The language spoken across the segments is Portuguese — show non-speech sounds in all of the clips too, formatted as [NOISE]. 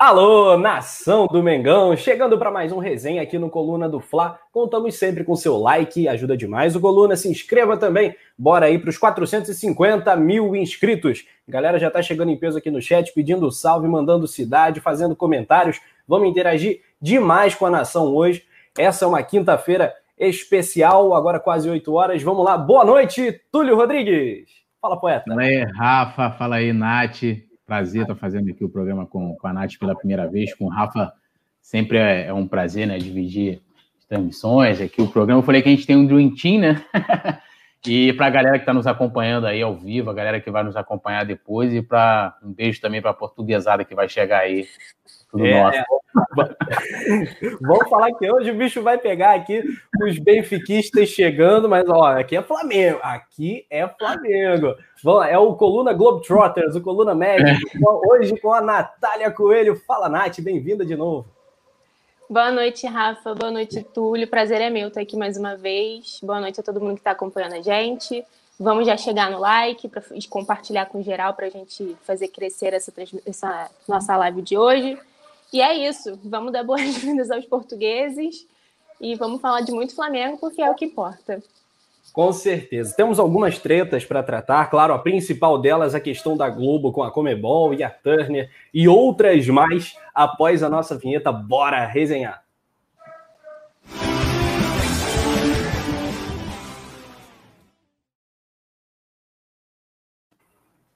Alô, nação do Mengão, chegando para mais um resenha aqui no Coluna do Fla. Contamos sempre com seu like, ajuda demais o Coluna. Se inscreva também, bora aí para os 450 mil inscritos. A galera já tá chegando em peso aqui no chat, pedindo salve, mandando cidade, fazendo comentários. Vamos interagir demais com a nação hoje. Essa é uma quinta-feira especial, agora quase 8 horas. Vamos lá, boa noite, Túlio Rodrigues. Fala, poeta. Fala aí, Rafa. Fala aí, Nath. Prazer estar fazendo aqui o programa com, com a Nath pela primeira vez. Com o Rafa, sempre é, é um prazer, né? Dividir as transmissões aqui. O programa, eu falei que a gente tem um Dream Team, né? [LAUGHS] e para a galera que está nos acompanhando aí ao vivo, a galera que vai nos acompanhar depois, e para um beijo também para a portuguesada que vai chegar aí tudo é, nosso. [LAUGHS] Vamos falar que hoje o bicho vai pegar aqui os benfiquistas chegando, mas ó, aqui é Flamengo, aqui é Flamengo. Vamos, é o Coluna Globetrotters, o Coluna Médio, é. hoje com a Natália Coelho. Fala, Nath, bem-vinda de novo. Boa noite, Rafa. Boa noite, Túlio. Prazer é meu estar aqui mais uma vez. Boa noite a todo mundo que está acompanhando a gente. Vamos já chegar no like para compartilhar com geral para a gente fazer crescer essa, essa nossa live de hoje. E é isso. Vamos dar boas-vindas [LAUGHS] aos portugueses e vamos falar de muito Flamengo, porque é o que importa. Com certeza. Temos algumas tretas para tratar. Claro, a principal delas é a questão da Globo com a Comebol e a Turner e outras mais após a nossa vinheta. Bora resenhar.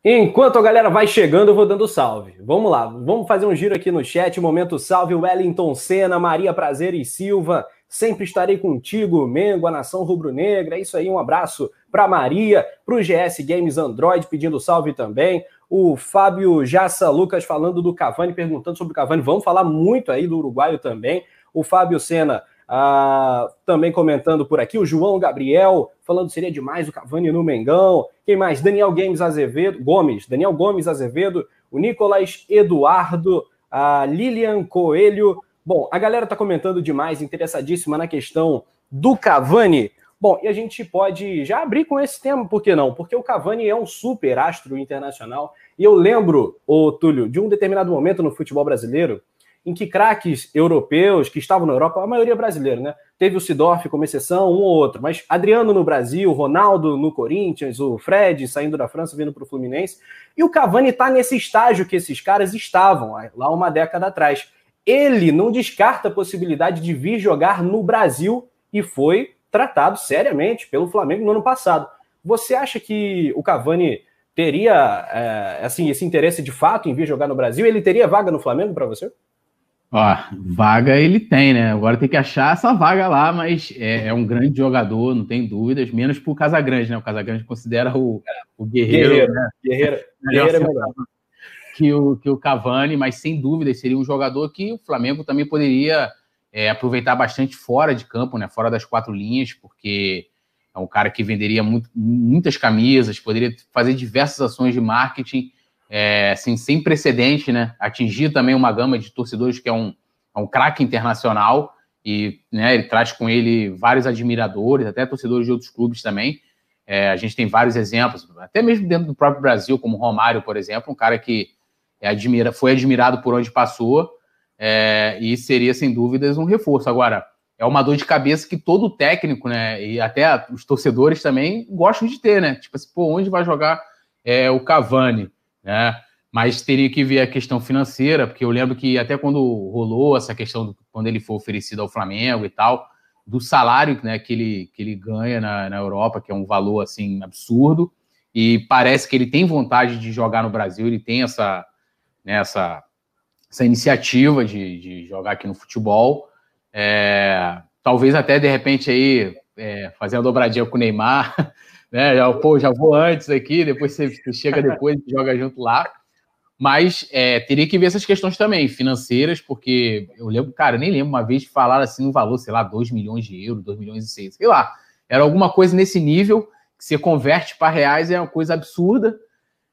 Enquanto a galera vai chegando, eu vou dando salve. Vamos lá, vamos fazer um giro aqui no chat. Momento salve, Wellington Senna, Maria Prazer e Silva. Sempre estarei contigo, Mengo, a nação rubro-negra. É isso aí, um abraço para Maria, para o GS Games Android pedindo salve também. O Fábio Jassa Lucas falando do Cavani, perguntando sobre o Cavani. Vamos falar muito aí do uruguaio também. O Fábio Senna ah, também comentando por aqui, o João Gabriel falando seria demais o Cavani no Mengão. Quem mais? Daniel Games Azevedo, Gomes, Daniel Gomes Azevedo, o Nicolas Eduardo, a Lilian Coelho. Bom, a galera tá comentando demais, interessadíssima na questão do Cavani. Bom, e a gente pode já abrir com esse tema, por que não? Porque o Cavani é um super astro internacional. E eu lembro, ô Túlio, de um determinado momento no futebol brasileiro em que craques europeus que estavam na Europa, a maioria brasileira, né? Teve o Sidorf como exceção, um ou outro, mas Adriano no Brasil, Ronaldo no Corinthians, o Fred saindo da França vindo para o Fluminense, e o Cavani está nesse estágio que esses caras estavam lá uma década atrás. Ele não descarta a possibilidade de vir jogar no Brasil e foi tratado seriamente pelo Flamengo no ano passado. Você acha que o Cavani teria é, assim esse interesse de fato em vir jogar no Brasil? Ele teria vaga no Flamengo para você? Ó, vaga ele tem, né? Agora tem que achar essa vaga lá, mas é, é um grande jogador, não tem dúvidas, menos pro Casagrande, né? O Casagrande considera o, o Guerreiro, Guerreiro, né? Guerreiro, [LAUGHS] Guerreiro é melhor. Que o, que o Cavani, mas sem dúvida seria um jogador que o Flamengo também poderia é, aproveitar bastante fora de campo, né? Fora das quatro linhas, porque é um cara que venderia muito, muitas camisas, poderia fazer diversas ações de marketing é, assim, sem precedente, né? Atingir também uma gama de torcedores que é um, é um craque internacional e né, ele traz com ele vários admiradores, até torcedores de outros clubes também. É, a gente tem vários exemplos, até mesmo dentro do próprio Brasil, como Romário, por exemplo, um cara que é admira, foi admirado por onde passou é, e seria, sem dúvidas, um reforço. Agora, é uma dor de cabeça que todo técnico, né, e até os torcedores também gostam de ter, né? Tipo assim, pô, onde vai jogar é, o Cavani? Né? Mas teria que ver a questão financeira, porque eu lembro que até quando rolou essa questão, do, quando ele foi oferecido ao Flamengo e tal, do salário né, que, ele, que ele ganha na, na Europa, que é um valor assim absurdo, e parece que ele tem vontade de jogar no Brasil, ele tem essa, né, essa, essa iniciativa de, de jogar aqui no futebol. É, talvez até de repente aí é, fazer a dobradinha com o Neymar, [LAUGHS] né? Já, pô, já vou antes aqui, depois você, chega depois e joga junto lá. Mas é, teria que ver essas questões também, financeiras, porque eu lembro, cara, nem lembro uma vez de falar assim um valor, sei lá, 2 milhões de euros, 2 milhões e 6, sei lá. Era alguma coisa nesse nível, que você converte para reais é uma coisa absurda.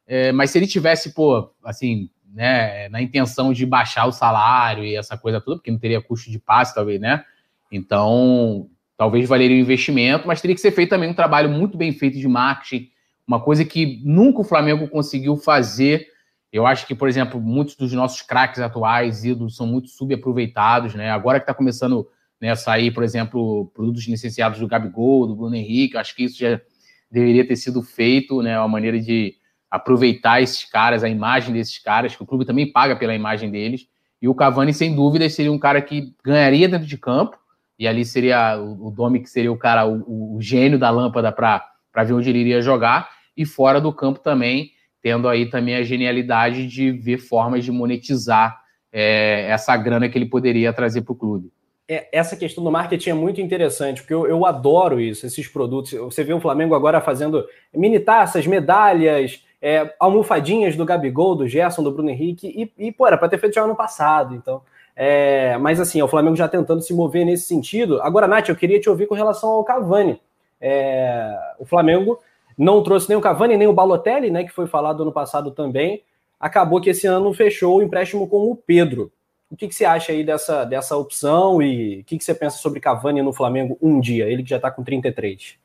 É, mas se ele tivesse, pô, assim, né, na intenção de baixar o salário e essa coisa toda, porque não teria custo de passe, talvez, né? Então, talvez valeria o investimento, mas teria que ser feito também um trabalho muito bem feito de marketing, uma coisa que nunca o Flamengo conseguiu fazer Eu acho que, por exemplo, muitos dos nossos craques atuais, ídolos, são muito subaproveitados, né? Agora que está começando né, a sair, por exemplo, produtos licenciados do Gabigol, do Bruno Henrique, acho que isso já deveria ter sido feito, né? Uma maneira de aproveitar esses caras, a imagem desses caras, que o clube também paga pela imagem deles. E o Cavani, sem dúvida, seria um cara que ganharia dentro de campo, e ali seria o, Domi, que seria o cara, o, o gênio da lâmpada para ver onde ele iria jogar, e fora do campo também tendo aí também a genialidade de ver formas de monetizar é, essa grana que ele poderia trazer para o clube. É, essa questão do marketing é muito interessante, porque eu, eu, adoro isso, esses produtos. Você vê o Flamengo agora fazendo mini taças, medalhas, é, almofadinhas do Gabigol, do Gerson, do Bruno Henrique, e, e pô, era para ter feito já ano passado, então. É, mas assim, o Flamengo já tentando se mover nesse sentido. Agora, Nath, eu queria te ouvir com relação ao Cavani. É, o Flamengo não trouxe nem o Cavani, nem o Balotelli, né, que foi falado ano passado também. Acabou que esse ano fechou o empréstimo com o Pedro. O que, que você acha aí dessa, dessa opção e o que, que você pensa sobre Cavani no Flamengo um dia, ele que já está com 33?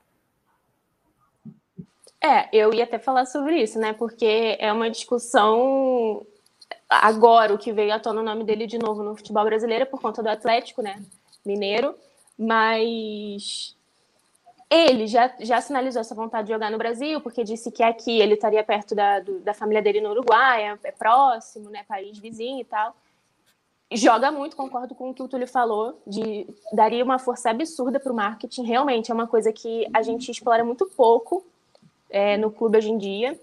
É, eu ia até falar sobre isso, né? Porque é uma discussão agora o que veio à tona o nome dele de novo no futebol brasileiro por conta do Atlético, né? Mineiro, mas ele já, já sinalizou essa vontade de jogar no Brasil, porque disse que aqui ele estaria perto da, do, da família dele no Uruguai, é, é, próximo, né, país vizinho e tal. Joga muito, concordo com o que o Túlio falou, de daria uma força absurda para o marketing. Realmente é uma coisa que a gente explora muito pouco é, no clube hoje em dia.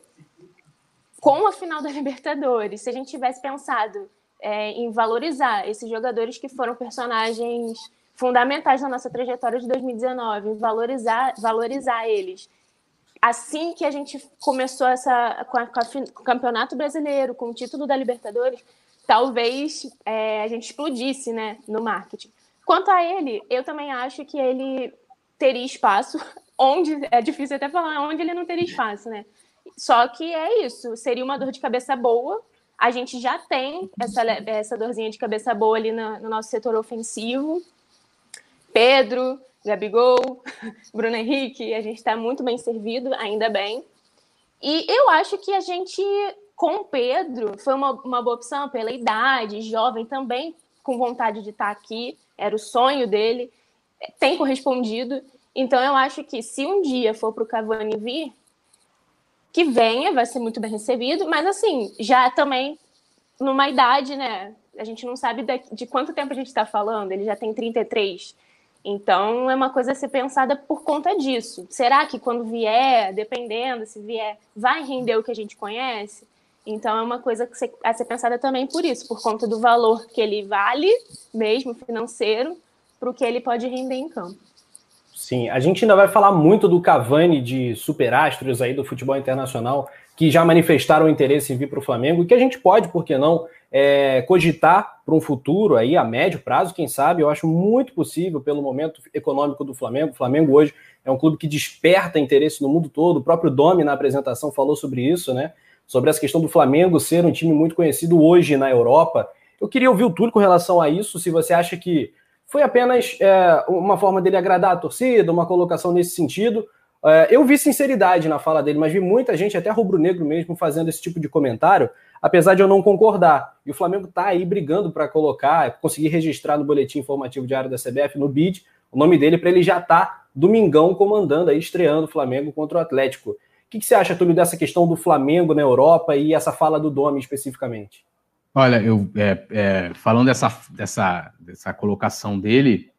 Com a final da [LAUGHS] Libertadores, se a gente tivesse pensado é, em valorizar esses jogadores que foram personagens fundamentais na nossa trajetória de 2019, valorizar, valorizar eles. Assim que a gente começou essa com, a, com, a, com o Campeonato Brasileiro, com o título da Libertadores, talvez é, a gente explodisse né, no marketing. Quanto a ele, eu também acho que ele teria espaço, [LAUGHS] onde é difícil até falar onde ele não teria espaço, né? Só que é isso, seria uma dor de cabeça boa. A gente já tem essa, essa dorzinha de cabeça boa ali no, no nosso setor ofensivo. Pedro, Gabigol, [LAUGHS] Bruno Henrique, a gente está muito bem servido, ainda bem. E eu acho que a gente, com o Pedro, foi uma, uma boa opção pela idade, jovem também, com vontade de estar tá aqui, era o sonho dele, tem correspondido. Então eu acho que se um dia for para o Cavani vir, que venha, vai ser muito bem recebido, mas assim, já também numa idade, né? A gente não sabe de, quanto tempo a gente está falando, ele já tem 33. Então, é uma coisa a ser pensada por conta disso. Será que quando vier, dependendo se vier, vai render o que a gente conhece? Então, é uma coisa a ser pensada também por isso, por conta do valor que ele vale, mesmo financeiro, para o que ele pode render em campo. Sim, a gente ainda vai falar muito do Cavani de superastros aí do futebol internacional que já manifestaram interesse em vir para o Flamengo e que a gente pode, por que não, é, cogitar para um futuro aí a médio prazo, quem sabe, eu acho muito possível pelo momento econômico do Flamengo. O Flamengo hoje é um clube que desperta interesse no mundo todo. O próprio Domi na apresentação falou sobre isso, né? Sobre essa questão do Flamengo ser um time muito conhecido hoje na Europa. Eu queria ouvir o Túlio com relação a isso, se você acha que foi apenas é, uma forma dele agradar a torcida, uma colocação nesse sentido, é, eu vi sinceridade na fala dele, mas vi muita gente, até rubro-negro mesmo, fazendo esse tipo de comentário, apesar de eu não concordar. E o Flamengo está aí brigando para colocar, conseguir registrar no boletim informativo diário da CBF, no BID, o nome dele, para ele já estar tá domingão comandando, aí, estreando o Flamengo contra o Atlético. O que, que você acha, Túlio, dessa questão do Flamengo na Europa e essa fala do Domi especificamente? Olha, eu é, é, falando dessa, dessa, dessa colocação dele,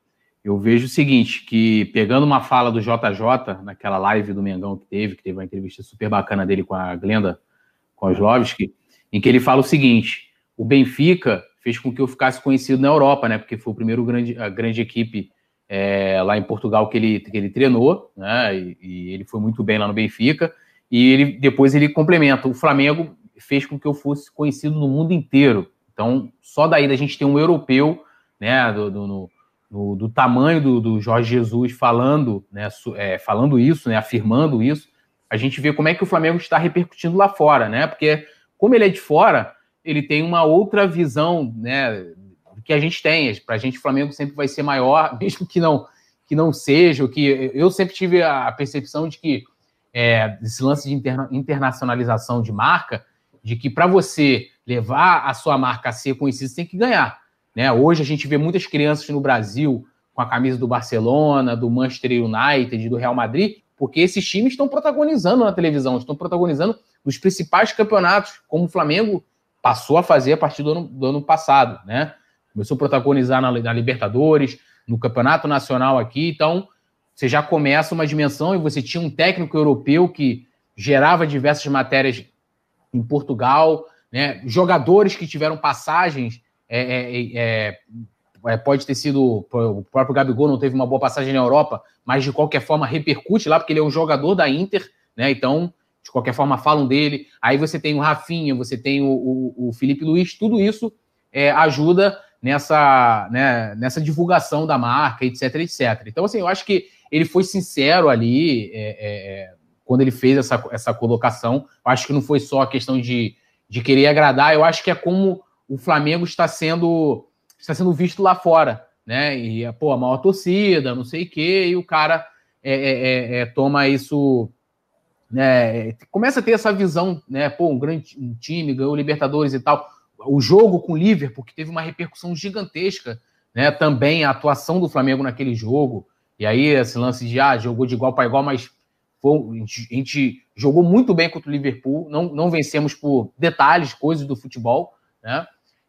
eu vejo o seguinte, que pegando uma fala do JJ, naquela live do Mengão que teve, que teve uma entrevista super bacana dele com a Glenda Kozlovski, em que ele fala o seguinte, o Benfica fez com que eu ficasse conhecido na Europa, né, porque foi o primeiro grande, a grande equipe é, lá em Portugal que ele, que ele treinou, né, e, e ele foi muito bem lá no Benfica, e ele, depois ele complementa, o Flamengo fez com que eu fosse conhecido no mundo inteiro, então só daí da gente ter um europeu, né, do, do do, do tamanho do, do, Jorge Jesus falando, né, é, falando isso, né, afirmando isso, a gente vê como é que o Flamengo está repercutindo lá fora, né? Porque como ele é de fora, ele tem uma outra visão, né, que a gente tem. Para a gente, o Flamengo sempre vai ser maior, [LAUGHS] mesmo que não que não seja, o que eu sempre tive a percepção de que é, esse lance de interna, internacionalização de marca de que para você levar a sua marca a ser conhecida, você tem que ganhar. Né? Hoje a gente vê muitas crianças no Brasil com a camisa do Barcelona, do Manchester United, do Real Madrid, porque esses times estão protagonizando na televisão, estão protagonizando os principais campeonatos, como o Flamengo passou a fazer a partir do ano, do ano passado, né? Começou a protagonizar na, na Libertadores, no Campeonato Nacional aqui, então você já começa uma dimensão e você tinha um técnico europeu que gerava diversas matérias em Portugal, né? jogadores que tiveram passagens, é, é, é, é, pode ter sido, o próprio Gabigol não teve uma boa passagem na Europa, mas de qualquer forma repercute lá, porque ele é um jogador da Inter, né? então de qualquer forma falam dele. Aí você tem o Rafinha, você tem o, o, o Felipe Luiz, tudo isso é, ajuda nessa, né, nessa divulgação da marca, etc, etc. Então, assim, eu acho que ele foi sincero ali é, é, é, quando ele fez essa, essa colocação. Eu acho que não foi só a questão de, de querer agradar, eu acho que é como o Flamengo está sendo, está sendo visto lá fora, né? E, pô, a maior torcida, não sei o quê, e o cara é, é, é, toma isso né, começa a ter essa visão, né, pô, um grande um time, ganhou Libertadores e tal. O jogo com o Liverpool, que teve uma repercussão gigantesca, né, também a atuação do Flamengo naquele jogo. E aí, esse lance de, ah, jogou de igual para igual, mas foi, a, gente, a, gente, jogou muito bem contra o Liverpool, não, não vencemos por detalhes, coisas do futebol, né?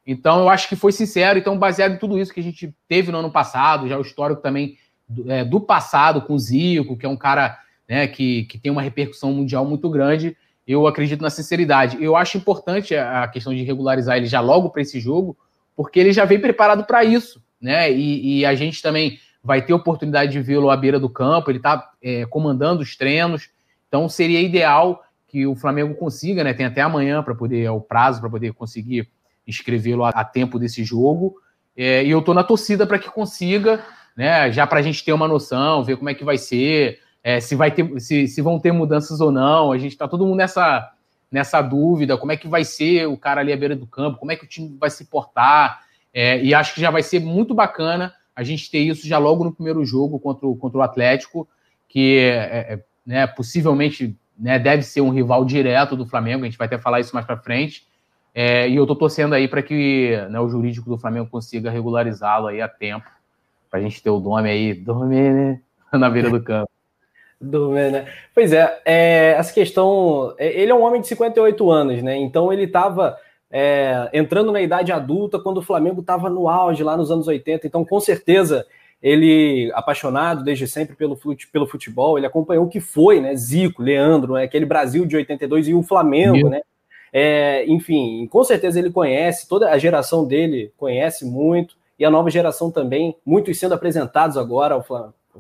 Então, eu acho que foi sincero. Então, baseado em tudo isso que a gente teve no ano passado, já o histórico também do, é, do passado com o Zico, que é um cara né, que, que tem uma repercussão mundial muito grande, eu acredito na sinceridade. Eu acho importante a questão de regularizar ele já logo para esse jogo, porque ele já vem preparado para isso, né? E, e, a gente também vai ter oportunidade de vê-lo à beira do campo, ele está é, comandando os treinos, então seria ideal que o Flamengo consiga, né? Tem até amanhã para poder, é o prazo para poder conseguir inscrevê-lo a, a, tempo desse jogo. É, e eu estou na torcida para que consiga, né? Já para a gente ter uma noção, ver como é que vai ser é, se, vai ter, se, se vão ter mudanças ou não. A gente está todo mundo nessa, nessa dúvida, como é que vai ser o cara ali à beira do campo, como é que o time vai se portar. É, e acho que já vai ser muito bacana a gente ter isso já logo no primeiro jogo contra o, contra o Atlético, que é, é né, possivelmente né, deve ser um rival direto do Flamengo, a gente vai até falar isso mais para frente. É, e eu estou torcendo aí para que né, o jurídico do Flamengo consiga regularizá-lo aí a tempo, para a gente ter o nome aí, dormir né, [LAUGHS] na beira do campo. [LAUGHS] Do, né? Pois é, é, essa questão. É, ele é um homem de 58 anos, né? Então ele estava é, entrando na idade adulta quando o Flamengo estava no auge lá nos anos 80. Então, com certeza, ele, apaixonado desde sempre pelo, pelo futebol, ele acompanhou o que foi, né? Zico, Leandro, né? aquele Brasil de 82 e o Flamengo, né? É, enfim, com certeza ele conhece, toda a geração dele conhece muito, e a nova geração também, muitos sendo apresentados agora ao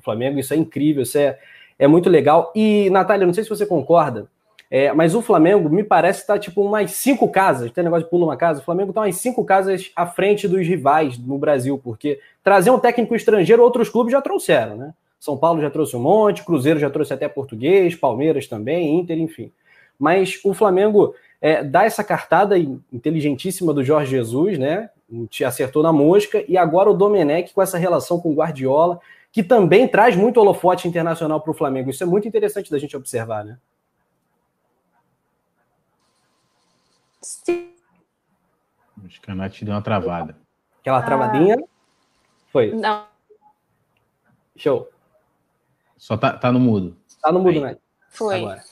Flamengo, isso é incrível, isso é é muito legal. E, Natália, não sei se você concorda, é, mas o Flamengo me parece estar tá, tipo umas cinco casas. Tem negócio de pula uma casa. O Flamengo está umas cinco casas à frente dos rivais no Brasil, porque trazer um técnico estrangeiro, outros clubes já trouxeram, né? São Paulo já trouxe um monte, Cruzeiro já trouxe até português, Palmeiras também, Inter, enfim. Mas o Flamengo é, dá essa cartada inteligentíssima do Jorge Jesus, né? Te acertou na mosca, e agora o Domenech com essa relação com o Guardiola que também traz muito holofote internacional para o Flamengo. Isso é muito interessante da gente observar, né? Sim. Acho que a Nath deu uma travada. Aquela travadinha? Ah, Foi. Não. Show. Só tá, tá no mudo. Tá no mudo, né? Foi. Agora.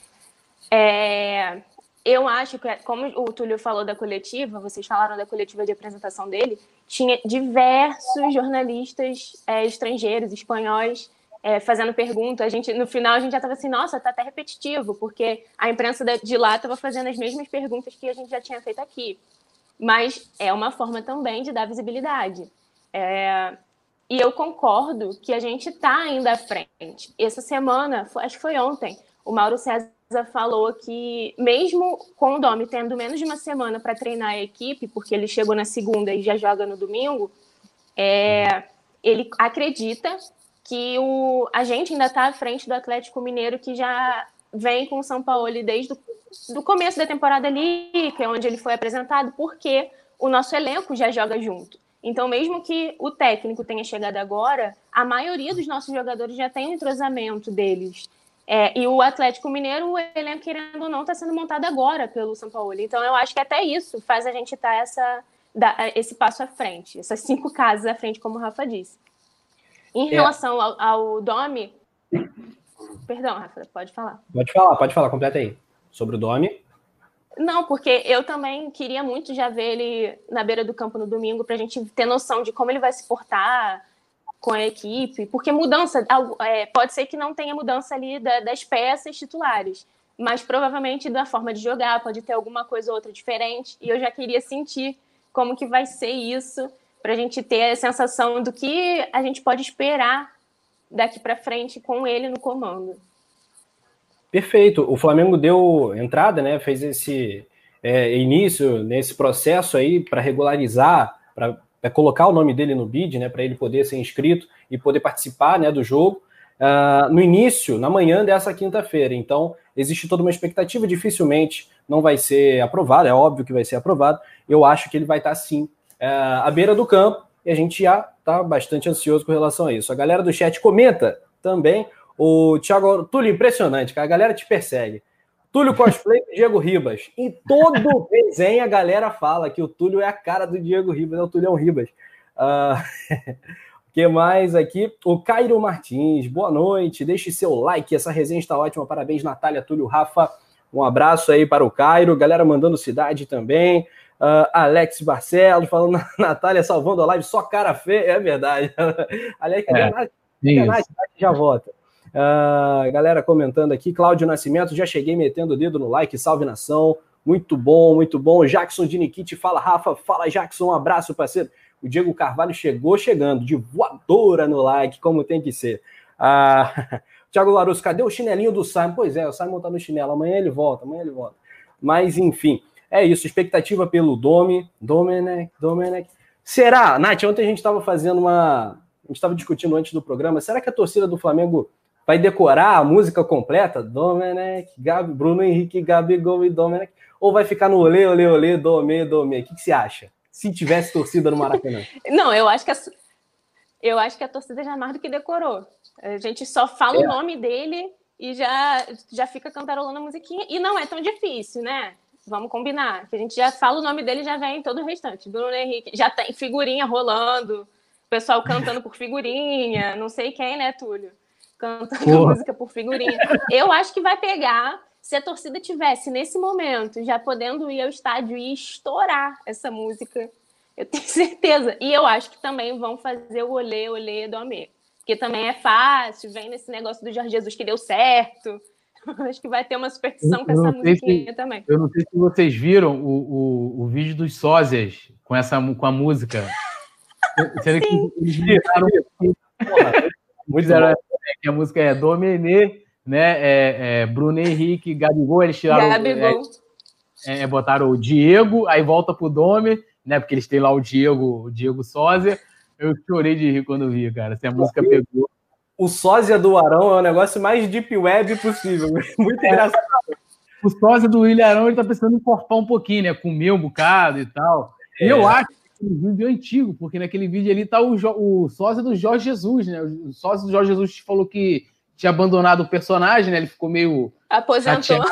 É, eu acho que, como o Túlio falou da coletiva, vocês falaram da coletiva de apresentação dele, tinha diversos jornalistas é, estrangeiros, espanhóis, é, fazendo perguntas. A gente, no final, a gente já estava assim, nossa, tá até repetitivo, porque a imprensa de lá estava fazendo as mesmas perguntas que a gente já tinha feito aqui. Mas é uma forma também de dar visibilidade. É, e eu concordo que a gente está ainda à frente. Essa semana, acho que foi ontem, o Mauro César falou que, mesmo com o Domi tendo menos de uma semana para treinar a equipe, porque ele chegou na segunda e já joga no domingo, é, ele acredita que o, a gente ainda está à frente do Atlético Mineiro, que já vem com o São Paulo desde o começo da temporada ali, que é onde ele foi apresentado, porque o nosso elenco já joga junto. Então, mesmo que o técnico tenha chegado agora, a maioria dos nossos jogadores já tem um entrosamento deles É, e o Atlético Mineiro, o elenco, querendo ou não, está sendo montado agora pelo São Paulo. Então, eu acho que até isso faz a gente estar essa, esse passo à frente, essas cinco casas à frente, como o Rafa disse. Em é. relação ao, ao Domi. Perdão, Rafa, pode falar. Pode falar, pode falar, completa aí. Sobre o Domi. Não, porque eu também queria muito já ver ele na beira do campo no domingo, para a gente ter noção de como ele vai se portar com a equipe, porque mudança, é, pode ser que não tenha mudança ali das peças titulares, mas provavelmente da forma de jogar, pode ter alguma coisa ou outra diferente, e eu já queria sentir como que vai ser isso, para a gente ter a sensação do que a gente pode esperar daqui para frente com ele no comando. Perfeito. O Flamengo deu entrada, né? Fez esse é, início nesse processo aí para regularizar, para colocar o nome dele no bid, né, para ele poder ser inscrito e poder participar, né, do jogo. Uh, no início, na manhã dessa quinta-feira. Então, existe toda uma expectativa, dificilmente não vai ser aprovado, é óbvio que vai ser aprovado. Eu acho que ele vai estar sim uh, à beira do campo e a gente já está bastante ansioso com relação a isso. A galera do chat comenta também. O Thiago Túlio, impressionante, cara. A galera te persegue. Túlio cosplay [LAUGHS] Diego Ribas. Em todo [LAUGHS] desenho a galera fala que o Túlio é a cara do Diego Ribas, é o Túlio Ribas. Uh, [LAUGHS] que mais aqui? O Cairo Martins, boa noite. Deixe seu like, essa resenha está ótima. Parabéns, Natália, Túlio, Rafa. Um abraço aí para o Cairo. Galera mandando cidade também. Uh, Alex Barcelos falando, [LAUGHS] Natália salvando a live, só cara feia. É verdade. [LAUGHS] Aliás, é, a Nath? Já volta. Uh, galera comentando aqui, Cláudio Nascimento, já cheguei metendo o dedo no like, salve nação. Muito bom, muito bom. Jackson de Nikit, fala Rafa, fala Jackson, um abraço, parceiro. O Diego Carvalho chegou chegando, de voadora no like, como tem que ser. [LAUGHS] Uh, Tiago Larusso, cadê o chinelinho do Simon? Pois é, o Simon tá no chinelo, amanhã ele volta, amanhã ele volta. Mas enfim, é isso, expectativa pelo Domi, Domenech, Domenech. Será, Nath, ontem a gente estava fazendo uma. A gente estava discutindo antes do programa, será que a torcida do Flamengo vai decorar a música completa, Domenech, Gabi, Bruno Henrique, Gabigol e Domenech, ou vai ficar no olê, olê, olê, domê, domê? O que, que você acha? Se tivesse torcida no Maracanã. [LAUGHS] Não, eu acho que a, eu acho que a torcida já é mais do que decorou. A gente só fala é. o nome dele e já, já fica cantarolando a musiquinha. E não é tão difícil, né? Vamos combinar. Que a gente já fala o nome dele e já vem todo o restante. Bruno Henrique, já tem figurinha rolando, pessoal cantando por figurinha, não sei quem, né, Túlio? cantando Porra. música por figurinha. Eu acho que vai pegar se a torcida tivesse nesse momento já podendo ir ao estádio e estourar essa música. Eu tenho [LAUGHS] certeza. E eu acho que também vão fazer o olê, olê do Amê. Porque também é fácil, vem nesse negócio do Jorge Jesus que deu certo. [LAUGHS] acho que vai ter uma superstição com essa musiquinha se, também. Eu não sei se vocês viram o, o, o vídeo dos sósias com, essa, com a música. [LAUGHS] Será que eles gritaram? [LAUGHS] Muito fizeram que a música é Domenê, né? É, é Bruno Henrique, Gabigol, eles tiraram. Gabigol. É, é, botaram o Diego, aí volta pro Dome, né? Porque eles têm lá o Diego, o Diego Sósia. Eu chorei de rir quando vi, cara. Se a música pegou. O sósia do Arão é o negócio mais deep web possível. [LAUGHS] Muito engraçado. O sósia do William Arão, ele tá pensando em corpar um pouquinho, né? Comer um bocado e tal. É. Eu acho um vídeo antigo, porque naquele vídeo ali tá o, o sósia do Jorge Jesus, né? O sósia do Jorge Jesus falou que tinha abandonado o personagem, né? Ele ficou meio. Aposentou.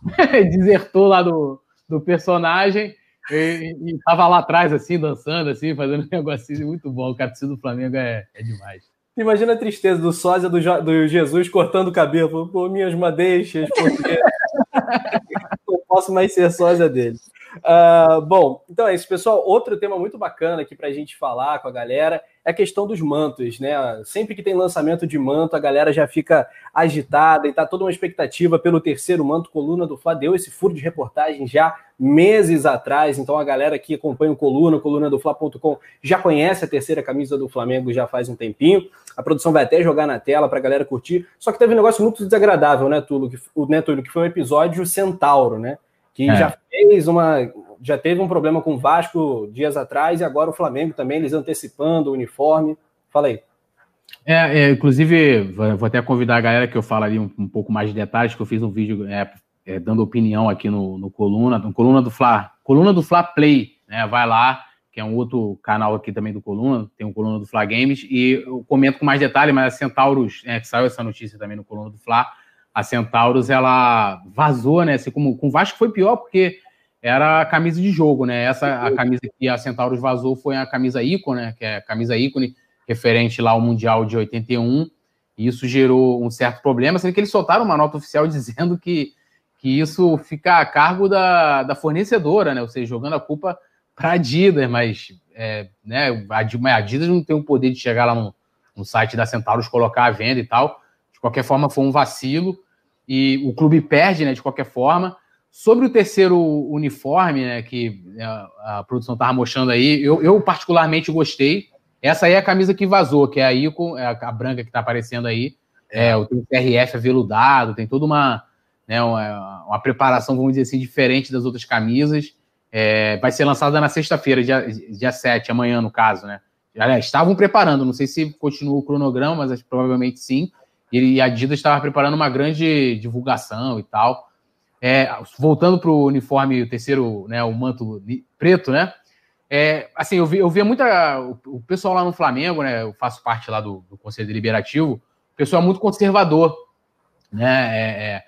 [LAUGHS] desertou lá do, do personagem e, e tava lá atrás, assim, dançando, assim, fazendo um [LAUGHS] negocinho muito bom. O capítulo do Flamengo é, é demais. Imagina a tristeza do sósia do, do Jesus cortando o cabelo. Pô, minhas madeixas, porque [LAUGHS] não posso mais ser sósia dele. Uh, bom, então é isso, pessoal. Outro tema muito bacana aqui para a gente falar com a galera é a questão dos mantos, né? Sempre que tem lançamento de manto, a galera já fica agitada e tá toda uma expectativa pelo terceiro manto. Coluna do Fla deu esse furo de reportagem já meses atrás, então a galera que acompanha o Coluna, coluna do Fla.com, já conhece a terceira camisa do Flamengo já faz um tempinho. A produção vai até jogar na tela para a galera curtir. Só que teve um negócio muito desagradável, né, Tulo? Que, né, Tulo, que foi o episódio Centauro, né? Que é. já fez uma. Já teve um problema com o Vasco dias atrás e agora o Flamengo também, eles antecipando o uniforme. Fala aí. É, é, inclusive, vou até convidar a galera que eu falo ali um, um pouco mais de detalhes, que eu fiz um vídeo é, é, dando opinião aqui no, no Coluna, no Coluna do Fla, Coluna do Fla Play, né? Vai lá, que é um outro canal aqui também do Coluna, tem o Coluna do Fla Games, e eu comento com mais detalhes, mas a Centauros, é, que saiu essa notícia também no Coluna do Fla, a Centauros ela vazou, né? Assim como com o Vasco foi pior porque era a camisa de jogo, né? Essa a camisa que a Centauros vazou foi a camisa ícone, né? Que é a camisa ícone referente lá ao Mundial de 81. E isso gerou um certo problema, sendo que eles soltaram uma nota oficial [LAUGHS] dizendo que, que isso fica a cargo da, da fornecedora, né? Ou seja, jogando a culpa para a Adidas, mas é, né, a Adidas não tem o poder de chegar lá no, no site da Centauros, colocar a venda e tal. Qualquer forma, foi um vacilo e o clube perde, né? De qualquer forma. Sobre o terceiro uniforme, né, que a, a produção estava mostrando aí, eu, eu, particularmente gostei. Essa aí é a camisa que vazou, que é a Ico, é a, branca que está aparecendo aí. É, o TRF aveludado, tem toda uma, né, uma, uma, preparação, vamos dizer assim, diferente das outras camisas. É, vai ser lançada na sexta-feira, dia, dia 7, amanhã, no caso, né? Aliás, estavam preparando, não sei se continua o cronograma, mas provavelmente sim. E a Adidas estava preparando uma grande divulgação e tal. É, voltando para o uniforme, o terceiro, né, o manto preto, né? É, assim, eu, vi, eu via muita. O, pessoal lá no Flamengo, né? Eu faço parte lá do, do Conselho Deliberativo, o pessoal é muito conservador, né? É, é,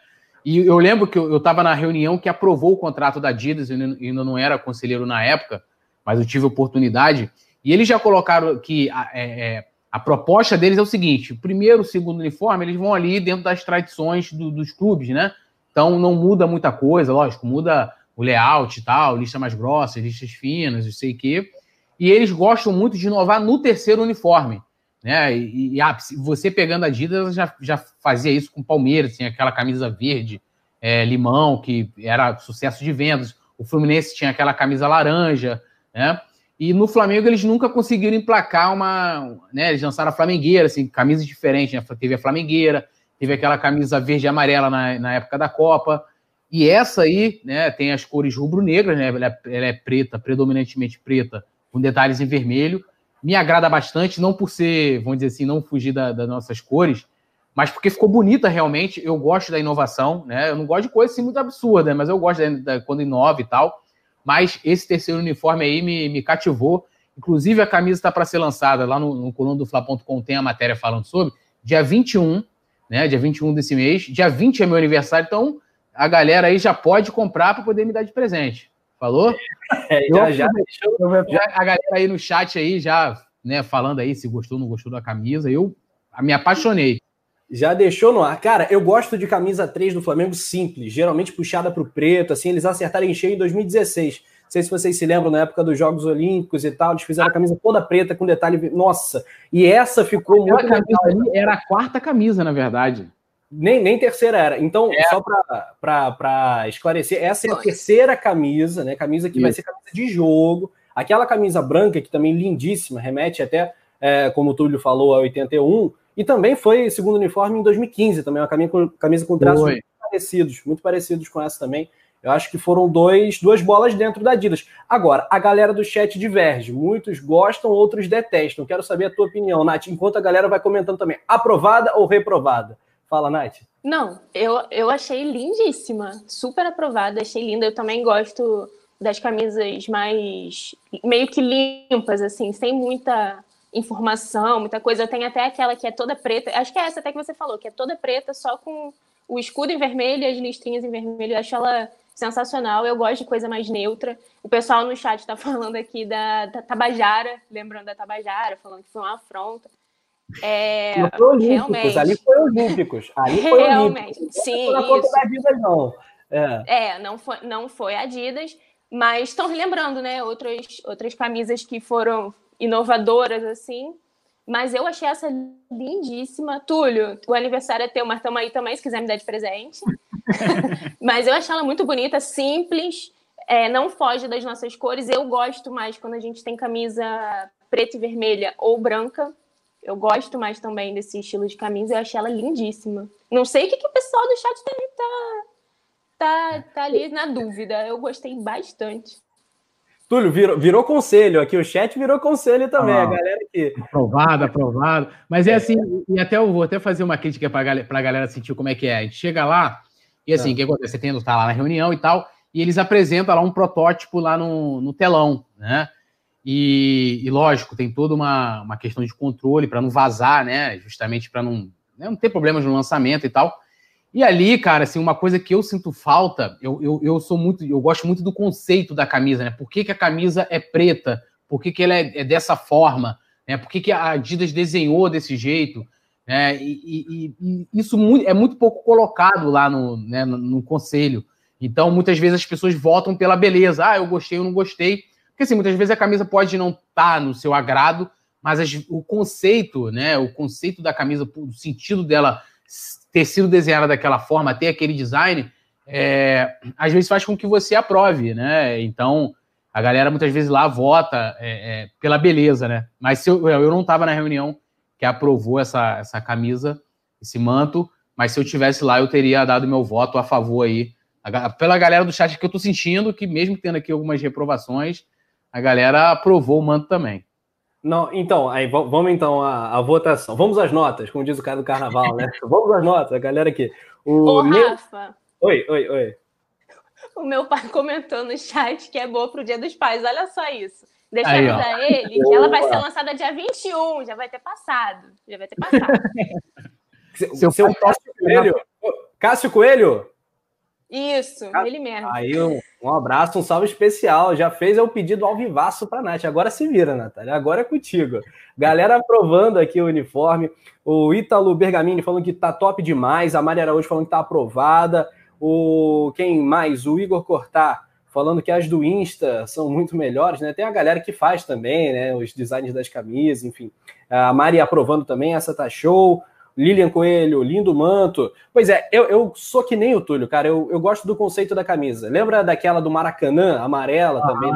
e eu lembro que eu estava na reunião que aprovou o contrato da Adidas, eu ainda não era conselheiro na época, mas eu tive oportunidade, e eles já colocaram que é, é, a proposta deles é o seguinte: primeiro, segundo uniforme, eles vão ali dentro das tradições do, dos clubes, né? Então não muda muita coisa, lógico, muda o layout e tal, lista mais grossa, listas finas, não sei o quê. E eles gostam muito de inovar no terceiro uniforme. Né? E, e ah, você pegando a Adidas já, já fazia isso com o Palmeiras, tinha aquela camisa verde, é, limão, que era sucesso de vendas. O Fluminense tinha aquela camisa laranja, né? E no Flamengo eles nunca conseguiram emplacar uma. Né, eles lançaram a Flamengueira, assim, camisas diferentes, né? Teve a Flamengueira, teve aquela camisa verde e amarela na, na época da Copa. E essa aí, né, tem as cores rubro-negras, né? Ela é, ela é, preta, predominantemente preta, com detalhes em vermelho. Me agrada bastante, não por ser, vamos dizer assim, não fugir da, das nossas cores, mas porque ficou bonita realmente. Eu gosto da inovação, né? Eu não gosto de coisa assim muito absurda, mas eu gosto da, da, quando inova e tal. Mas esse terceiro uniforme aí me, me cativou. Inclusive, a camisa está para ser lançada lá no, no coluna do Fla.com, tem a matéria falando sobre. Dia 21, né? Dia 21 desse mês. Dia 20 é meu aniversário, então a galera aí já pode comprar para poder me dar de presente. Falou? [LAUGHS] É, já, já, já, a galera aí no chat aí já, né, falando aí se gostou ou não gostou da camisa. Eu me apaixonei. Já deixou no ar. Cara, eu gosto de camisa 3 do Flamengo simples, geralmente puxada para o preto, assim, eles acertaram em cheio em 2016. Não sei se vocês se lembram, na época dos Jogos Olímpicos e tal, eles fizeram a camisa toda preta com detalhe. Nossa, e essa ficou Aquela muito. Camisa ali era a quarta camisa, na verdade. Nem, nem terceira era. Então, é. só para esclarecer, essa é a terceira camisa, né? Camisa que Isso. vai ser camisa de jogo. Aquela camisa branca, que também lindíssima, remete até, é, como o Túlio falou, a 81. E também foi segundo uniforme em 2015, também uma camisa com, camisa com traços muito parecidos, muito parecidos com essa também. Eu acho que foram dois, duas bolas dentro da Adidas. Agora, a galera do chat diverge. Muitos gostam, outros detestam. Quero saber a tua opinião, Nath, enquanto a galera vai comentando também. Aprovada ou reprovada? Fala, Nath. Não, eu, eu achei lindíssima, super aprovada, achei linda. Eu também gosto das camisas mais meio que limpas, assim, sem muita informação, muita coisa. Tem até aquela que é toda preta, acho que é essa até que você falou, que é toda preta, só com o escudo em vermelho e as listrinhas em vermelho. Eu acho ela sensacional. Eu gosto de coisa mais neutra. O pessoal no chat está [LAUGHS] falando aqui da, da Tabajara, lembrando daTabajara, falando que foi uma afronta. É, foi olímpicos, realmente. ali foi olímpicos. Ali foi realmente, olímpicos. sim. Não foi. Adidas, não. É. é, não foi, não foi Adidas, mas estão relembrando, né? Outras, outras camisas que foram inovadoras, assim. Mas eu achei essa lindíssima. Túlio, o aniversário é teu, mas tamo aí também, se quiser me dar de presente. [LAUGHS] mas eu achei ela muito bonita, simples, é, não foge das nossas cores. Eu gosto mais quando a gente tem camisa preta e vermelha ou branca, eu gosto mais também desse estilo de camisa, eu achei ela lindíssima. Não sei o que, que o pessoal do chat tá, tá, tá ali na dúvida. Eu gostei bastante. Túlio, virou, virou conselho aqui, o chat virou conselho também, ah, a galera que. Aprovado, aprovado. Mas é, é assim, e até eu vou até fazer uma crítica para a galera sentir como é que é. A gente chega lá, e assim, o que acontece? Você tem, tá lá na reunião e tal, e eles apresentam lá um protótipo lá no, no telão, né? E, e, lógico, tem toda uma, uma questão de controle para não vazar, né? Justamente para não, né, não ter problemas no lançamento e tal. E ali, cara, assim, uma coisa que eu sinto falta, eu, eu, eu sou muito, eu gosto muito do conceito da camisa, né? Por que, que a camisa é preta? Por que, que ela é, é dessa forma? Né? Por que, que a Adidas desenhou desse jeito? Né? E, e, e isso é muito pouco colocado lá no, né, no, no, conselho. Então, muitas vezes as pessoas votam pela beleza. Ah, eu gostei, eu não gostei. Porque, assim, muitas vezes a camisa pode não estar tá no seu agrado, mas as, o conceito, né? O conceito da camisa, o sentido dela ter sido desenhada daquela forma, ter aquele design, é, às vezes faz com que você aprove, né? Então, a galera muitas vezes lá vota é, é, pela beleza, né? Mas se eu, eu não estava na reunião que aprovou essa, essa camisa, esse manto, mas se eu tivesse lá, eu teria dado meu voto a favor aí, pela galera do chat que eu tô sentindo, que mesmo tendo aqui algumas reprovações, a galera aprovou o manto também. Não, então, aí vamos então à, votação. Vamos às notas, como diz o cara do carnaval, né? [LAUGHS] vamos às notas, a galera aqui. O Ô, meu... Rafa. Oi, oi, oi. O meu pai comentou no chat que é boa pro Dia dos Pais. Olha só isso. Deixamos a ele que ela vai ser lançada dia 21, já vai ter passado. Já vai ter passado. [LAUGHS] Seu, Seu Cássio Coelho. Cássio Coelho? Isso, ele mesmo. Aí um, um, abraço, um salve especial. Já fez o pedido ao vivaço para Nath. Agora se vira, Natália. Agora é contigo. Galera aprovando aqui o uniforme. O Ítalo Bergamini falando que tá top demais. A Maria Araújo falando que tá aprovada. O quem mais? O Igor Cortar falando que as do Insta são muito melhores, né? Tem a galera que faz também, né? Os designs das camisas, enfim. A Mari aprovando também, essa tá show. Lilian Coelho, lindo manto. Pois é, eu, eu sou que nem o Túlio, cara. Eu, eu gosto do conceito da camisa. Lembra daquela do Maracanã, amarela ah. também,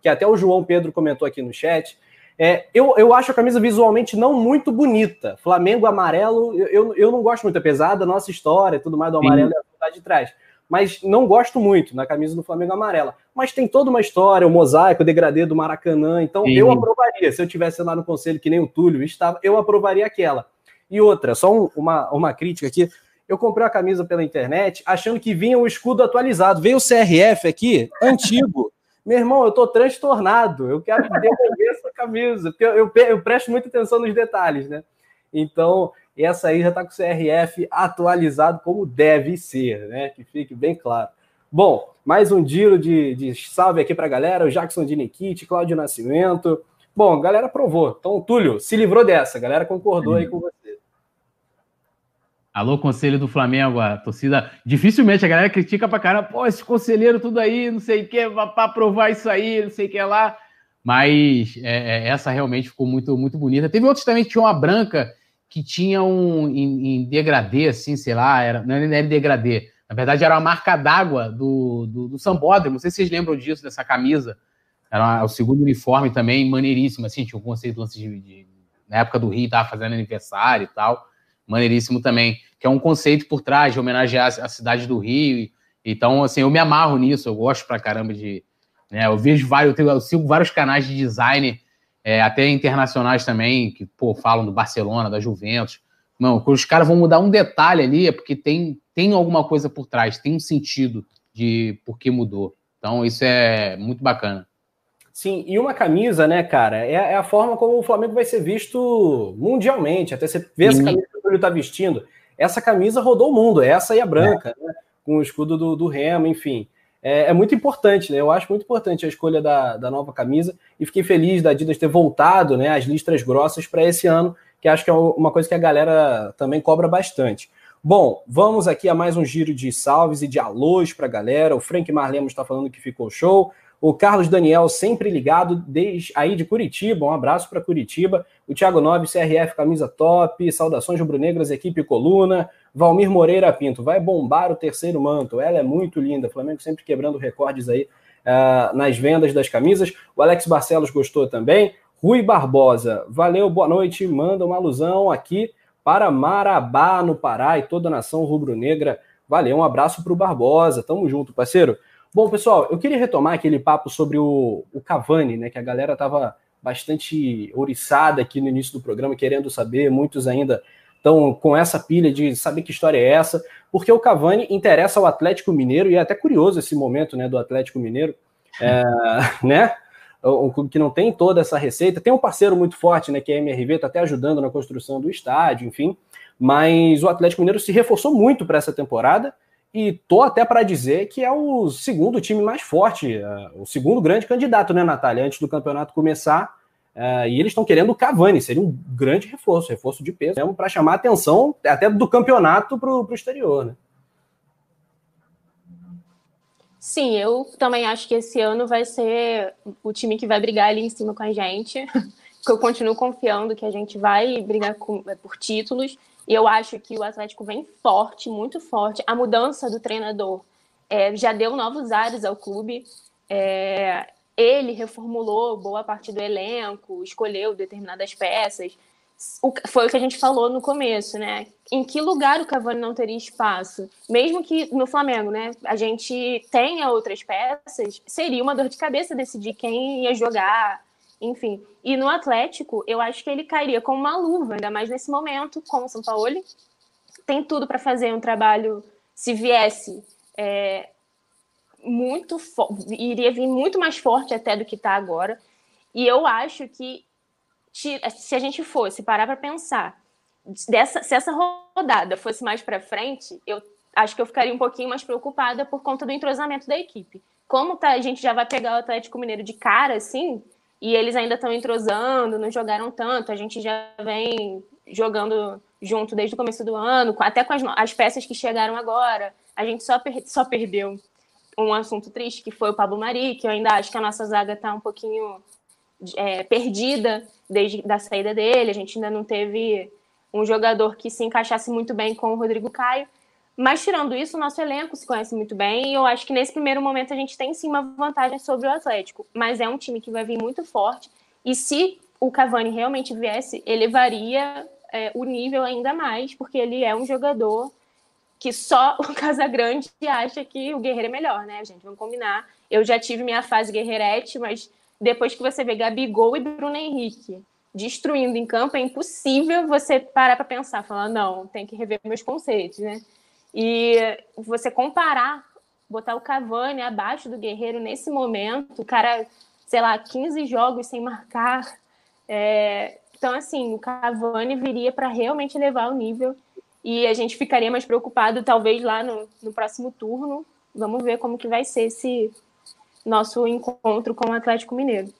que até o João Pedro comentou aqui no chat. É, eu, eu acho a camisa visualmente não muito bonita. Flamengo amarelo, eu, eu, eu não gosto muito, apesar da nossa história e tudo mais do amarelo e a de trás. Mas não gosto muito na camisa do Flamengo amarela. Mas tem toda uma história, o mosaico, o degradê do Maracanã. Então Sim. eu aprovaria. Se eu tivesse lá no conselho que nem o Túlio estava, eu aprovaria aquela. E outra, só um, uma, uma crítica aqui. Eu comprei a camisa pela internet achando que vinha o escudo atualizado. Veio o CRF aqui, antigo. [LAUGHS] Meu irmão, eu tô transtornado. Eu quero devolver essa camisa, porque eu, eu, eu, presto muita atenção nos detalhes, né? Então, essa aí já tá com o CRF atualizado como deve ser, né? Que fique bem claro. Bom, mais um giro de, de salve aqui pra galera. O Jackson de Nikit, Cláudio Nascimento. Bom, a galera aprovou. Então, Túlio, se livrou dessa. A galera concordou aí com você. Alô, conselho do Flamengo, a torcida. Dificilmente a galera critica pra caramba, pô, esse conselheiro tudo aí, não sei o que, pra aprovar isso aí, não sei o que lá. Mas é, é, essa realmente ficou muito, muito bonita. Teve outros também que tinham uma branca que tinha um em, em degradê, assim, sei lá, era, não era degradê. Na verdade, era uma marca d'água do, do, do Sambódromo. Não sei se vocês lembram disso, dessa camisa. Era o segundo uniforme também, maneiríssimo, assim, tinha um conceito lance de, de, na época do Rio, tava fazendo aniversário e tal. Maneiríssimo também que é um conceito por trás de homenagear a cidade do Rio. Então, assim, eu me amarro nisso, eu gosto pra caramba de. Né, eu vejo vários, eu, tenho, eu sigo vários canais de design, é, até internacionais também, que pô, falam do Barcelona, da Juventus. Não, os caras vão mudar um detalhe ali, é porque tem, tem alguma coisa por trás, tem um sentido de por que mudou. Então, isso é muito bacana. Sim, e uma camisa, né, cara, é, é, a forma como o Flamengo vai ser visto mundialmente. Até você ver essa camisa ele está vestindo essa camisa rodou o mundo, essa e a branca, né? com o escudo do, do Remo, enfim. É, é, muito importante, né? Eu acho muito importante a escolha da, da nova camisa e fiquei feliz da Adidas ter voltado né, as listras grossas para esse ano, que acho que é uma coisa que a galera também cobra bastante. Bom, vamos aqui a mais um giro de salves e de alôs para a galera. O Frank Marlemos está falando que ficou show. O Carlos Daniel, sempre ligado, desde aí de Curitiba. Um abraço para Curitiba. O Thiago Nobre, CRF, camisa top. Saudações rubro-negras, equipe Coluna. Valmir Moreira Pinto, vai bombar o terceiro manto. Ela é muito linda. Flamengo sempre quebrando recordes aí uh, nas vendas das camisas. O Alex Barcelos gostou também. Rui Barbosa, valeu, boa noite. Manda uma alusão aqui para Marabá, no Pará, e toda a nação rubro-negra. Valeu, um abraço para o Barbosa. Tamo junto, parceiro. Bom, pessoal, eu queria retomar aquele papo sobre o, o Cavani, né? Que a galera estava bastante oriçada aqui no início do programa, querendo saber, muitos ainda estão com essa pilha de saber que história é essa, porque o Cavani interessa ao Atlético Mineiro, e é até curioso esse momento né, do Atlético Mineiro, é, [LAUGHS] né? Um clube que não tem toda essa receita, tem um parceiro muito forte, né? Que é a MRV, está até ajudando na construção do estádio, enfim. mas o Atlético Mineiro se reforçou muito para essa temporada e tô até para dizer que é o segundo time mais forte, uh, o segundo grande candidato, né, Natália, antes do campeonato começar. Uh, e eles estão querendo o Cavani, seria um grande reforço, reforço de peso, mesmo para chamar a atenção até do campeonato para o exterior, né? Sim, eu também acho que esse ano vai ser o time que vai brigar ali em cima com a gente. [LAUGHS] eu continuo confiando que a gente vai brigar com, por títulos. E eu acho que o Atlético vem forte, muito forte. A mudança do treinador é, já deu novos ares ao clube. É, ele reformulou boa parte do elenco, escolheu determinadas peças. O, foi o que a gente falou no começo, né? Em que lugar o Cavani não teria espaço? Mesmo que no Flamengo, né? A gente tenha outras peças, seria uma dor de cabeça decidir quem ia jogar, enfim. E no Atlético, eu acho que ele cairia como uma luva, ainda mais nesse momento, com o São Paulo. Tem tudo para fazer um trabalho, se viesse, é, muito iria vir muito mais forte até do que está agora. E eu acho que se a gente fosse parar para pensar, dessa, se essa rodada fosse mais para frente, eu acho que eu ficaria um pouquinho mais preocupada por conta do entrosamento da equipe. Como tá, a gente já vai pegar o Atlético Mineiro de cara, assim, e eles ainda estão entrosando, não jogaram tanto. A gente já vem jogando junto desde o começo do ano, até com as, as peças que chegaram agora. A gente só, per, só perdeu um assunto triste, que foi o Pablo Mari, que eu ainda acho que a nossa zaga está um pouquinho é, perdida desde a saída dele. A gente ainda não teve um jogador que se encaixasse muito bem com o Rodrigo Caio. Mas tirando isso, o nosso elenco se conhece muito bem e eu acho que nesse primeiro momento a gente tem sim uma vantagem sobre o Atlético. Mas é um time que vai vir muito forte e se o Cavani realmente viesse, elevaria é, o nível ainda mais, porque ele é um jogador que só [LAUGHS] o Casagrande acha que o Guerreiro é melhor, né, gente? Vamos combinar. Eu já tive minha fase guerreirete, mas depois que você vê Gabigol e Bruno Henrique destruindo em campo, é impossível você parar para pensar, falar, não, tem que rever meus conceitos, né? E você comparar, botar o Cavani abaixo do Guerreiro nesse momento, o cara, sei lá, 15 jogos sem marcar. É... Então, assim, o Cavani viria para realmente levar o nível e a gente ficaria mais preocupado, talvez, lá no, no próximo turno. Vamos ver como que vai ser esse nosso encontro com o Atlético Mineiro.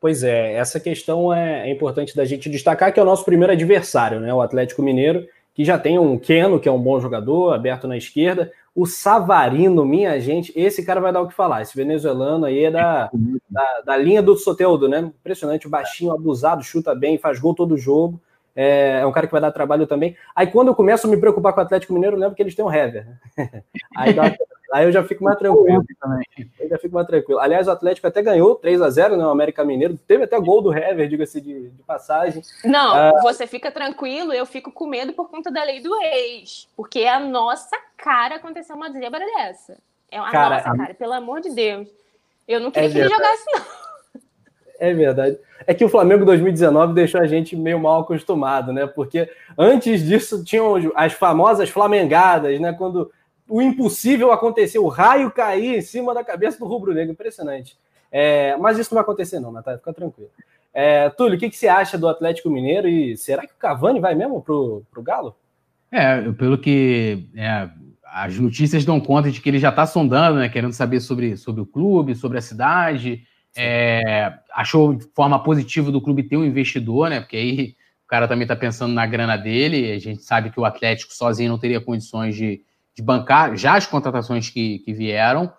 Pois é, essa questão é, é, importante da gente destacar, que é o nosso primeiro adversário, né? O Atlético Mineiro, que já tem um Keno, que é um bom jogador, aberto na esquerda. O Savarino, minha gente, esse cara vai dar o que falar. Esse venezuelano aí é da, da, da linha do Soteudo, né? Impressionante, baixinho, abusado, chuta bem, faz gol todo jogo. É, é, um cara que vai dar trabalho também. Aí quando eu começo a me preocupar com o Atlético Mineiro, eu lembro que eles têm um Hever. [LAUGHS] Aí, aí, eu já fico mais tranquilo. Eu já fico mais tranquilo. Aliás, o Atlético até ganhou 3 a 0 né? O América Mineiro. Teve até gol do Hever, diga-se de, de, passagem. Não, ah, você fica tranquilo, eu fico com medo por conta da lei do ex. Porque é a nossa cara acontecer uma zebra dessa. É a cara, nossa cara, pelo amor de Deus. Eu não queria é que ele jogasse, não. É verdade. É que o Flamengo 2019 deixou a gente meio mal acostumado, né? Porque antes disso tinham as famosas flamengadas, né? Quando o impossível aconteceu, o raio cair em cima da cabeça do rubro-negro. Impressionante. É, mas isso não vai acontecer, não, Natália, fica tranquilo. É, Túlio, o que, que você acha do Atlético Mineiro e será que o Cavani vai mesmo pro, pro Galo? É, pelo que é, as notícias dão conta de que ele já está sondando, né? Querendo saber sobre, sobre o clube, sobre a cidade. É, achou de forma positiva do clube ter um investidor, né? Porque aí o cara também está pensando na grana dele. A gente sabe que o Atlético sozinho não teria condições de, de bancar já as contratações que, que vieram.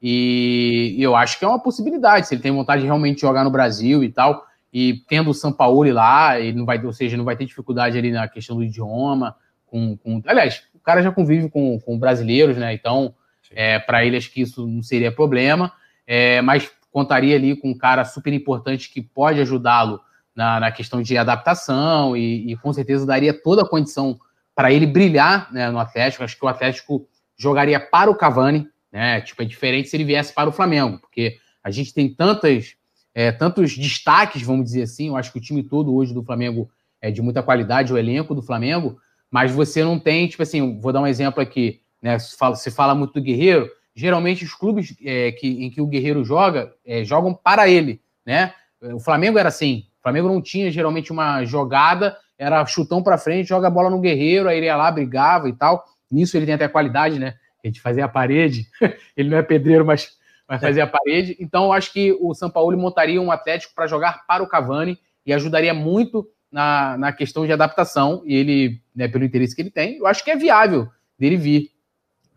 E, e, eu acho que é uma possibilidade, se ele tem vontade de realmente jogar no Brasil e tal, e tendo o São Paulo lá, ele não vai, ou seja, não vai ter dificuldade ali na questão do idioma. Com, com aliás, o cara já convive com, com brasileiros, né? Então, é, para ele acho que isso não seria problema. É, mas contaria ali com um cara super importante que pode ajudá-lo na, na, questão de adaptação e, e, com certeza daria toda a condição para ele brilhar né, no Atlético. Acho que o Atlético jogaria para o Cavani, né? Tipo, é diferente se ele viesse para o Flamengo, porque a gente tem tantas, é, tantos destaques, vamos dizer assim. Eu acho que o time todo hoje do Flamengo é de muita qualidade, o elenco do Flamengo, mas você não tem, tipo assim, vou dar um exemplo aqui, né? Se fala, se fala muito do Guerreiro, geralmente os clubes é, que, em que o Guerreiro joga, é, jogam para ele, né? O Flamengo era assim, o Flamengo não tinha geralmente uma jogada, era chutão para frente, joga a bola no Guerreiro, aí ele ia lá, brigava e tal. Nisso ele tem até qualidade, né? A gente fazia a parede, [LAUGHS] ele não é pedreiro, mas vai fazer a parede. Então, eu acho que o São Paulo montaria um Atlético para jogar para o Cavani e ajudaria muito na, na questão de adaptação. E ele, né, pelo interesse que ele tem, eu acho que é viável dele vir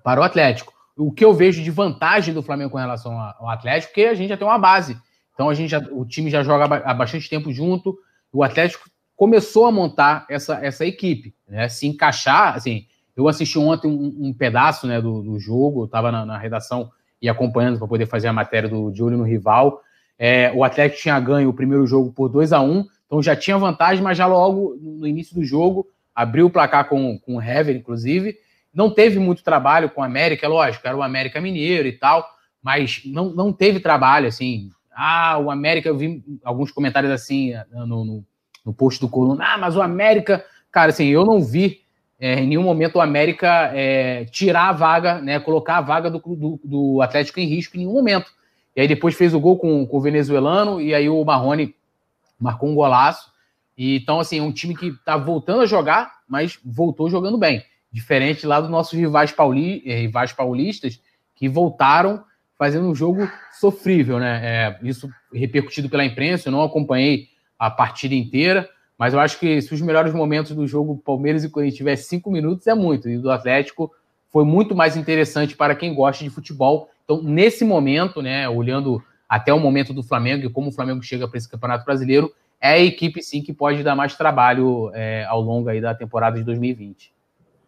para o Atlético. O que eu vejo de vantagem do Flamengo com relação ao Atlético, porque a gente já tem uma base. Então a gente já, o time já joga há bastante tempo junto. O Atlético começou a montar essa, essa equipe, né? Se encaixar, assim, eu assisti ontem um, um pedaço né, do, do jogo, eu estava na, na, redação e acompanhando para poder fazer a matéria do de olho no rival. É, o Atlético tinha ganho o primeiro jogo por 2 a 1 então já tinha vantagem, mas já logo no início do jogo abriu o placar com, com o Hever, inclusive. Não teve muito trabalho com o América, é lógico, era o América Mineiro e tal, mas não, não teve trabalho, assim. Ah, o América, eu vi alguns comentários assim no, no, no post do Coluna, ah, mas o América, cara, assim, eu não vi é, em nenhum momento o América é, tirar a vaga, né, colocar a vaga do, do, do, Atlético em risco em nenhum momento. E aí depois fez o gol com, com o venezuelano, e aí o Marrone marcou um golaço. E, então, assim, é um time que está voltando a jogar, mas voltou jogando bem. Diferente lá dos nossos rivais, pauli, eh, rivais paulistas, que voltaram fazendo um jogo sofrível, né? É, isso repercutido pela imprensa, eu não acompanhei a partida inteira, mas eu acho que se os melhores momentos do jogo Palmeiras e Corinthians tivesse cinco minutos, é muito. E do Atlético foi muito mais interessante para quem gosta de futebol. Então, nesse momento, né, olhando até o momento do Flamengo e como o Flamengo chega para esse Campeonato Brasileiro, é a equipe sim que pode dar mais trabalho é, ao longo aí da temporada de 2020.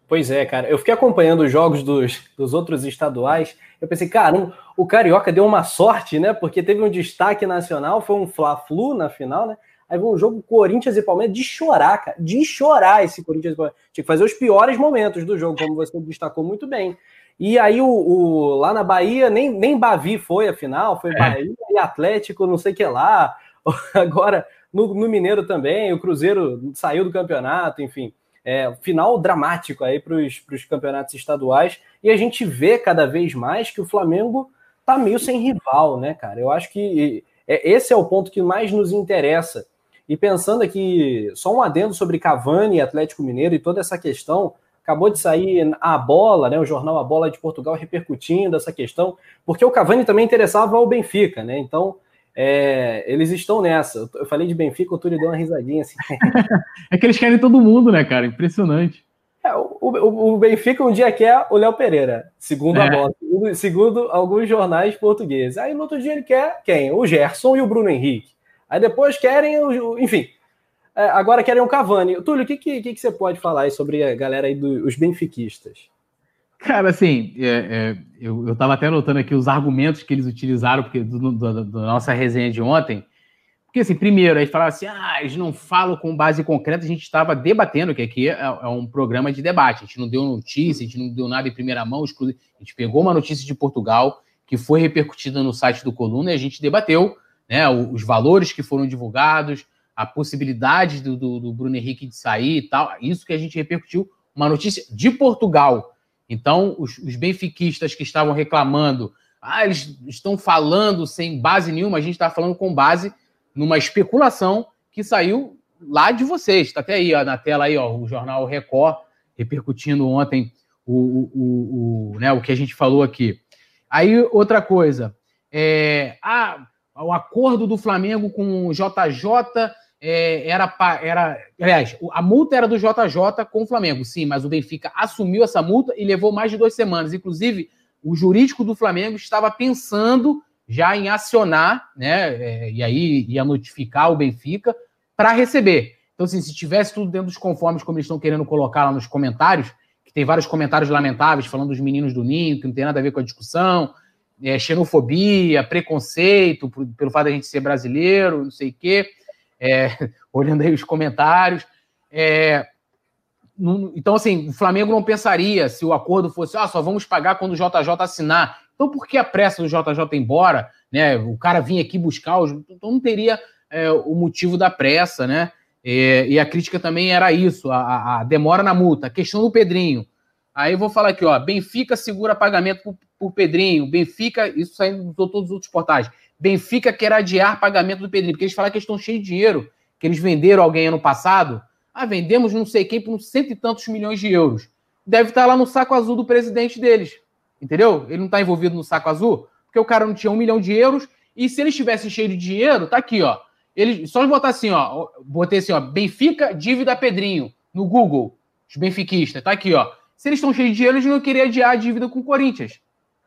Pois é, cara. Eu fiquei acompanhando os jogos dos, dos outros estaduais. Eu pensei, cara, o Carioca deu uma sorte, né? Porque teve um destaque nacional, foi um Fla-Flu na final, né? Aí um jogo Corinthians e Palmeiras de chorar, cara. De chorar esse Corinthians e Palmeiras. Tinha que fazer os piores momentos do jogo, como você destacou muito bem. E aí, o, o, lá na Bahia, nem, nem Bavi foi a final, foi é. Bahia e Atlético, não sei o que lá. [LAUGHS] Agora, no, no, Mineiro também, o Cruzeiro saiu do campeonato, enfim. É, final dramático aí para os campeonatos estaduais. E a gente vê cada vez mais que o Flamengo tá meio sem rival, né, cara? Eu acho que é, esse é o ponto que mais nos interessa. E pensando aqui, só um adendo sobre Cavani e Atlético Mineiro e toda essa questão, acabou de sair a bola, né, o jornal A Bola de Portugal repercutindo essa questão, porque o Cavani também interessava ao Benfica, né? Então, é, eles estão nessa. Eu falei de Benfica, o Túlio deu uma risadinha assim. [LAUGHS] é que eles querem todo mundo, né, cara? Impressionante. É, o, o, o, Benfica um dia quer o Léo Pereira, segundo é. a bola, segundo, segundo, alguns jornais portugueses. Aí no outro dia ele quer quem? O Gerson e o Bruno Henrique. Aí depois querem, o, enfim, é, agora querem um Cavani. Túlio, o que, que, que, você pode falar aí sobre a galera aí dos benfiquistas? Cara, assim, é, é, eu, estava até anotando aqui os argumentos que eles utilizaram porque do, do, da nossa resenha de ontem. Porque, assim, primeiro, aí falaram assim, ah, eles não falam com base concreta, a gente estava debatendo, que aqui é, é, um programa de debate, a gente não deu notícia, a gente não deu nada em primeira mão, a gente pegou uma notícia de Portugal, que foi repercutida no site do Coluna, e a gente debateu né, os valores que foram divulgados, a possibilidade do, do, do, Bruno Henrique de sair e tal. Isso que a gente repercutiu, uma notícia de Portugal. Então, os, os benfiquistas que estavam reclamando, ah, eles estão falando sem base nenhuma, a gente está falando com base numa especulação que saiu lá de vocês. Está até aí ó, na tela aí, ó, o jornal Record repercutindo ontem o, o, o, o, né, o que a gente falou aqui. Aí, outra coisa, é, ah, o acordo do Flamengo com o JJ é, era, era. Aliás, a multa era do JJ com o Flamengo, sim, mas o Benfica assumiu essa multa e levou mais de duas semanas. Inclusive, o jurídico do Flamengo estava pensando já em acionar, né? É, e aí ia notificar o Benfica para receber. Então, assim, se tivesse tudo dentro dos conformes, como eles estão querendo colocar lá nos comentários, que tem vários comentários lamentáveis falando dos meninos do Ninho, que não tem nada a ver com a discussão, é, xenofobia, preconceito pelo fato de a gente ser brasileiro, não sei o quê é, [LAUGHS] olhando aí os comentários. É, então, assim, o Flamengo não pensaria se o acordo fosse, ah, só vamos pagar quando o JJ assinar. Então, por que a pressa do JJ ir embora? Né? O cara vinha aqui buscar, os... então não teria é, o motivo da pressa, né? É, e a crítica também era isso, a, a, demora na multa. A questão do Pedrinho. Aí eu vou falar aqui, ó, Benfica segura pagamento por, por Pedrinho, Benfica, isso saindo de todos os outros portais. Benfica quer adiar pagamento do Pedrinho, porque eles falam que eles estão cheios de dinheiro, que eles venderam alguém ano passado. Ah, vendemos não sei quem por cento e tantos milhões de euros. Deve estar lá no saco azul do presidente deles. Entendeu? Ele não está envolvido no saco azul, porque o cara não tinha um milhão de euros. E se eles estivessem cheio de dinheiro, tá aqui, ó. Ele, só botar assim, ó. Botei assim, ó. Benfica, dívida Pedrinho, no Google. Os benfiquistas, tá aqui, ó. Se eles estão cheios de dinheiro, eles não queriam adiar a dívida com o Corinthians.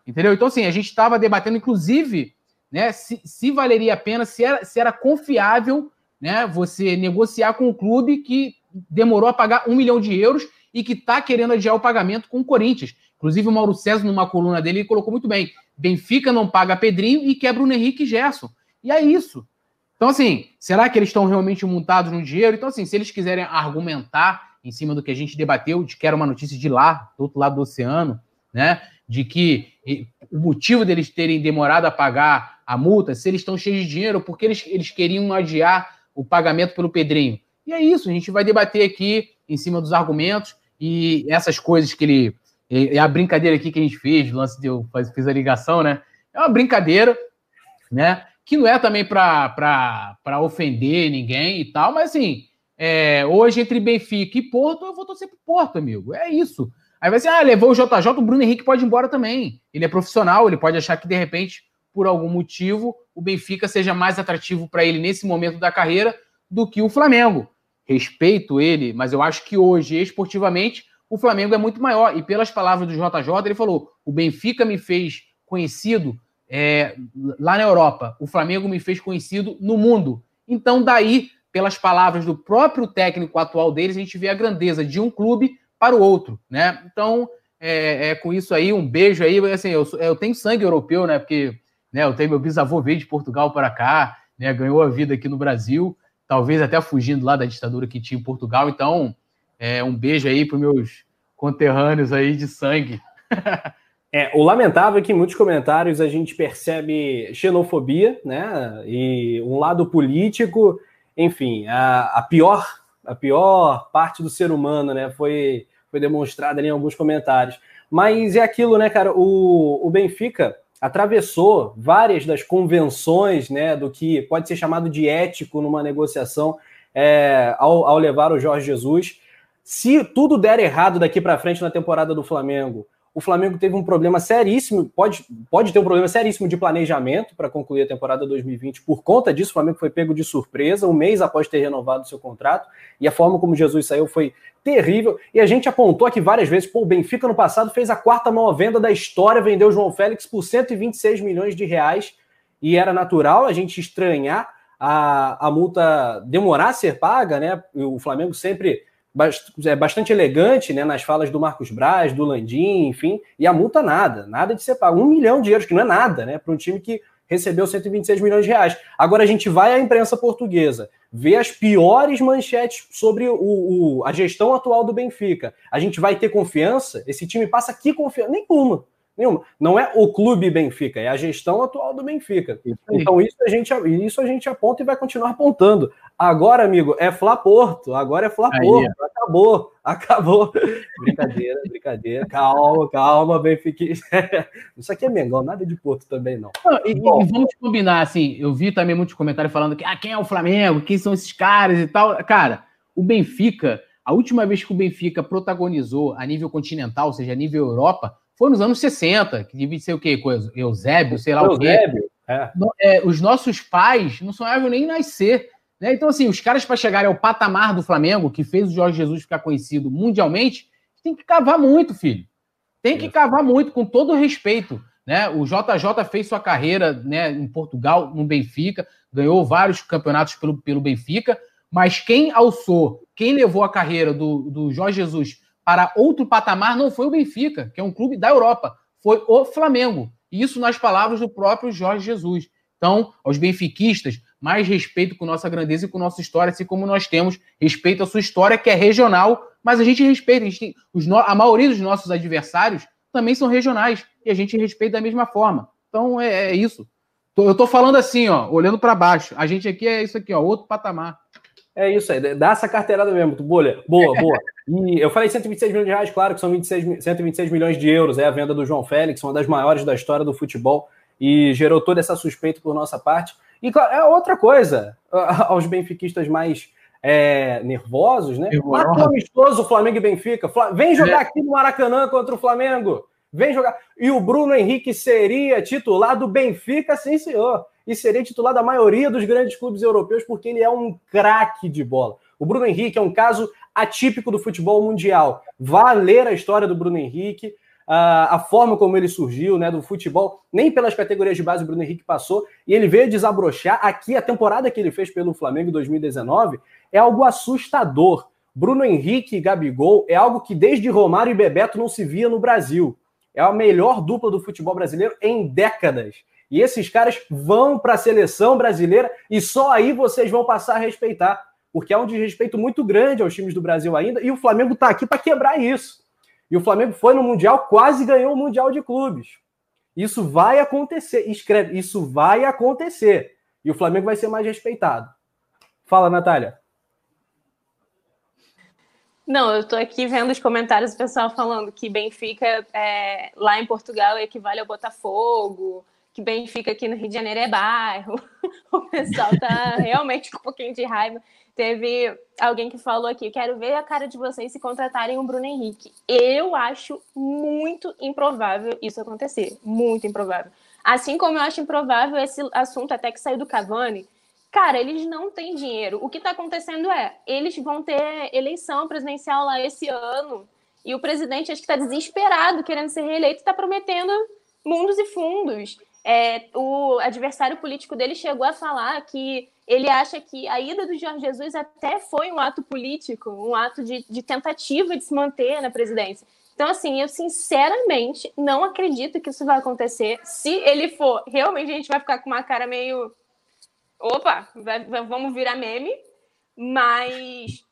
Entendeu? Então, assim, a gente estava debatendo, inclusive, né, se, se, valeria a pena, se era, se era confiável né, você negociar com o clube que demorou a pagar um milhão de euros e que está querendo adiar o pagamento com o Corinthians. Inclusive, o Mauro César, numa coluna dele, colocou muito bem: Benfica não paga Pedrinho e quer Bruno Henrique Gerson. E é isso. Então, assim, será que eles estão realmente montados no dinheiro? Então, assim, se eles quiserem argumentar em cima do que a gente debateu, de que era uma notícia de lá, do outro lado do oceano, né? De que o motivo deles terem demorado a pagar a multa, se eles estão cheios de dinheiro, porque eles, eles queriam adiar o pagamento pelo Pedrinho. E é isso, a gente vai debater aqui em cima dos argumentos e essas coisas que ele. É a brincadeira aqui que a gente fez, o lance de eu fiz a ligação, né? É uma brincadeira, né? Que não é também para ofender ninguém e tal, mas assim, é, hoje entre Benfica e Porto, eu vou torcer pro Porto, amigo. É isso. Aí vai ser, ah, levou o JJ, o Bruno Henrique pode ir embora também. Ele é profissional, ele pode achar que de repente, por algum motivo, o Benfica seja mais atrativo para ele nesse momento da carreira do que o Flamengo. Respeito ele, mas eu acho que hoje, esportivamente, o Flamengo é muito maior. E pelas palavras do JJ, ele falou: o Benfica me fez conhecido é, lá na Europa, o Flamengo me fez conhecido no mundo. Então, daí, pelas palavras do próprio técnico atual deles, a gente vê a grandeza de um clube para o outro, né? Então, é, é, com isso aí, um beijo aí. Assim, eu, eu tenho sangue europeu, né? Porque né, eu tenho meu bisavô veio de Portugal para cá, né? Ganhou a vida aqui no Brasil, talvez até fugindo lá da ditadura que tinha em Portugal. Então, é, um beijo aí para meus conterrâneos aí de sangue. [LAUGHS] É, o lamentável é que em muitos comentários a gente percebe xenofobia, né? E um lado político, enfim, a, a pior a pior parte do ser humano, né? Foi foi demonstrada em alguns comentários. Mas é aquilo, né, cara? O, o Benfica atravessou várias das convenções, né, do que pode ser chamado de ético numa negociação é, ao, ao levar o Jorge Jesus. Se tudo der errado daqui para frente na temporada do Flamengo, o Flamengo teve um problema seríssimo, pode, pode ter um problema seríssimo de planejamento para concluir a temporada 2020. Por conta disso, o Flamengo foi pego de surpresa, um mês após ter renovado seu contrato, e a forma como Jesus saiu foi terrível. E a gente apontou aqui várias vezes: pô, o Benfica no passado fez a quarta maior venda da história, vendeu João Félix por 126 milhões de reais, e era natural a gente estranhar a, a multa demorar a ser paga, né? O Flamengo sempre bastante elegante né, nas falas do Marcos Braz, do Landim, enfim, e a multa nada, nada de ser pago. Um milhão de euros, que não é nada, né? Para um time que recebeu 126 milhões de reais. Agora a gente vai à imprensa portuguesa, vê as piores manchetes sobre o, o, a gestão atual do Benfica. A gente vai ter confiança? Esse time passa que confiança? Nenhuma. Nenhuma. Não é o clube Benfica, é a gestão atual do Benfica. Então isso a gente isso a gente aponta e vai continuar apontando. Agora, amigo, é Flá Porto. Agora é Flá Porto. Acabou, acabou. [LAUGHS] brincadeira, brincadeira. Calma, calma, Benfica. [LAUGHS] isso aqui é Mengão, nada de Porto também não. não e, Bom, e, vamos combinar assim. Eu vi também muitos comentários falando que ah, quem é o Flamengo, quem são esses caras e tal. Cara, o Benfica, a última vez que o Benfica protagonizou a nível continental, ou seja, a nível Europa foi nos anos 60, que devia ser o quê? Coisa? Eusébio, sei lá Eusébio, o quê. É. É, os nossos pais não sonhavam nem nascer. Né? Então, assim, os caras para chegarem ao patamar do Flamengo, que fez o Jorge Jesus ficar conhecido mundialmente, tem que cavar muito, filho. Tem que cavar muito, com todo respeito. Né? O JJ fez sua carreira né, em Portugal, no Benfica, ganhou vários campeonatos pelo, pelo Benfica, mas quem alçou, quem levou a carreira do, do Jorge Jesus para outro patamar não foi o Benfica, que é um clube da Europa, foi o Flamengo. E isso nas palavras do próprio Jorge Jesus. Então, aos benfiquistas, mais respeito com nossa grandeza e com nossa história, assim como nós temos respeito à sua história, que é regional, mas a gente respeita. A, gente tem, os, a maioria dos nossos adversários também são regionais e a gente respeita da mesma forma. Então, é, é isso. Eu estou falando assim, ó, olhando para baixo. A gente aqui é isso aqui, ó, outro patamar. É isso aí, dá essa carteirada mesmo, bolha. Boa, [LAUGHS] boa. E eu falei 126 milhões de reais, claro que são 26, 126 milhões de euros, é a venda do João Félix, uma das maiores da história do futebol, e gerou toda essa suspeita por nossa parte. E claro, é outra coisa, aos benfiquistas mais é, nervosos, né? Marcou amistoso Flamengo e Benfica. Vem jogar é. aqui no Maracanã contra o Flamengo. Vem jogar. E o Bruno Henrique seria titular do Benfica, sim, senhor. E seria titular da maioria dos grandes clubes europeus, porque ele é um craque de bola. O Bruno Henrique é um caso atípico do futebol mundial. Vá ler a história do Bruno Henrique, a, a forma como ele surgiu, né, do futebol. Nem pelas categorias de base o Bruno Henrique passou. E ele veio desabrochar. Aqui, a temporada que ele fez pelo Flamengo em 2019 é algo assustador. Bruno Henrique e Gabigol é algo que desde Romário e Bebeto não se via no Brasil. É a melhor dupla do futebol brasileiro em décadas. E esses caras vão para a seleção brasileira e só aí vocês vão passar a respeitar, porque há um desrespeito muito grande aos times do Brasil ainda, e o Flamengo está aqui para quebrar isso. E o Flamengo foi no Mundial, quase ganhou o Mundial de Clubes. Isso vai acontecer. Escreve, isso vai acontecer. E o Flamengo vai ser mais respeitado. Fala, Natália. Não, eu estou aqui vendo os comentários do pessoal falando que Benfica é, lá em Portugal equivale ao Botafogo, Benfica aqui no Rio de Janeiro é bairro. [LAUGHS] O pessoal tá [LAUGHS] realmente com um pouquinho de raiva. Teve alguém que falou aqui: quero ver a cara de vocês se contratarem o Bruno Henrique. Eu acho muito improvável isso acontecer. Muito improvável. Assim como eu acho improvável esse assunto até que saiu do Cavani Cara, eles não têm dinheiro. O que está acontecendo é, eles vão ter eleição presidencial lá esse ano, e o presidente acho que está desesperado, querendo ser reeleito, está prometendo mundos e fundos. É, o adversário político dele chegou a falar que ele acha que a ida do Jorge Jesus até foi um ato político, um ato de, de tentativa de se manter na presidência. Então, assim, eu sinceramente não acredito que isso vai acontecer. Se ele for, realmente a gente vai ficar com uma cara meio opa, vai, vamos virar meme, mas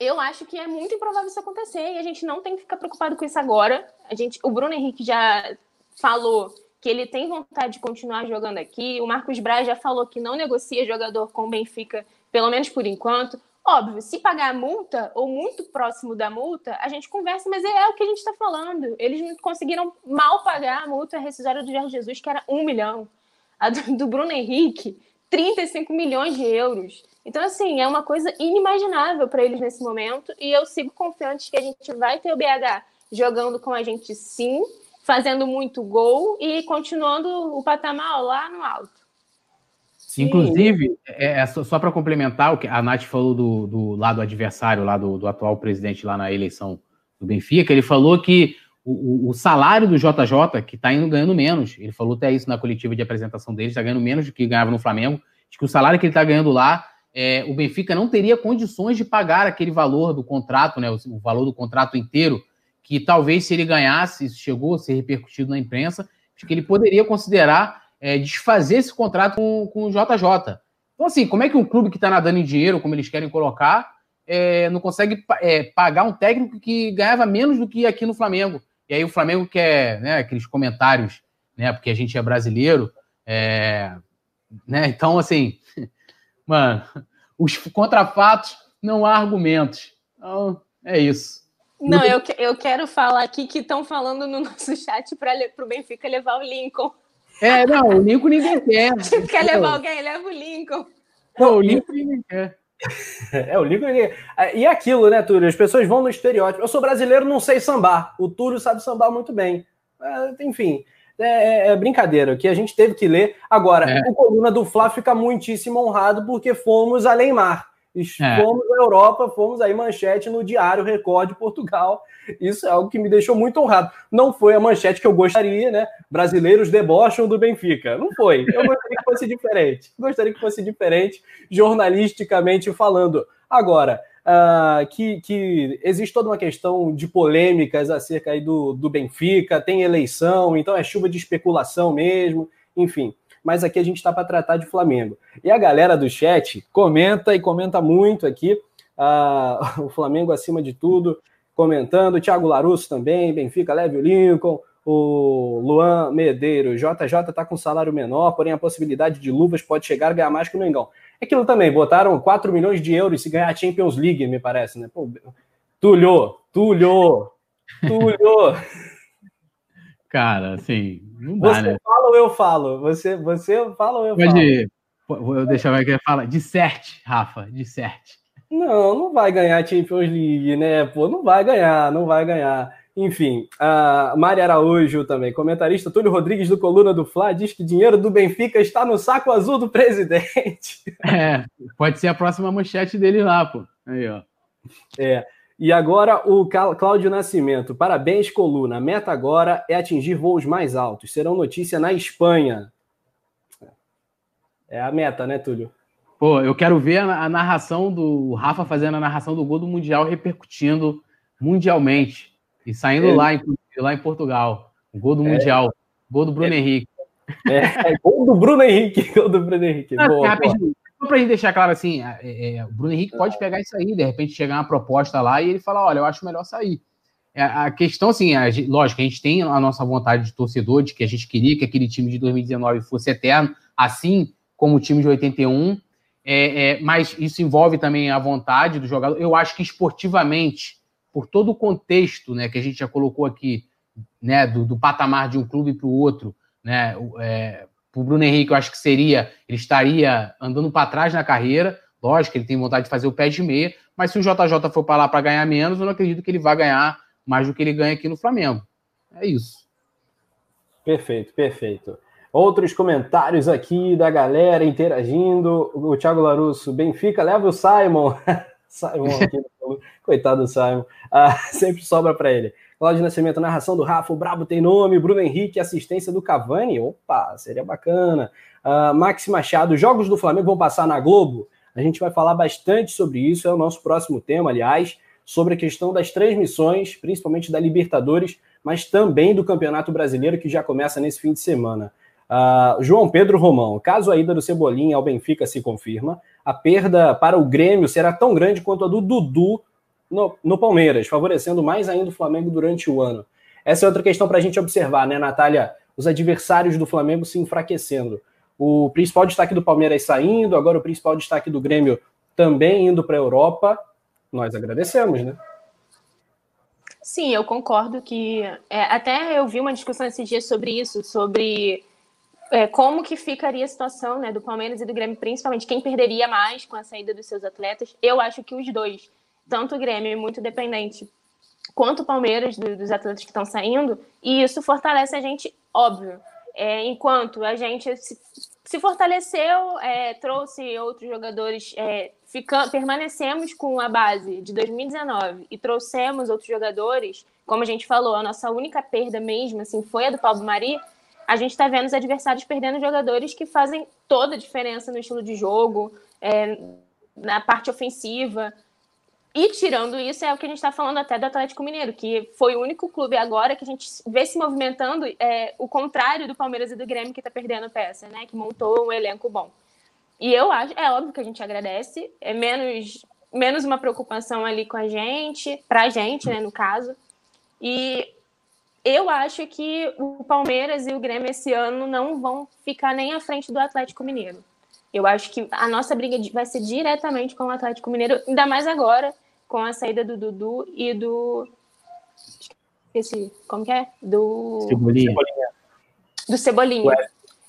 eu acho que é muito improvável isso acontecer e a gente não tem que ficar preocupado com isso agora. A gente, o Bruno Henrique já falou que ele tem vontade de continuar jogando aqui. O Marcos Braz já falou que não negocia jogador com o Benfica, pelo menos por enquanto. Óbvio, se pagar a multa ou muito próximo da multa, a gente conversa, mas é, o que a gente está falando. Eles conseguiram mal pagar a multa rescisória do Jorge Jesus, que era um milhão. A do Bruno Henrique 35 milhões de euros. Então, assim, é uma coisa inimaginável para eles nesse momento. E eu sigo confiante que a gente vai ter o BH jogando com a gente sim, fazendo muito gol e continuando o patamar lá no alto. Sim. Inclusive, é, é só, só para complementar o que a Nath falou do, do lado adversário, lá do, do atual presidente lá na eleição do Benfica, ele falou que o, o, salário do JJ, que está indo ganhando menos, ele falou até isso na coletiva de apresentação dele, está ganhando menos do que ganhava no Flamengo, de que o salário que ele está ganhando lá, é, o Benfica não teria condições de pagar aquele valor do contrato, né, o, o, valor do contrato inteiro, que talvez se ele ganhasse, isso chegou a ser repercutido na imprensa, de que ele poderia considerar é, desfazer esse contrato com, com o JJ. Então, assim, como é que um clube que está nadando em dinheiro, como eles querem colocar, é, não consegue é, pagar um técnico que ganhava menos do que aqui no Flamengo? E aí o Flamengo quer, né, aqueles comentários, né, porque a gente é brasileiro, é, né, então assim, [LAUGHS] mano, os contrafatos não há argumentos. Então, é isso. Não, eu, eu quero falar aqui que estão falando no [LAUGHS] nosso chat para o Benfica levar o Lincoln. É, não, o Lincoln ninguém [LAUGHS] quer. quer levar alguém, leva o Lincoln. Não, o Lincoln ninguém quer. É, o Lincoln. E aquilo, né, Túlio? As pessoas vão no estereótipo. Eu sou brasileiro, não sei sambar. O Túlio sabe sambar muito bem. É, enfim, é, é, brincadeira, que a gente teve que ler. Agora, é. o coluna do Fla fica muitíssimo honrado porque fomos além É. Fomos na Europa, fomos aí manchete no Diário Record de Portugal. Isso é algo que me deixou muito honrado. Não foi a manchete que eu gostaria, né? Brasileiros debocham do Benfica. Não foi. Eu gostaria que fosse diferente. Gostaria que fosse diferente, jornalisticamente falando. Agora, uh, que, que existe toda uma questão de polêmicas acerca aí do, do Benfica, tem eleição, então é chuva de especulação mesmo, enfim mas aqui a gente está para tratar de Flamengo. E a galera do chat comenta e comenta muito aqui. Uh, [LAUGHS] o Flamengo acima de tudo, comentando. Thiago Larusso também, Benfica, leve o Lincoln. O Luan Medeiros, JJ está com salário menor, porém a possibilidade de luvas pode chegar a ganhar mais que o Mengão. É aquilo também, botaram 4 milhões de euros se ganhar a Champions League, me parece, né? Pô, Tulho, Tulho, Tulho. Cara, assim, não dá, Você né? fala ou eu falo? Você, você fala ou eu Pode, falo? Eu deixar vai fala. Disserte, Rafa, disserte. Não, não vai ganhar Champions League, né? Pô, não vai ganhar, não vai ganhar. Enfim, a Mari Araújo também, comentarista Túlio Rodrigues do Coluna do Fla, diz que dinheiro do Benfica está no saco azul do presidente. [LAUGHS] É, pode ser a próxima manchete dele lá, pô. Aí, ó. É. E agora o Cláudio Nascimento. Parabéns, Coluna. A meta agora é atingir voos mais altos. Serão notícia na Espanha. É a meta, né, Túlio? Pô, eu quero ver a narração do Rafa fazendo a narração do gol do Mundial repercutindo mundialmente. E saindo é. lá, em, lá em Portugal. O gol do é. Mundial. Gol do Bruno é. Henrique. É, gol do Bruno Henrique. [LAUGHS] Gol do Bruno Henrique. Não, boa, rapidinho. Só pra gente deixar claro assim, é, é, o Bruno Henrique pode pegar isso aí, de repente chegar uma proposta lá e ele falar, olha, eu acho melhor sair. É, a questão, assim, a, lógico, a gente tem a nossa vontade de torcedor, de que a gente queria que aquele time de 2019 fosse eterno, assim como o time de 81, é, é, mas isso envolve também a vontade do jogador. Eu acho que esportivamente por todo o contexto né, que a gente já colocou aqui, né, do, do patamar de um clube para o outro, né, é, para o Bruno Henrique, eu acho que seria, ele estaria andando para trás na carreira. Lógico ele tem vontade de fazer o pé de meia, mas se o JJ for para lá para ganhar menos, eu não acredito que ele vá ganhar mais do que ele ganha aqui no Flamengo. É isso. Perfeito, perfeito. Outros comentários aqui da galera interagindo. O Thiago Larusso, Benfica, leva o Simon. [LAUGHS] Simon aqui, [LAUGHS] coitado do Simon. Ah, [LAUGHS] sempre sobra para ele. Cláudio Nascimento, narração do Rafa, o Brabo tem nome, Bruno Henrique, assistência do Cavani. Opa, seria bacana. Uh, Max Machado, jogos do Flamengo vão passar na Globo? A gente vai falar bastante sobre isso, é o nosso próximo tema, aliás, sobre a questão das transmissões, principalmente da Libertadores, mas também do Campeonato Brasileiro, que já começa nesse fim de semana. Uh, João Pedro Romão, caso a ida do Cebolinha ao Benfica se confirma, a perda para o Grêmio será tão grande quanto a do Dudu no, no Palmeiras, favorecendo mais ainda o Flamengo durante o ano. Essa é outra questão para a gente observar, né, Natália? Os adversários do Flamengo se enfraquecendo. O principal destaque do Palmeiras saindo, agora o principal destaque do Grêmio também indo para a Europa. Nós agradecemos, né? Sim, eu concordo que. É, até eu vi uma discussão esses dias sobre isso, sobre é, como que ficaria a situação né, do Palmeiras e do Grêmio, principalmente quem perderia mais com a saída dos seus atletas. Eu acho que os dois, tanto o Grêmio muito dependente, quanto o Palmeiras do, dos atletas que estão saindo, e isso fortalece a gente, óbvio. É, enquanto a gente se, se fortaleceu, é, trouxe outros jogadores, é, fica, permanecemos com a base de 2019 e trouxemos outros jogadores, como a gente falou, a nossa única perda mesmo assim, foi a do Pablo Mari a gente está vendo os adversários perdendo jogadores que fazem toda a diferença no estilo de jogo, é, na parte ofensiva. E tirando isso, é o que a gente está falando até do Atlético Mineiro, que foi o único clube agora que a gente vê se movimentando é, o contrário do Palmeiras e do Grêmio, que está perdendo peça, né? Que montou um elenco bom. E eu acho, é óbvio que a gente agradece, é menos, menos uma preocupação ali com a gente, pra gente, né, no caso. E eu acho que o Palmeiras e o Grêmio esse ano não vão ficar nem à frente do Atlético Mineiro. Eu acho que a nossa briga vai ser diretamente com o Atlético Mineiro, ainda mais agora, com a saída do Dudu e do. Esse, como que é? Do. Cebolinha. Do Cebolinha. Ué.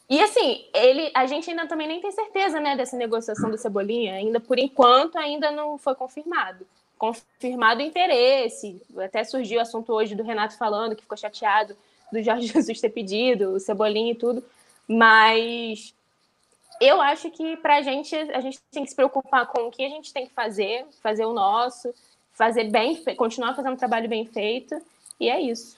E assim, ele, a gente ainda também nem tem certeza, né, dessa negociação do Cebolinha. Ainda por enquanto, ainda não foi confirmado confirmado interesse. Até surgiu o assunto hoje do Renato falando que ficou chateado do Jorge [LAUGHS] Jesus ter pedido, o Cebolinha e tudo. Mas eu acho que para a gente, a gente tem que se preocupar com o que a gente tem que fazer, fazer o nosso, fazer bem, continuar fazendo um trabalho bem feito, e é isso.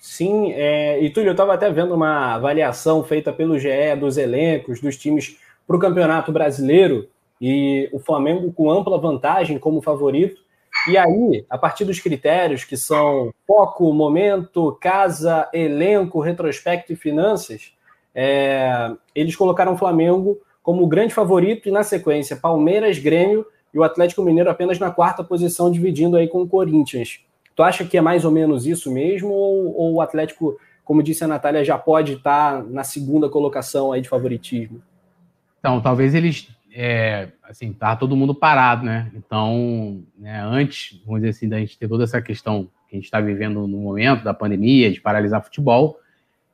Sim, é, e Túlio, eu estava até vendo uma avaliação feita pelo GE dos elencos dos times para o Campeonato Brasileiro, e o Flamengo com ampla vantagem como favorito. E aí, a partir dos critérios que são foco, momento, casa, elenco, retrospecto e finanças, é, eles colocaram o Flamengo como grande favorito e, na sequência, Palmeiras, Grêmio e o Atlético Mineiro apenas na quarta posição, dividindo aí com o Corinthians. Tu acha que é mais ou menos isso mesmo? Ou, ou o Atlético, como disse a Natália, já pode estar na segunda colocação aí de favoritismo? Então, talvez eles é, assim, tá todo mundo parado, né? Então, né, antes, vamos dizer assim, da gente ter toda essa questão que a gente está vivendo no momento da pandemia, de paralisar futebol,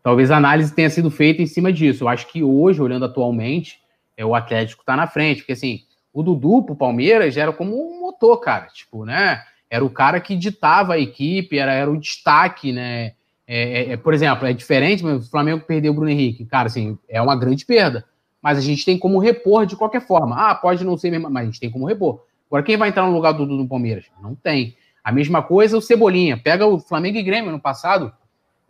talvez a análise tenha sido feita em cima disso. Eu acho que hoje, olhando atualmente, é, o Atlético está na frente, porque assim, O Dudu pro Palmeiras era como um motor, cara. Tipo, né? Era o cara que ditava a equipe, era, era o destaque, né? É, é, é por exemplo, é diferente, mas o Flamengo perdeu o Bruno Henrique. Cara, assim, é uma grande perda. Mas a gente tem como repor de qualquer forma. Ah, pode não ser mesmo, mas a gente tem como repor. Agora, quem vai entrar no lugar do Dudu no Palmeiras? Não tem. A mesma coisa o Cebolinha. Pega o Flamengo e Grêmio no passado.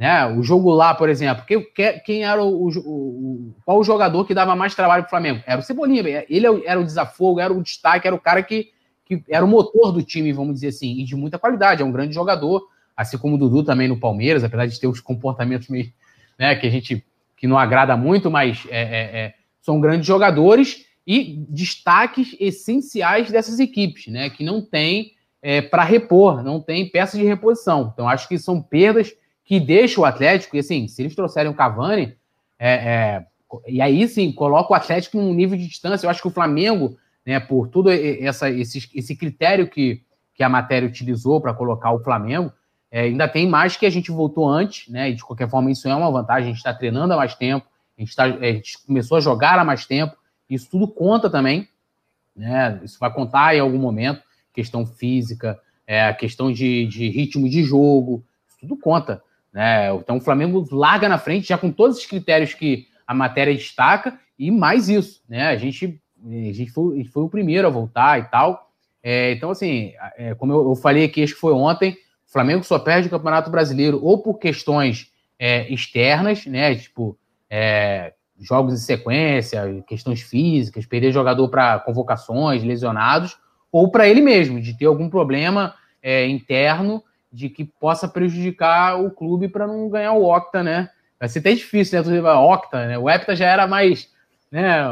Né? O jogo lá, por exemplo. Quem, quem era o, o, o, Qual o jogador que dava mais trabalho para o Flamengo? Era o Cebolinha. Ele era o desafogo, era o destaque, era o cara que, que era o motor do time, vamos dizer assim, e de muita qualidade. É um grande jogador, assim como o Dudu também no Palmeiras, apesar de ter os comportamentos meio. Né, que a gente que não agrada muito, mas é, é, é, são grandes jogadores e destaques essenciais dessas equipes, né? Que não tem é, para repor, não tem peças de reposição. Então, acho que são perdas que deixam o Atlético, e assim, se eles trouxerem o Cavani, é, é, e aí sim, coloca o Atlético num nível de distância. Eu acho que o Flamengo, né, por todo essa, esse, esse critério que, que a matéria utilizou para colocar o Flamengo, é, ainda tem mais que a gente voltou antes, né? E de qualquer forma, isso é uma vantagem. A gente está treinando há mais tempo, a gente, tá, a gente começou a jogar há mais tempo, isso tudo conta também, né? Isso vai contar em algum momento, questão física, é, questão de, de ritmo de jogo, isso tudo conta, né? Então o Flamengo larga na frente, já com todos os critérios que a matéria destaca, e mais isso, né? A gente, a gente, foi, a gente foi o primeiro a voltar e tal. É, então, assim, é, como eu, eu, falei aqui, acho que foi ontem, o Flamengo só perde o Campeonato Brasileiro ou por questões é, externas, né? Tipo, é, jogos em sequência, questões físicas, perder jogador para convocações, lesionados, ou para ele mesmo, de ter algum problema é, interno de que possa prejudicar o clube para não ganhar o Octa, né? Vai ser até difícil, né? Octa, né? O Hepta já era mais, né?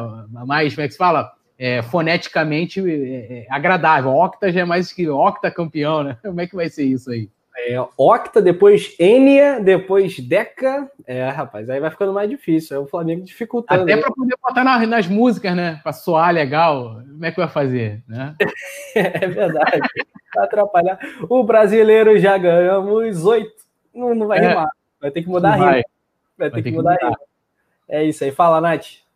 Mais, como é que se fala? É, foneticamente é, é, agradável. Octa já é mais que Octa campeão, né? [LAUGHS] Como é que vai ser isso aí? É, Octa, depois Enia, depois Deca. É, rapaz, aí vai ficando mais difícil. É o Flamengo dificultando. Até para poder botar nas, nas, músicas, né? Para soar legal. Como é que vai fazer, né? [LAUGHS] é verdade. Vai atrapalhar. O brasileiro já ganhamos oito. Não, não vai é. rimar. Vai ter que mudar a rima. Vai, vai ter, que, que mudar a rima. É isso aí. Fala, Nath.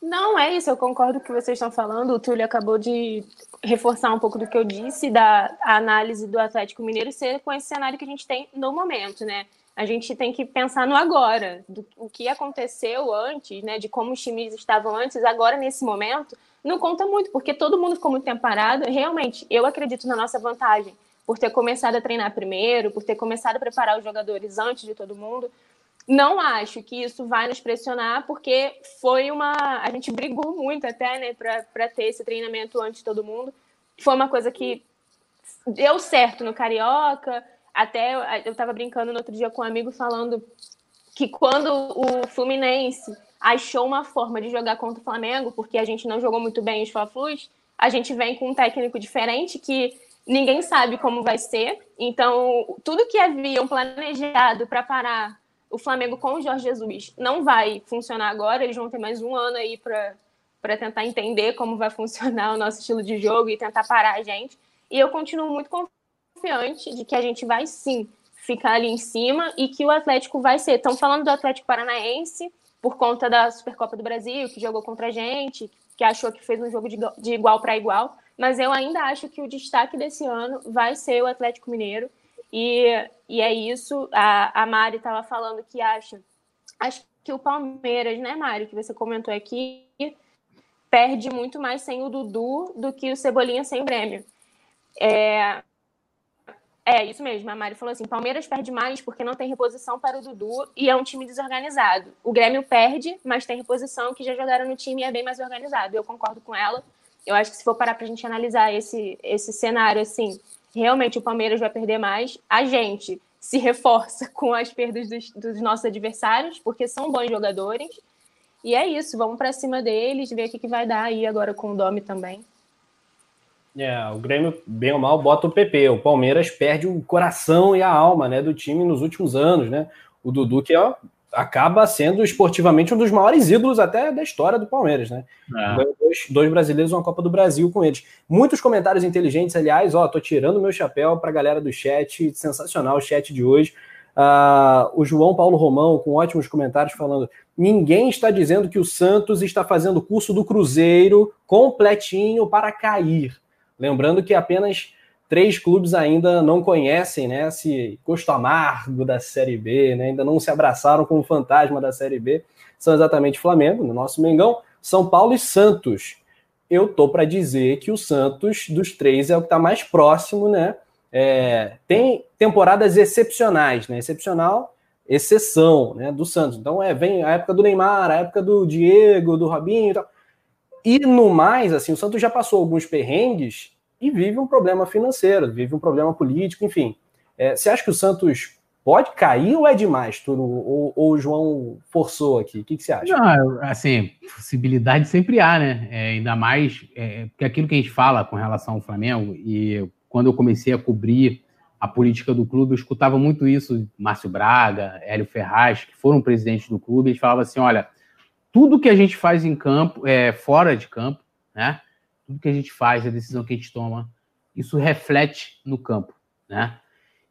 Não, é isso, eu concordo com o que vocês estão falando. O Túlio acabou de reforçar um pouco do que eu disse, da análise do Atlético Mineiro ser com esse cenário que a gente tem no momento, né? A gente tem que pensar no agora, do o que aconteceu antes, né? De como os times estavam antes, agora nesse momento, não conta muito, porque todo mundo ficou muito tempo parado. Realmente, eu acredito na nossa vantagem por ter começado a treinar primeiro, por ter começado a preparar os jogadores antes de todo mundo. Não acho que isso vai nos pressionar, porque foi uma. A gente brigou muito até, né, para ter esse treinamento antes de todo mundo. Foi uma coisa que deu certo no Carioca. Até eu estava brincando no outro dia com um amigo falando que quando o Fluminense achou uma forma de jogar contra o Flamengo, porque a gente não jogou muito bem os Fla-Flus, a gente vem com um técnico diferente que ninguém sabe como vai ser. Então, tudo que haviam planejado para parar o Flamengo com o Jorge Jesus não vai funcionar agora, eles vão ter mais um ano aí para tentar entender como vai [LAUGHS] funcionar o nosso estilo de jogo e tentar parar a gente. E eu continuo muito confiante de que a gente vai sim ficar ali em cima e que o Atlético vai ser. Estão falando do Atlético Paranaense por conta da Supercopa do Brasil, que jogou contra a gente, que achou que fez um jogo de, igual para igual, mas eu ainda acho que o destaque desse ano vai ser o Atlético Mineiro. E, e é isso. A, a Mari estava falando que acha. Acho que o Palmeiras, né, Mari, que você comentou aqui, perde muito mais sem o Dudu do que o Cebolinha sem o Grêmio. É, é isso mesmo, a Mari falou assim: Palmeiras perde mais porque não tem reposição para o Dudu e é um time desorganizado. O Grêmio perde, mas tem reposição que já jogaram no time e é bem mais organizado. Eu concordo com ela. Eu acho que se for parar para a gente analisar esse, esse cenário assim, realmente o Palmeiras vai perder mais. A gente se reforça [LAUGHS] com as perdas dos, dos nossos adversários, porque são bons jogadores. E é isso, vamos para cima deles, ver o que, que vai dar aí agora com o Domi também. É, o Grêmio, bem ou mal, bota o PP. O Palmeiras perde o coração e a alma né, do time nos últimos anos, né? O Dudu, que é acaba sendo esportivamente um dos maiores ídolos até da história do Palmeiras, né? É. Dois, dois, brasileiros, uma Copa do Brasil com eles. Muitos comentários inteligentes, aliás, ó, tô tirando meu chapéu para a galera do chat, sensacional o chat de hoje. Uh, o João Paulo Romão, com ótimos comentários, falando: ninguém está dizendo que o Santos está fazendo o curso do Cruzeiro completinho para cair. Lembrando que apenas três clubes ainda não conhecem né, esse gosto amargo da Série B, né, ainda não se abraçaram com o fantasma da Série B. São exatamente Flamengo, no nosso Mengão, São Paulo e Santos. Eu tô para dizer que o Santos, dos três, é o que está mais próximo, né? É, tem temporadas excepcionais, né? Excepcional, exceção, né? Do Santos. Então é, vem a época do Neymar, a época do Diego, do Robinho e tal. E no mais, assim, o Santos já passou alguns perrengues e vive um problema financeiro, vive um problema político, enfim. É, você acha que o Santos pode cair ou é demais, Turo? Ou, ou o João forçou aqui? O que, que, você acha? Não, assim, possibilidade sempre há, né? É, ainda mais é, porque aquilo que a gente fala com relação ao Flamengo, e quando eu comecei a cobrir a política do clube, eu escutava muito isso, Márcio Braga, Hélio Ferraz, que foram presidentes do clube, eles falavam assim: olha, tudo que a gente faz em campo, é, fora de campo, né? Tudo que a gente faz, a decisão que a gente toma, isso reflete no campo, né?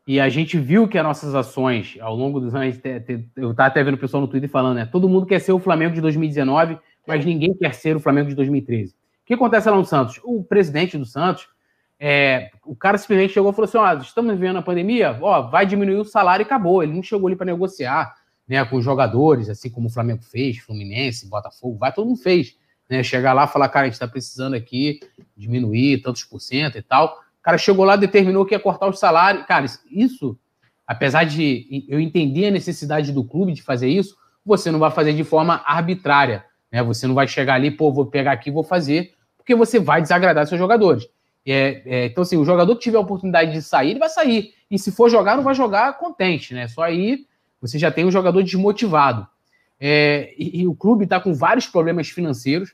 E a gente viu que as nossas ações ao longo dos anos, eu estava até vendo o pessoal no Twitter falando, né? Todo mundo quer ser o Flamengo de 2019, mas ninguém quer ser o Flamengo de 2013. O que acontece lá no Santos? O presidente do Santos, é, o cara simplesmente chegou e falou assim: ó, estamos vivendo a pandemia, ó, vai diminuir o salário e acabou. Ele não chegou ali para negociar né, com os jogadores, assim como o Flamengo fez, Fluminense, Botafogo, vai, todo mundo fez né? Chegar lá e falar, cara, a gente está precisando aqui diminuir tantos por cento e tal. O cara chegou lá, determinou que ia cortar o salário. Cara, isso, apesar de eu entender a necessidade do clube de fazer isso, você não vai fazer de forma arbitrária. Né? Você não vai chegar ali, pô, vou pegar aqui vou fazer, porque você vai desagradar seus jogadores. É, é, então, assim, o jogador que tiver a oportunidade de sair, ele vai sair. E se for jogar, não vai jogar contente, né? Só aí você já tem um jogador desmotivado. É, e, e, o clube está com vários problemas financeiros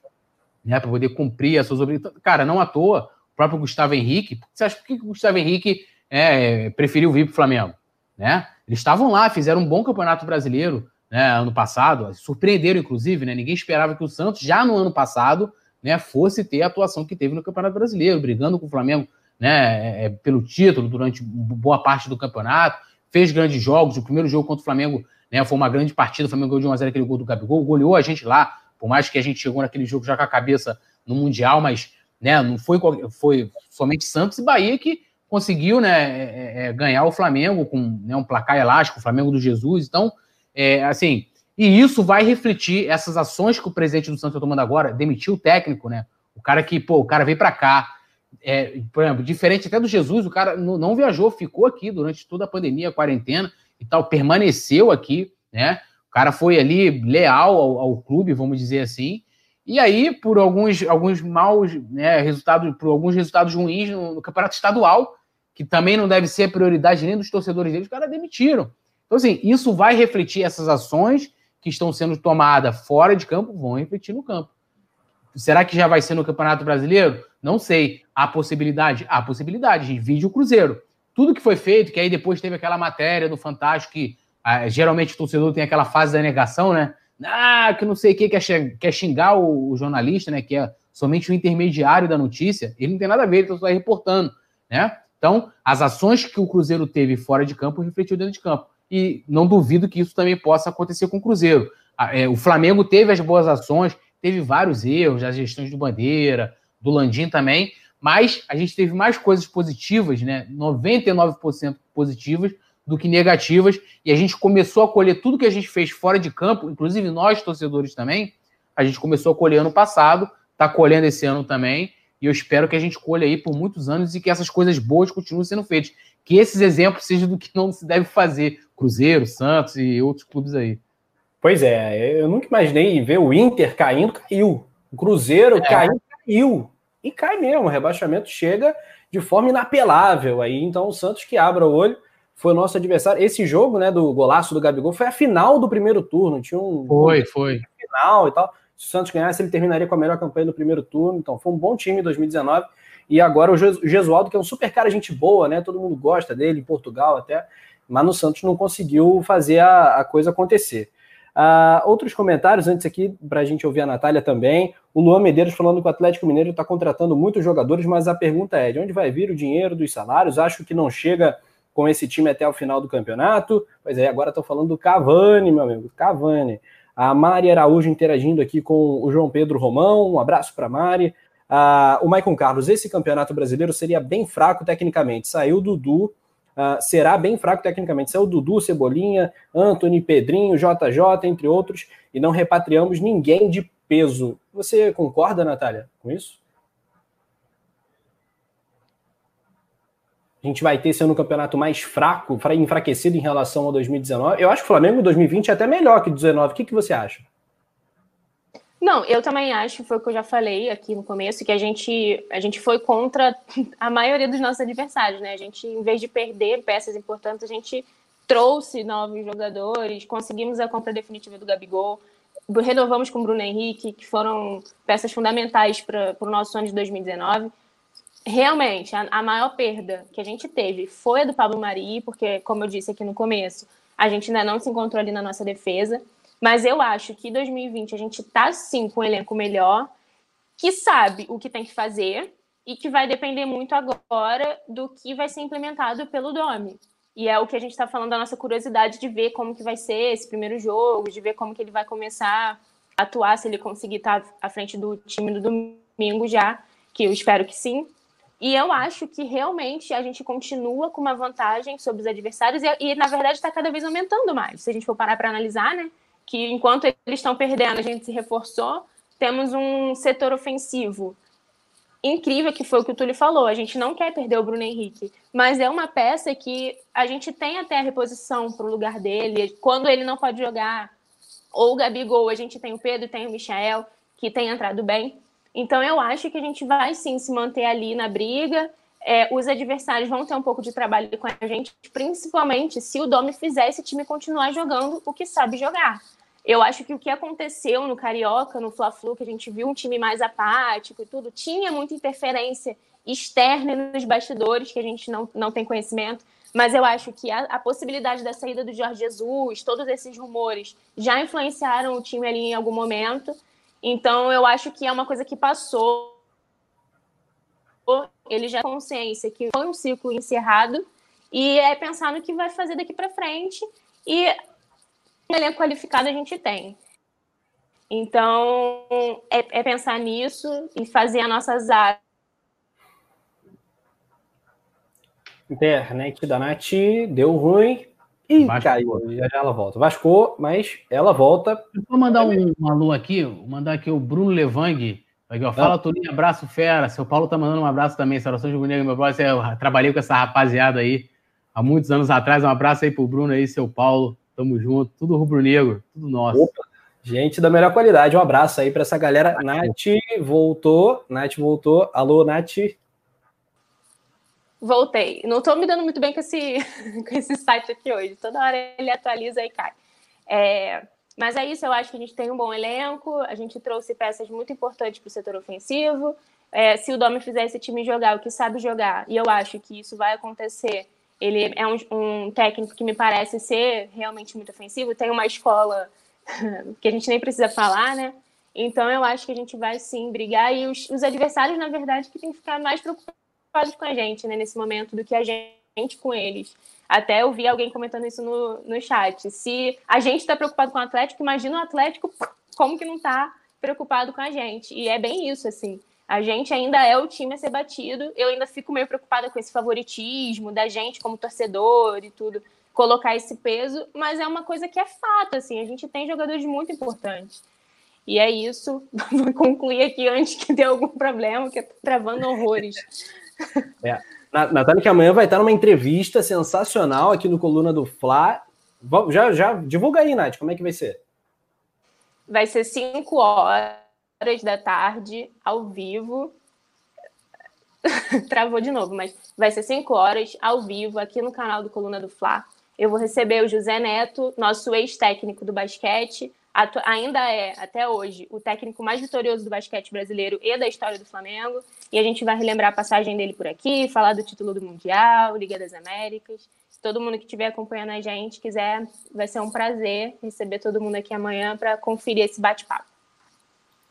né, para poder cumprir as suas obrigações. Cara, não à toa, o próprio Gustavo Henrique. Você acha por que o Gustavo Henrique é, preferiu vir para o Flamengo? Né? Eles estavam lá, fizeram um bom campeonato brasileiro né, ano passado, surpreenderam, inclusive, né? Ninguém esperava que o Santos, já no ano passado, né, fosse ter a atuação que teve no Campeonato Brasileiro, brigando com o Flamengo né, é, pelo título durante boa parte do campeonato, fez grandes jogos. O primeiro jogo contra o Flamengo né? Foi uma grande partida, o Flamengo ganhou de 1x0 aquele gol do Gabigol, goleou a gente lá, por mais que a gente chegou naquele jogo já com a cabeça no Mundial, mas né, não foi, foi somente Santos e Bahia que conseguiu né, é, é, ganhar o Flamengo com né, um placar elástico, o Flamengo do Jesus. Então, é, assim, e isso vai refletir essas ações que o presidente do Santos está tomando agora, demitiu o técnico, né? O cara que, pô, o cara veio para cá. É, por exemplo, diferente até do Jesus, o cara não, não viajou, ficou aqui durante toda a pandemia, a quarentena e tal, permaneceu aqui, né? O cara foi ali leal ao, ao clube, vamos dizer assim. E aí, por alguns, alguns maus né, resultados, por alguns resultados ruins no, no, campeonato estadual, que também não deve ser prioridade nem dos torcedores deles, os caras demitiram. Então, assim, isso vai refletir essas ações que estão sendo tomadas fora de campo, vão refletir no campo. Será que já vai ser no Campeonato Brasileiro? Não sei. Há possibilidade? Há possibilidade. Vídeo Cruzeiro tudo que foi feito, que aí depois teve aquela matéria do Fantástico que ah, geralmente o torcedor tem aquela fase da negação, né? Ah, que não sei o que, quer, xingar o, o, jornalista, né? Que é somente o intermediário da notícia. Ele não tem nada a ver, ele está reportando, né? Então, as ações que o Cruzeiro teve fora de campo refletiu dentro de campo. E não duvido que isso também possa acontecer com o Cruzeiro. Ah, é, o Flamengo teve as boas ações, teve vários erros, as gestões do Bandeira, do Landim também, mas a gente teve mais coisas positivas, né? 99% positivas do que negativas, e a gente começou a colher tudo que a gente fez fora de campo, inclusive nós, torcedores também, a gente começou a colher ano passado, está colhendo esse ano também, e eu espero que a gente colha aí por muitos anos e que essas coisas boas continuem sendo feitas. Que esses exemplos sejam do que não se deve fazer. Cruzeiro, Santos e outros clubes aí. Pois é, eu nunca imaginei ver o Inter caindo, caiu. O Cruzeiro é. caindo, caiu e cai mesmo. O rebaixamento chega de forma inapelável aí. Então, o Santos que abra o olho foi o nosso adversário. Esse jogo, né, do golaço do Gabigol foi a final do primeiro turno. Tinha um. Foi, foi. Final e tal. Se o Santos ganhasse, ele terminaria com a melhor campanha do primeiro turno. Então, foi um bom time em 2019. E agora o Gesualdo, que é um super cara, gente boa, né? Todo mundo gosta dele, em Portugal até. Mas no Santos não conseguiu fazer a, a coisa acontecer. Uh, outros comentários antes aqui, para a gente ouvir a Natália também. O Luan Medeiros falando que o Atlético Mineiro está contratando muitos jogadores, mas a pergunta é: de onde vai vir o dinheiro dos salários? Acho que não chega com esse time até o final do campeonato? Pois é, agora estou falando do Cavani, meu amigo, Cavani. A Mari Araújo interagindo aqui com o João Pedro Romão, um abraço para Mari. Ah, o Maicon Carlos, esse campeonato brasileiro seria bem fraco tecnicamente. Saiu Dudu, ah, será bem fraco tecnicamente. Saiu Dudu, Cebolinha, Anthony, Pedrinho, JJ, entre outros, e não repatriamos ninguém de peso. Você concorda, Natália, com isso? a gente vai ter sendo um campeonato mais fraco, enfraquecido em relação ao 2019. Eu acho que o Flamengo 2020 é até melhor que 2019. O que, que você acha? Não, eu também acho, foi o que eu já falei aqui no começo, que a gente, a gente foi contra a maioria dos nossos adversários, né? A gente, em vez de perder peças importantes, a gente trouxe novos jogadores, conseguimos a compra definitiva do Gabigol, renovamos com o Bruno Henrique, que foram peças fundamentais para o nosso ano de 2019 realmente, a, a, maior perda que a gente teve foi a do Pablo Mari, porque, como eu disse aqui no começo, a gente ainda não se encontrou ali na nossa defesa. Mas eu acho que 2020 a gente está sim com um elenco melhor, que sabe o que tem que fazer e que vai depender muito agora do que vai ser implementado pelo Domi. E é o que a gente está falando da nossa curiosidade de ver como que vai ser esse primeiro jogo, de ver como que ele vai começar a atuar, se ele conseguir estar tá à frente do time do domingo já, que eu espero que sim. E eu acho que realmente a gente continua com uma vantagem sobre os adversários e, e na verdade, está cada vez aumentando mais. Se a gente for parar para analisar, né? Que enquanto eles estão perdendo, a gente se reforçou. Temos um setor ofensivo incrível, que foi o que o Túlio falou. A gente não quer perder o Bruno Henrique, mas é uma peça que a gente tem até a reposição para o lugar dele. Quando ele não pode jogar, ou o Gabigol, a gente tem o Pedro, tem o Michael, que tem entrado bem. Então, eu acho que a gente vai sim se manter ali na briga. É, os adversários vão ter um pouco de trabalho com a gente, principalmente se o Domi fizer esse time continuar jogando o que sabe jogar. Eu acho que o que aconteceu no Carioca, no Fla-Flu, que a gente viu um time mais apático e tudo, tinha muita interferência externa nos bastidores, que a gente não, não tem conhecimento. Mas eu acho que a, a possibilidade da saída do Jorge Jesus, todos esses rumores, já influenciaram o time ali em algum momento. Então, eu acho que é uma coisa que passou. Ele já tem consciência que foi um ciclo encerrado e é pensar no que vai fazer daqui para frente. E um elenco qualificado a gente tem. Então, é, é pensar nisso e fazer a nossa zaga. Internet da Nath deu ruim. Vasco. caiu. Já, já ela volta. Vascou, mas ela volta. Vou mandar um, um alô aqui, vou mandar aqui o Bruno Levang. Aqui, ó, Fala, Toninho, abraço, fera. Seu Paulo tá mandando um abraço também. Saudações de Bonega, meu brother. Eu trabalhei com essa rapaziada aí há muitos anos atrás. Um abraço aí pro Bruno aí, seu Paulo. Tamo junto. Tudo rubro-negro, tudo nosso. Opa. Gente da melhor qualidade. Um abraço aí para essa galera. Nath voltou. Nath voltou. Alô, Nath. Voltei. Não estou me dando muito bem com esse, [LAUGHS] com esse site aqui hoje. Toda hora ele atualiza e cai. É, mas é isso, eu acho que a gente tem um bom elenco, a gente trouxe peças muito importantes para o setor ofensivo. É, se o Domi fizer esse time jogar o que sabe jogar, e eu acho que isso vai acontecer, ele é um, um técnico que me parece ser realmente muito ofensivo, tem uma escola [LAUGHS] que a gente nem precisa falar, né? Então eu acho que a gente vai sim brigar e os, os adversários, na verdade, que tem que ficar mais preocupados preocupados com a gente, né, nesse momento, do que a gente com eles. Até eu vi alguém comentando isso no, no chat. Se a gente está preocupado com o Atlético, imagina o Atlético como que não está preocupado com a gente. E é bem isso, assim. A gente ainda é o time a ser batido. Eu ainda fico meio preocupada com esse favoritismo da gente como torcedor e tudo, colocar esse peso, mas é uma coisa que é fato, assim. A gente tem jogadores muito importantes. E é isso. [LAUGHS] Vou concluir aqui antes que dê algum problema, que eu tô travando horrores. É. Natália, que amanhã vai estar numa entrevista sensacional aqui no Coluna do Fla. Já, já divulga aí, Nath, como é que vai ser? Vai ser 5 horas da tarde, ao vivo. [LAUGHS] Travou de novo, mas vai ser 5 horas, ao vivo, aqui no canal do Coluna do Fla. Eu vou receber o José Neto, nosso ex-técnico do basquete, ainda é, até hoje, o técnico mais vitorioso do basquete brasileiro e da história do Flamengo. E a gente vai relembrar a passagem dele por aqui, falar do título do Mundial, Liga das Américas. Se todo mundo que estiver acompanhando a gente quiser, vai ser um prazer receber todo mundo aqui amanhã para conferir esse bate-papo.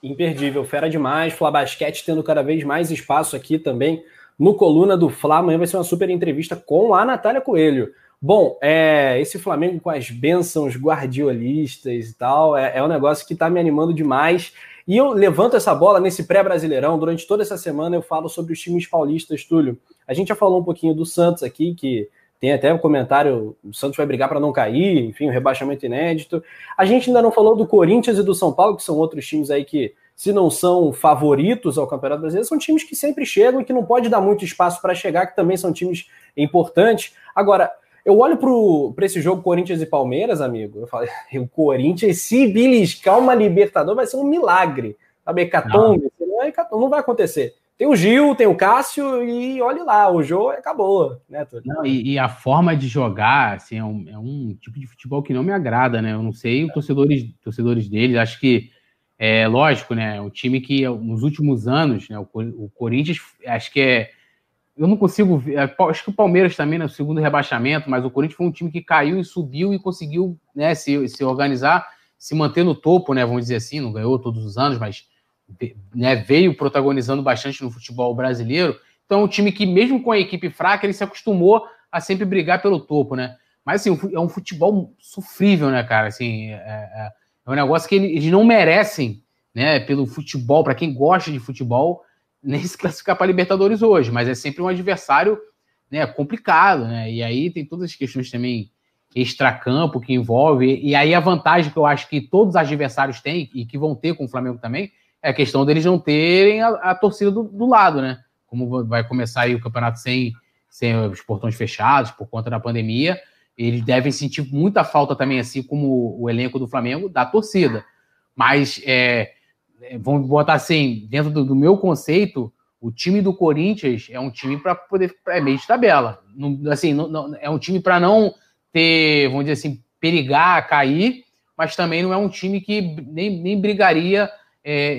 Imperdível, fera demais. Fla Basquete tendo cada vez mais espaço aqui também no Coluna do Fla. Amanhã vai ser uma super entrevista com a Natália Coelho. Bom, é, esse Flamengo com as bênçãos guardiolistas e tal, é, é um negócio que está me animando demais. E eu levanto essa bola nesse pré-brasileirão. Durante toda essa semana eu falo sobre os times paulistas, Túlio. A gente já falou um pouquinho do Santos aqui, que tem até um comentário: o Santos vai brigar para não cair, enfim, o um rebaixamento inédito. A gente ainda não falou do Corinthians e do São Paulo, que são outros times aí que, se não são favoritos ao Campeonato Brasileiro, são times que sempre chegam e que não pode dar muito espaço para chegar, que também são times importantes. Agora, eu olho para esse jogo Corinthians e Palmeiras, amigo. Eu falei, [LAUGHS] o Corinthians, se beliscar uma Libertador, vai ser um milagre. Sabe, hecatombe, não. Não, é não vai acontecer. Tem o Gil, tem o Cássio e olhe lá, o jogo acabou, né, Não, e, e, a forma de jogar, assim, é um, é um, tipo de futebol que não me agrada, né? Eu não sei os torcedores, torcedores deles, acho que é lógico, né? O time que nos últimos anos, né, o, o Corinthians, acho que é eu não consigo ver. É, acho que o Palmeiras também no segundo rebaixamento, mas o Corinthians foi um time que caiu e subiu e conseguiu né, se, se organizar, se manter no topo, né? Vamos dizer assim, não ganhou todos os anos, mas né, veio protagonizando bastante no futebol brasileiro. Então, é um time que, mesmo com a equipe fraca, ele se acostumou a sempre brigar pelo topo, né? Mas assim, é um futebol sofrível, né, cara? Assim, é, é, é um negócio que eles não merecem, né? Pelo futebol, para quem gosta de futebol, nem se classificar para Libertadores hoje, mas é sempre um adversário né, complicado, né? E aí tem todas as questões também extracampo que envolve, e aí a vantagem que eu acho que todos os adversários têm, e que vão ter com o Flamengo também, é a questão deles não terem a, a torcida do, do, lado, né? Como vai começar aí o campeonato sem, sem os portões fechados por conta da pandemia, eles devem sentir muita falta também, assim como o elenco do Flamengo, da torcida. Mas é, vamos botar assim, dentro do, do, meu conceito, o time do Corinthians é um time para poder é meio de tabela. Não, assim, não, não, é um time para não ter, vamos dizer assim, perigar, cair, mas também não é um time que nem, nem brigaria, é,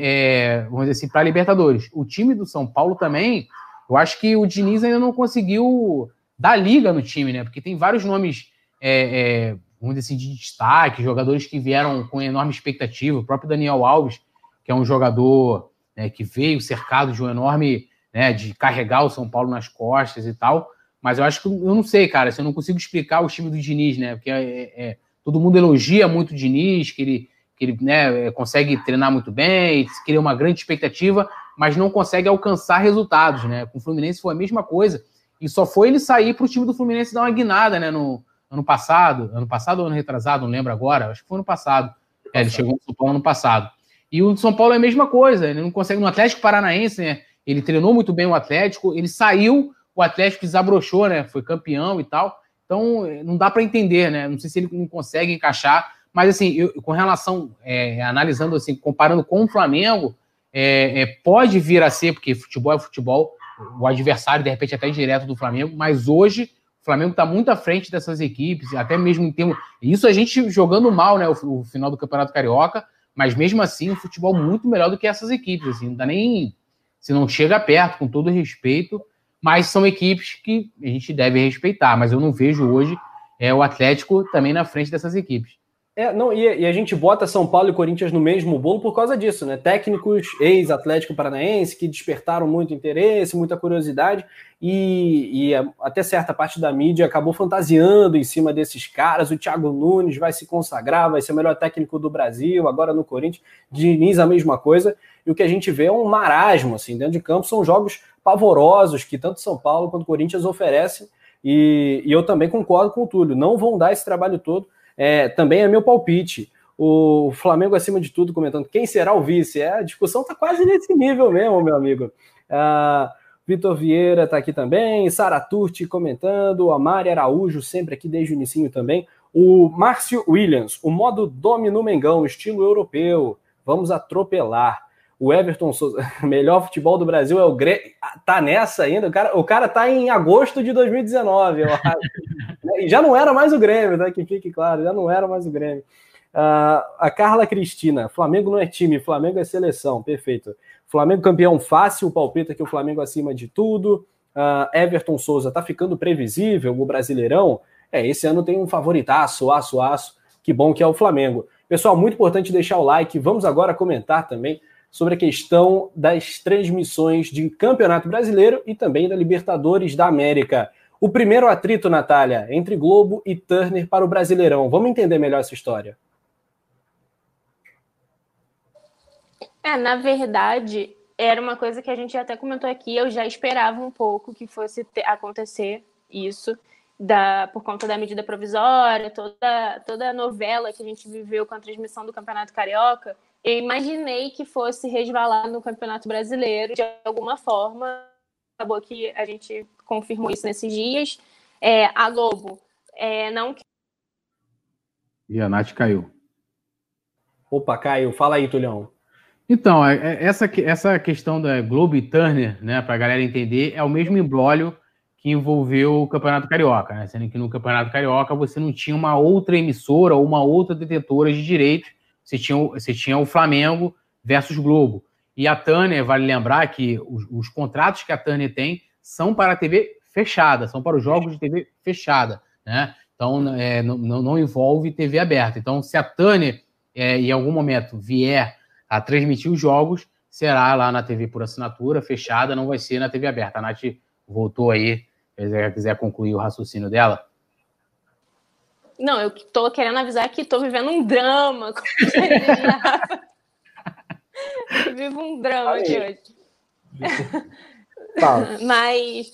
é, vamos dizer assim, para Libertadores. O time do São Paulo também, eu acho que o Diniz ainda não conseguiu dar liga no time, né? Porque tem vários nomes, é, é vamos dizer assim, de destaque, jogadores que vieram com enorme expectativa. O próprio Daniel Alves que é um jogador né, que veio cercado de um enorme, né, de carregar o São Paulo nas costas e tal. Mas eu acho que eu não sei, cara, se eu não consigo explicar o time do Diniz, né? Porque é, é, todo mundo elogia muito o Diniz, que ele, que ele né, consegue treinar muito bem, cria uma grande expectativa, mas não consegue alcançar resultados, né? Com o Fluminense foi a mesma coisa. E só foi ele sair para o time do Fluminense dar uma guinada, né? No ano passado, ano passado ou ano retrasado, não lembro agora, acho que foi ano passado. É, ele chegou no São Paulo ano passado. E o São Paulo é a mesma coisa, ele não consegue. No Atlético Paranaense, né? Ele treinou muito bem o Atlético, ele saiu, o Atlético desabrochou, né? Foi campeão e tal. Então, não dá para entender, né? Não sei se ele não consegue encaixar. Mas, assim, eu, com relação, é, analisando assim, comparando com o Flamengo, é, é, pode vir a ser, porque futebol é futebol, o adversário, de repente, até direto do Flamengo, mas hoje o Flamengo está muito à frente dessas equipes, até mesmo em termos. Isso a gente jogando mal, né? O, o final do Campeonato Carioca, mas mesmo assim, um futebol muito melhor do que essas equipes. Assim, não dá nem. Se não chega perto, com todo respeito, mas são equipes que a gente deve respeitar. Mas eu não vejo hoje é, o Atlético também na frente dessas equipes. É, não, e, e, a gente bota São Paulo e Corinthians no mesmo bolo por causa disso, né? Técnicos ex-Atlético Paranaense que despertaram muito interesse, muita curiosidade, e, e, até certa parte da mídia acabou fantasiando em cima desses caras. O Thiago Nunes vai se consagrar, vai ser o melhor técnico do Brasil, agora no Corinthians, Diniz a mesma coisa, e o que a gente vê é um marasmo, assim, dentro de campo, são jogos pavorosos que tanto São Paulo quanto Corinthians oferecem, e, e eu também concordo com o Túlio, não vão dar esse trabalho todo é, também é meu palpite. O Flamengo, acima de tudo, comentando quem será o vice. É, a discussão está quase nesse nível mesmo, meu amigo. Uh, Vitor Vieira está aqui também, Sara Turti comentando, a Mari Araújo sempre aqui desde o início também. O Márcio Williams, o modo domino Mengão, estilo europeu, vamos atropelar. O Everton Souza, [LAUGHS] melhor futebol do Brasil é o Grêmio. Tá nessa ainda? O cara, o cara tá em agosto de 2019, eu acho. [LAUGHS] E já não era mais o Grêmio, né? Que fique claro, já não era mais o Grêmio. Uh, a Carla Cristina, Flamengo não é time, Flamengo é seleção, perfeito. Flamengo campeão fácil, palpita que o Flamengo acima de tudo. Uh, Everton Souza, tá ficando previsível o Brasileirão? É, esse ano tem um favoritaço, aço, aço. Que bom que é o Flamengo. Pessoal, muito importante deixar o like. Vamos agora comentar também sobre a questão das transmissões de Campeonato Brasileiro e também da Libertadores da América. O primeiro atrito, Natália, entre Globo e Turner para o Brasileirão. Vamos entender melhor essa história. É, na verdade, era uma coisa que a gente até comentou aqui, eu já esperava um pouco que fosse acontecer isso, da, por conta da medida provisória, toda, toda a novela que a gente viveu com a transmissão do Campeonato Carioca, eu imaginei que fosse resvalar no Campeonato Brasileiro de alguma forma. Acabou que a gente confirmou isso nesses dias. É, a Globo é, não. E a Nath caiu. Opa, caiu. Fala aí, Tulhão. Então, é, é, essa, essa questão da Globo e Turner, né, para a galera entender, é o mesmo embrólio que envolveu o Campeonato Carioca, né? Sendo que no Campeonato Carioca você não tinha uma outra emissora ou uma outra detetora de direitos, você tinha, você tinha o Flamengo versus Globo. E a Turner, vale lembrar que os, os contratos que a Turner tem são para a TV fechada, são para os jogos de TV fechada, né? Então, é, não, não, envolve TV aberta. Então, se a Turner, é, em algum momento, vier a transmitir os jogos, será lá na TV por assinatura, fechada, não vai ser na TV aberta. A Nath voltou aí, se quiser, quiser concluir o raciocínio dela. Não, eu tô querendo avisar que tô vivendo um drama. [LAUGHS] Vivo um drama aqui hoje. [LAUGHS] Mas,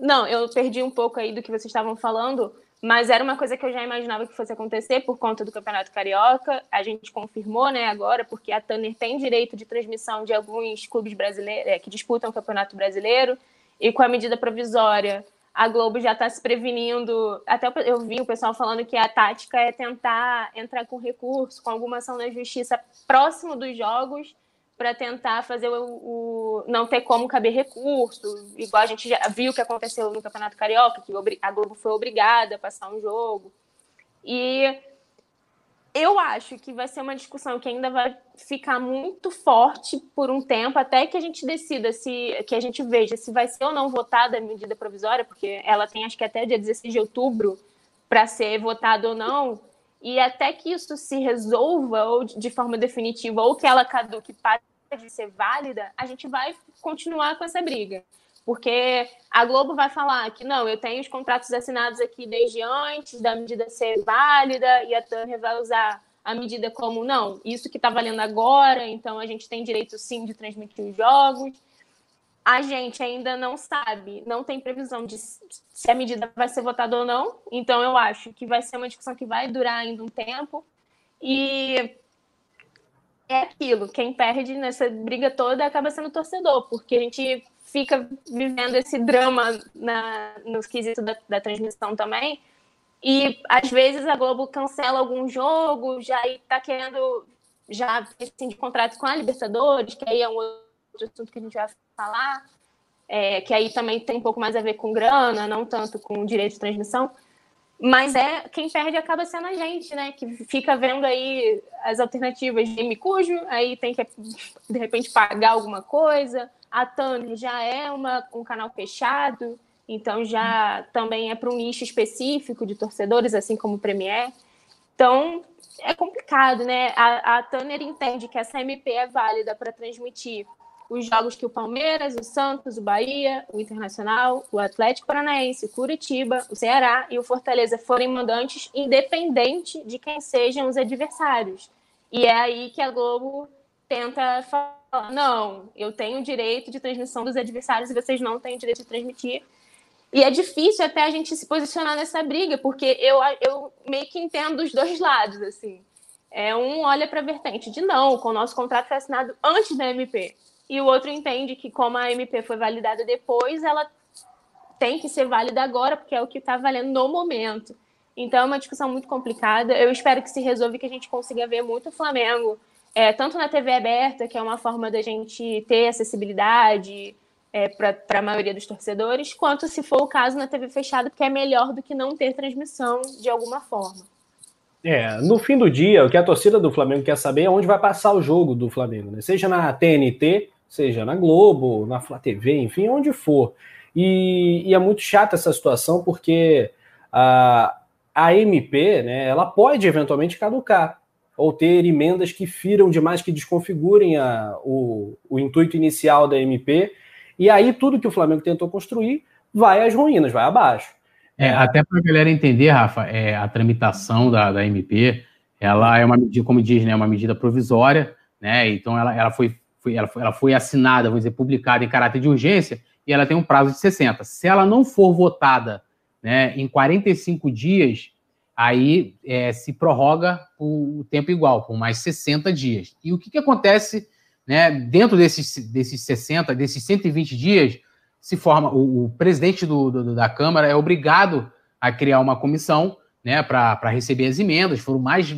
não, eu perdi um pouco aí do que vocês estavam falando, mas era uma coisa que eu já imaginava que fosse acontecer por conta do Campeonato Carioca. A gente confirmou, né, agora, porque a Tanner tem direito de transmissão de alguns clubes brasileiros é, que disputam o Campeonato Brasileiro, e com a medida provisória, a Globo já está se prevenindo. Até eu vi o pessoal falando que a tática é tentar entrar com recurso, com alguma ação na justiça próximo dos jogos para tentar fazer o, o, não ter como caber recurso, igual a gente já viu que aconteceu no Campeonato Carioca, que a Globo foi obrigada a passar um jogo. E eu acho que vai ser uma discussão que ainda vai ficar muito forte por um tempo, até que a gente decida se que a gente veja se vai ser ou não votada a medida provisória, porque ela tem acho que até dia 16 de outubro para ser votada ou não. E até que isso se resolva ou de forma definitiva, ou que ela caduque para de ser válida, a gente vai continuar com essa briga. Porque a Globo vai falar que não, eu tenho os contratos assinados aqui desde antes da medida ser válida, e a Turner vai usar a medida como não, isso que está valendo agora, então a gente tem direito sim de transmitir os jogos. A gente ainda não sabe, não tem previsão de se a medida vai ser votada ou não, então eu acho que vai ser uma discussão que vai durar ainda um tempo. E é aquilo, quem perde nessa briga toda acaba sendo torcedor, porque a gente fica vivendo esse drama na, nos quesitos da, da transmissão também. E às vezes a Globo cancela algum jogo, já está querendo já assim, de contrato com a Libertadores, que aí é um outro assunto que a gente vai falar, é, que aí também tem um pouco mais a ver com grana, não tanto com direito de transmissão. Mas é quem perde acaba sendo a gente, né? Que fica vendo aí as alternativas de Micujo, aí tem que de repente pagar alguma coisa. A Tânia já é uma, um canal fechado, então já também é para um nicho específico de torcedores, assim como o Premier. Então é complicado, né? A, a Tanner entende que essa MP é válida para transmitir os jogos que o Palmeiras, o Santos, o Bahia, o Internacional, o Atlético Paranaense, o Curitiba, o Ceará e o Fortaleza forem mandantes, independente de quem sejam os adversários. E é aí que a Globo tenta não, eu tenho direito de transmissão dos adversários e vocês não têm direito de transmitir. E é difícil até a gente se posicionar nessa briga, porque eu, eu meio que entendo os dois [LAUGHS] lados, assim. É, um olha para a vertente de não, o nosso contrato foi assinado antes da MP e o outro entende que, como a MP foi validada depois, ela tem que ser válida agora, porque é o que está valendo no momento. Então é uma discussão muito complicada. Eu espero que se resolva e que a gente consiga ver muito o Flamengo, é, tanto na TV aberta, que é uma forma da gente ter acessibilidade é, para a maioria dos torcedores, quanto se for o caso na TV fechada, porque é melhor do que não ter transmissão de alguma forma. É, no fim do dia, o que a torcida do Flamengo quer saber é onde vai passar o jogo do Flamengo, né? Seja na TNT seja na Globo, na Flá TV, enfim, onde for. E, e, é muito chata essa situação porque a, a MP, né, ela pode eventualmente caducar. Ou ter emendas que firam demais, que desconfigurem a, o, o intuito inicial da MP. E aí tudo que o Flamengo tentou construir vai às ruínas, vai abaixo. É, até para a galera entender, Rafa, é, a tramitação da, da MP, ela é uma medida, como diz, né, uma medida provisória, né? Então ela, ela, foi, foi, ela, foi, ela foi assinada, vamos dizer, publicada em caráter de urgência, e ela tem um prazo de 60. Se ela não for votada né, em 45 dias, aí é, se prorroga o tempo igual, por mais 60 dias. E o que, que acontece né, dentro desses, desses 60, desses 120 dias, se forma, o, o presidente do, do, da Câmara é obrigado a criar uma comissão né, para receber as emendas, foram mais,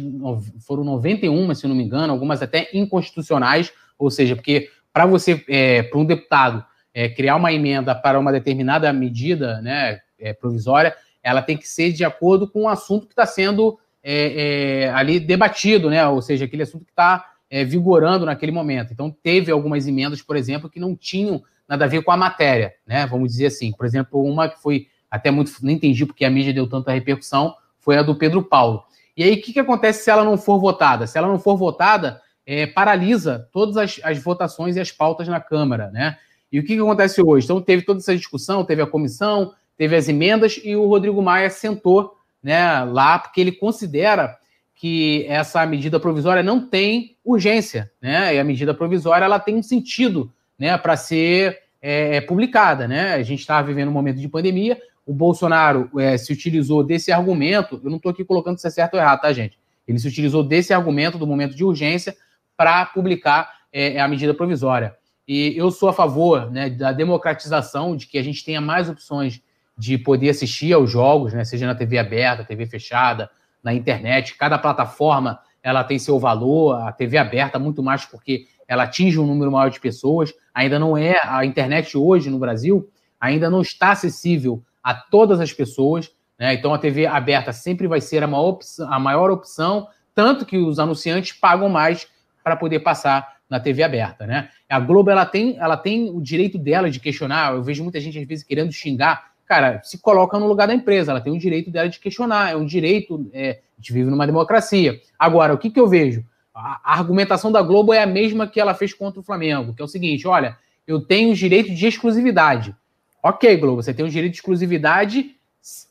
foram 91, se não me engano, algumas até inconstitucionais, ou seja, porque para você, é, para um deputado é, criar uma emenda para uma determinada medida né, é, provisória, ela tem que ser de acordo com o assunto que está sendo é, é, ali debatido, né? Ou seja, aquele assunto que está é, vigorando naquele momento. Então, teve algumas emendas, por exemplo, que não tinham nada a ver com a matéria, né? Vamos dizer assim. Por exemplo, uma que foi até muito. Não entendi porque a mídia deu tanta repercussão, foi a do Pedro Paulo. E aí, o que, que acontece se ela não for votada? Se ela não for votada, é, paralisa todas as, as, votações e as pautas na Câmara, né? E o que, que acontece hoje? Então, teve toda essa discussão, teve a comissão, teve as emendas e o Rodrigo Maia sentou né, lá, porque ele considera que essa medida provisória não tem urgência, né? E a medida provisória ela tem um sentido, né, para ser é, é, publicada, né? A gente está vivendo um momento de pandemia. O Bolsonaro é, se utilizou desse argumento. Eu não estou aqui colocando se é certo ou errado, tá, gente? Ele se utilizou desse argumento do momento de urgência para publicar é, a medida provisória. E eu sou a favor né, da democratização, de que a gente tenha mais opções de poder assistir aos jogos, né, seja na TV aberta, TV fechada, na internet. Cada plataforma ela tem seu valor. A TV aberta muito mais porque ela atinge um número maior de pessoas. Ainda não é a internet hoje no Brasil ainda não está acessível a todas as pessoas. Né? Então a TV aberta sempre vai ser a maior opção, a maior opção tanto que os anunciantes pagam mais para poder passar na TV aberta, né? A Globo ela tem, ela tem o direito dela de questionar. Eu vejo muita gente às vezes querendo xingar cara, se coloca no lugar da empresa, ela tem o direito dela de questionar, é um direito, é, a gente vive numa democracia. Agora, o que, que eu vejo? A, a argumentação da Globo é a mesma que ela fez contra o Flamengo, que é o seguinte: olha, eu tenho o direito de exclusividade. Ok, Globo, você tem o direito de exclusividade,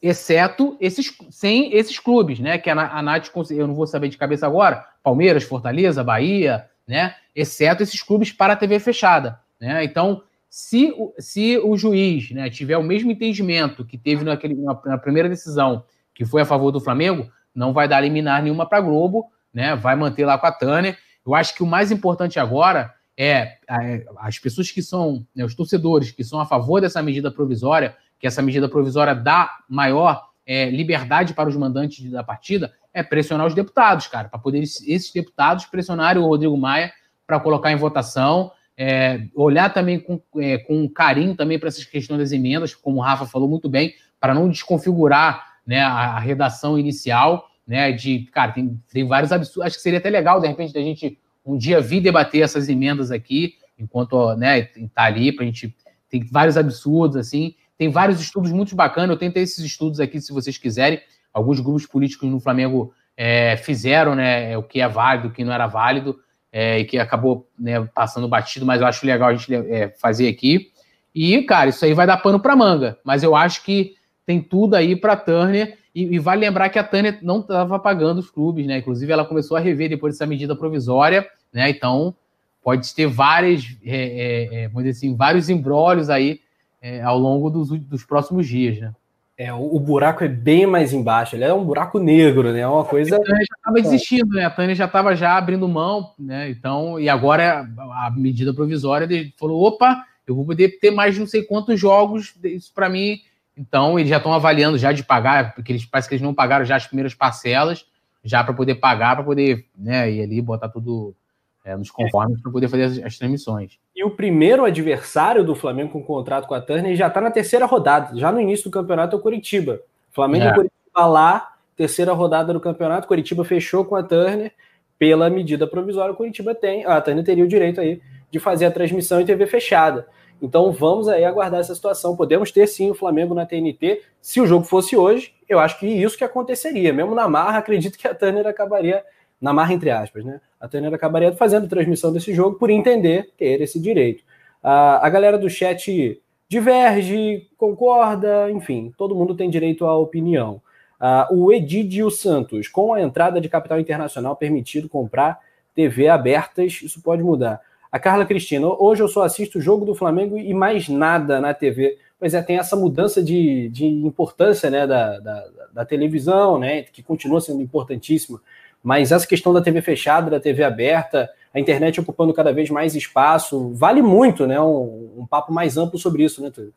exceto esses, sem esses clubes, né? Que a, a Nath, eu não vou saber de cabeça agora, Palmeiras, Fortaleza, Bahia, né? Exceto esses clubes para a TV fechada, né? Então, se, se o juiz né, tiver o mesmo entendimento que teve naquele, na, na, primeira decisão, que foi a favor do Flamengo, não vai dar liminar nenhuma para Globo, né, vai manter lá com a Tânia. Eu acho que o mais importante agora é, é as pessoas que são, né, os torcedores que são a favor dessa medida provisória, que essa medida provisória dá maior é, liberdade para os mandantes da partida, é pressionar os deputados, cara, para poder esses deputados pressionarem o Rodrigo Maia para colocar em votação é, olhar também com, é, com carinho também para essas questões das emendas, como o Rafa falou muito bem, para não desconfigurar né, a, a, redação inicial, né? De, cara, tem, tem vários absurdos. Acho que seria até legal, de repente, a gente um dia vir debater essas emendas aqui, enquanto né, tá ali, para a gente. Tem vários absurdos, assim. Tem vários estudos muito bacanas. Eu tentei esses estudos aqui, se vocês quiserem. Alguns grupos políticos no Flamengo é, fizeram né, o que é válido, o que não era válido é, e que acabou né, passando batido, mas eu acho legal a gente é, fazer aqui. E, cara, isso aí vai dar pano para manga, mas eu acho que tem tudo aí para Turner. E, e, vale lembrar que a Turner não estava pagando os clubes, né? Inclusive, ela começou a rever depois dessa medida provisória, né? Então, pode ter várias, é, é, é vamos dizer assim, vários embrólios aí é, ao longo dos, dos próximos dias, né? É, o, buraco é bem mais embaixo, ele é um buraco negro, né? É uma coisa. A Tânia já estava desistindo, né? A Tânia já estava já abrindo mão, né? Então, e agora a medida provisória ele falou: opa, eu vou poder ter mais de não sei quantos jogos, isso para mim. Então, eles já estão avaliando já de pagar, porque eles parece que eles não pagaram já as primeiras parcelas, já para poder pagar, para poder né, ir ali botar tudo é, nos conformes para poder fazer as, as, transmissões. E o primeiro adversário do Flamengo com contrato com a Turner já está na terceira rodada, já no início do campeonato é o Curitiba. Flamengo é. e Curitiba lá, terceira rodada do campeonato, Curitiba fechou com a Turner pela medida provisória, o Curitiba tem, a Turner teria o direito aí de fazer a transmissão em TV fechada. Então vamos aí aguardar essa situação. Podemos ter sim o Flamengo na TNT. Se o jogo fosse hoje, eu acho que isso que aconteceria. Mesmo na marra, acredito que a Turner acabaria na marra entre aspas, né? A Turner acabaria fazendo transmissão desse jogo por entender ter esse direito. a galera do chat diverge, concorda, enfim, todo mundo tem direito à opinião. Uh, o Edidio Santos, com a entrada de capital internacional permitido comprar TV abertas, isso pode mudar. A Carla Cristina, hoje eu só assisto o jogo do Flamengo e mais nada na TV. Pois é, tem essa mudança de, de importância né, da, da, da televisão, né, que continua sendo importantíssima. Mas essa questão da TV fechada, da TV aberta, a internet ocupando cada vez mais espaço, vale muito, né? Um, um papo mais amplo sobre isso, né, Túlio?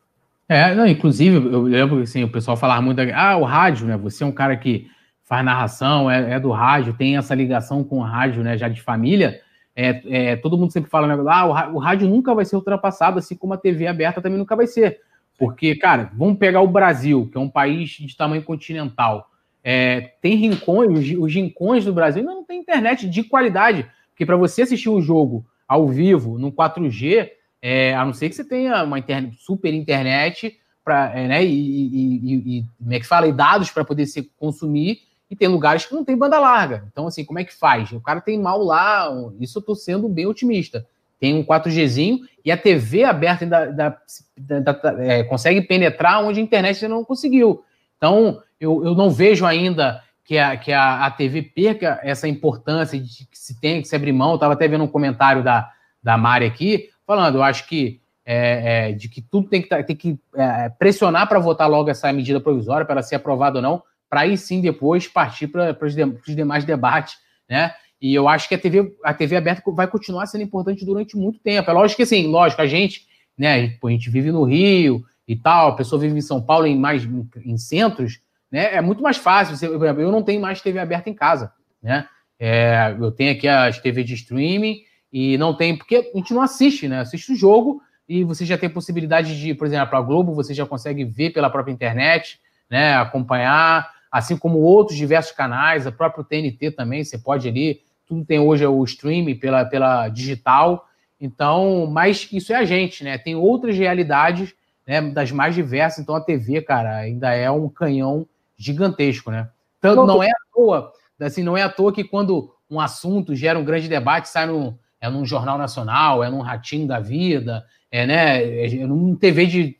É, não, inclusive, eu lembro assim, o pessoal falava muito, ah, o rádio, né? Você é um cara que faz narração, é, é do rádio, tem essa ligação com o rádio, né, já de família. É, é, todo mundo sempre fala, né, ah, o rádio nunca vai ser ultrapassado, assim como a TV aberta também nunca vai ser. Porque, cara, vamos pegar o Brasil, que é um país de tamanho continental. É, tem rincões, os, os rincões do Brasil não tem internet de qualidade. Porque para você assistir o jogo ao vivo, no 4G, é, a não ser que você tenha uma internet, super internet para, é, né, e, e, e, como é que fala, e dados para poder se consumir, e tem lugares que não tem banda larga. Então, assim, como é que faz? O cara tem mal lá, isso eu tô sendo bem otimista. Tem um 4Gzinho e a TV aberta ainda, da, da, da, é, consegue penetrar onde a internet ainda não conseguiu. Então, eu, eu não vejo ainda que a, que a, a TV perca essa importância de que se tem que se abrir mão. Eu estava até vendo um comentário da, da Mari aqui, falando, eu acho que é, é, de que tudo tem que, tá, tem que é, pressionar para votar logo essa medida provisória, para ela ser aprovada ou não, para aí sim depois partir para os demais debates, né? E eu acho que a TV, a TV aberta vai continuar sendo importante durante muito tempo. É lógico que assim, lógico, a gente, né, a gente vive no Rio e tal, a pessoa vive em São Paulo em mais em centros, né? É muito mais fácil. Eu não tenho mais TV aberta em casa, né? É, eu tenho aqui as TV de streaming e não tem, porque a gente não assiste, né? Assiste o jogo e você já tem possibilidade de, por exemplo, para a Globo, você já consegue ver pela própria internet, né? Acompanhar, assim como outros diversos canais, a própria TNT também, você pode ali, tudo tem hoje o streaming pela, pela digital. Então, mas isso é a gente, né? Tem outras realidades, né, das mais diversas. Então a TV, cara, ainda é um canhão gigantesco, né? Tanto não é à toa, assim, não é à toa que quando um assunto gera um grande debate, sai no é num jornal nacional, é num ratinho da vida, é, né, é num TV de,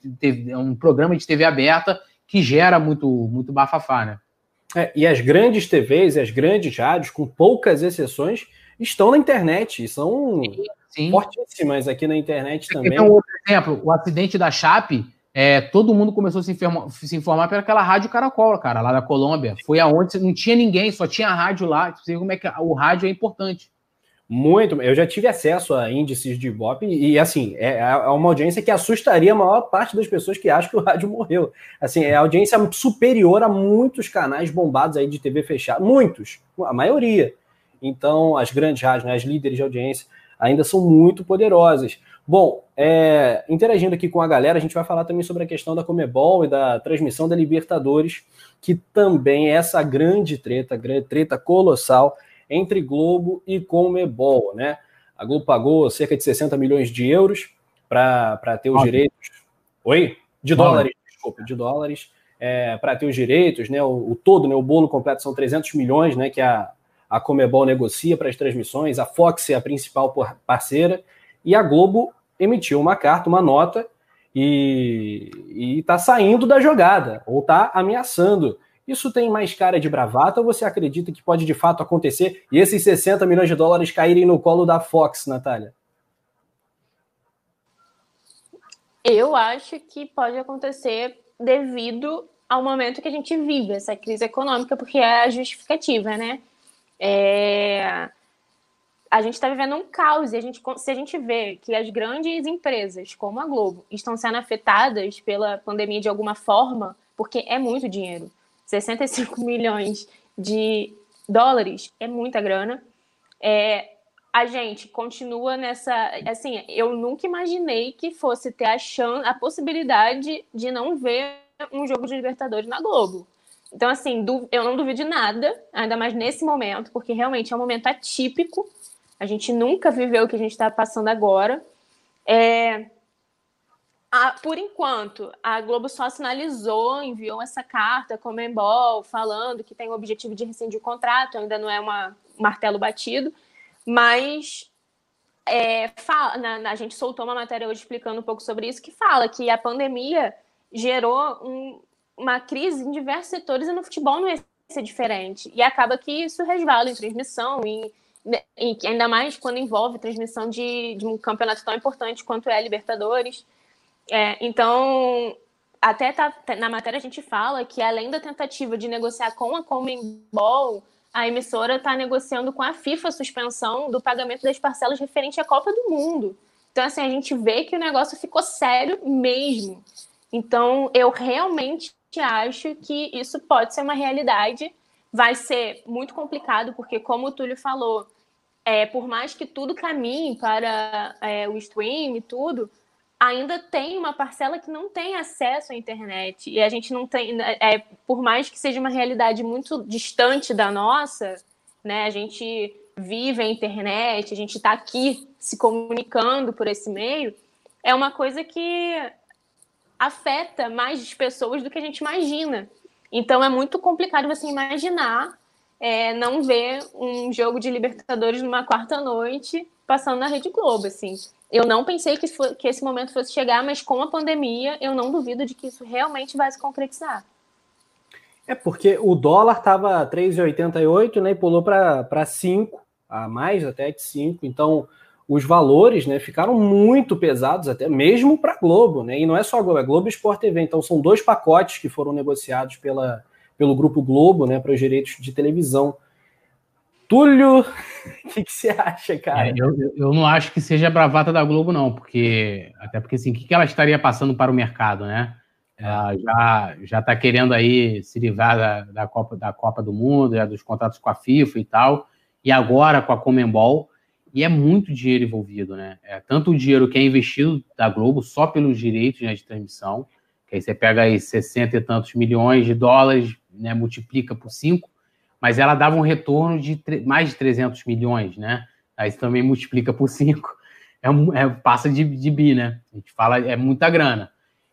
é um programa de TV aberta que gera muito, muito bafafá, né? É, e as grandes TVs e as grandes rádios, com poucas exceções, estão na internet e são sim, sim. fortíssimas aqui na internet também. Então, outro exemplo, o acidente da Chape, é, todo mundo começou a se informar, se informar pelaquela rádio Caracol, cara, lá da Colômbia. Foi aonde não tinha ninguém, só tinha rádio lá. Você vê como é que o rádio é importante. Muito. Eu já tive acesso a índices de Ibope e, assim, é, é uma audiência que assustaria a maior parte das pessoas que acham que o rádio morreu. Assim, é audiência superior a muitos canais bombados aí de TV fechada. Muitos, a maioria. Então, as grandes rádios, né, as líderes de audiência, ainda são muito poderosas. Bom, é, interagindo aqui com a galera, a gente vai falar também sobre a questão da Comebol e da transmissão da Libertadores, que também é essa grande treta, grande treta colossal entre Globo e Comebol, né? A Globo pagou cerca de 60 milhões de euros para ter os direitos. Oi? De dólares, desculpa, de dólares, é, para ter os direitos, né? O, o, todo, né? O bolo completo são 300 milhões, né? Que a, a Comebol negocia para as transmissões. A Fox é a principal parceira e a Globo emitiu uma carta, uma nota e está saindo da jogada ou está ameaçando isso tem mais cara de bravata ou você acredita que pode de fato acontecer e esses 60 milhões de dólares caírem no colo da Fox, Natália? Eu acho que pode acontecer devido ao momento que a gente vive, essa crise econômica, porque é a justificativa, né? É... A gente está vivendo um caos e a gente, se a gente vê que as grandes empresas, como a Globo, estão sendo afetadas pela pandemia de alguma forma, porque é muito dinheiro. 65 [LAUGHS] milhões de dólares é muita grana. É, a gente continua nessa. Assim, eu nunca imaginei que fosse ter a, chance, a possibilidade de não ver um jogo de Libertadores na Globo. Então, assim, eu não duvido de nada, ainda mais nesse momento, porque realmente é um momento atípico. A gente nunca viveu o que a gente está passando agora. É, a, por enquanto, a Globo só sinalizou, enviou essa carta com o Membol, falando que tem o objetivo de rescindir o contrato, ainda não é uma, martelo batido, mas é, fala, na, a gente soltou uma matéria hoje explicando um pouco sobre isso, que fala que a pandemia gerou um, uma crise em diversos setores e no futebol não ia ser diferente. E acaba que isso resvala em transmissão, em, ainda mais quando envolve transmissão de, de, um campeonato tão importante quanto é a Libertadores. É, então, até tá, na matéria a gente fala que além da tentativa de negociar com a Comembol, a emissora está negociando com a FIFA a suspensão do pagamento das parcelas referente à Copa do Mundo. Então, assim, a gente vê que o negócio ficou sério mesmo. Então, eu realmente acho que isso pode ser uma realidade. Vai ser muito complicado, porque, como o Túlio falou, é, por mais que tudo caminhe para é, o stream e tudo, ainda tem uma parcela que não tem acesso à internet. E a gente não tem, é, por mais que seja uma realidade muito distante da nossa, né? A gente vive a internet, a gente está aqui se comunicando por esse meio, é uma coisa que afeta mais pessoas do que a gente imagina. Então é muito complicado você imaginar é, não ver um jogo de Libertadores numa quarta noite passando na Rede Globo, assim. Eu não pensei que, foi, que esse momento fosse chegar, mas com a pandemia, eu não duvido de que isso realmente vai se concretizar. É porque o dólar estava 3,88, né, e pulou para 5, a mais até de 5. Então, os valores, né, ficaram muito pesados até mesmo para Globo, né? E não é só a Globo, é Globo Sport TV. Então, são dois pacotes que foram negociados pela, pelo grupo Globo, né, para os direitos de televisão. Túlio, o [LAUGHS] que, que, você acha, cara? É, eu, eu não acho que seja a bravata da Globo, não, porque até porque assim, o que, que ela estaria passando para o mercado, né? Ela já já está querendo aí se livrar da, da, Copa, da Copa do Mundo, já dos contratos com a FIFA e tal, e agora com a Comembol, e é muito dinheiro envolvido, né? É tanto o dinheiro que é investido da Globo só pelos direitos né, de transmissão, que aí você pega aí 60 e tantos milhões de dólares, né, multiplica por cinco, mas ela dava um retorno de mais de 300 milhões, né? Aí você também multiplica por 5, [LAUGHS] é, é passa de, de bi, né? A gente fala, é muita grana.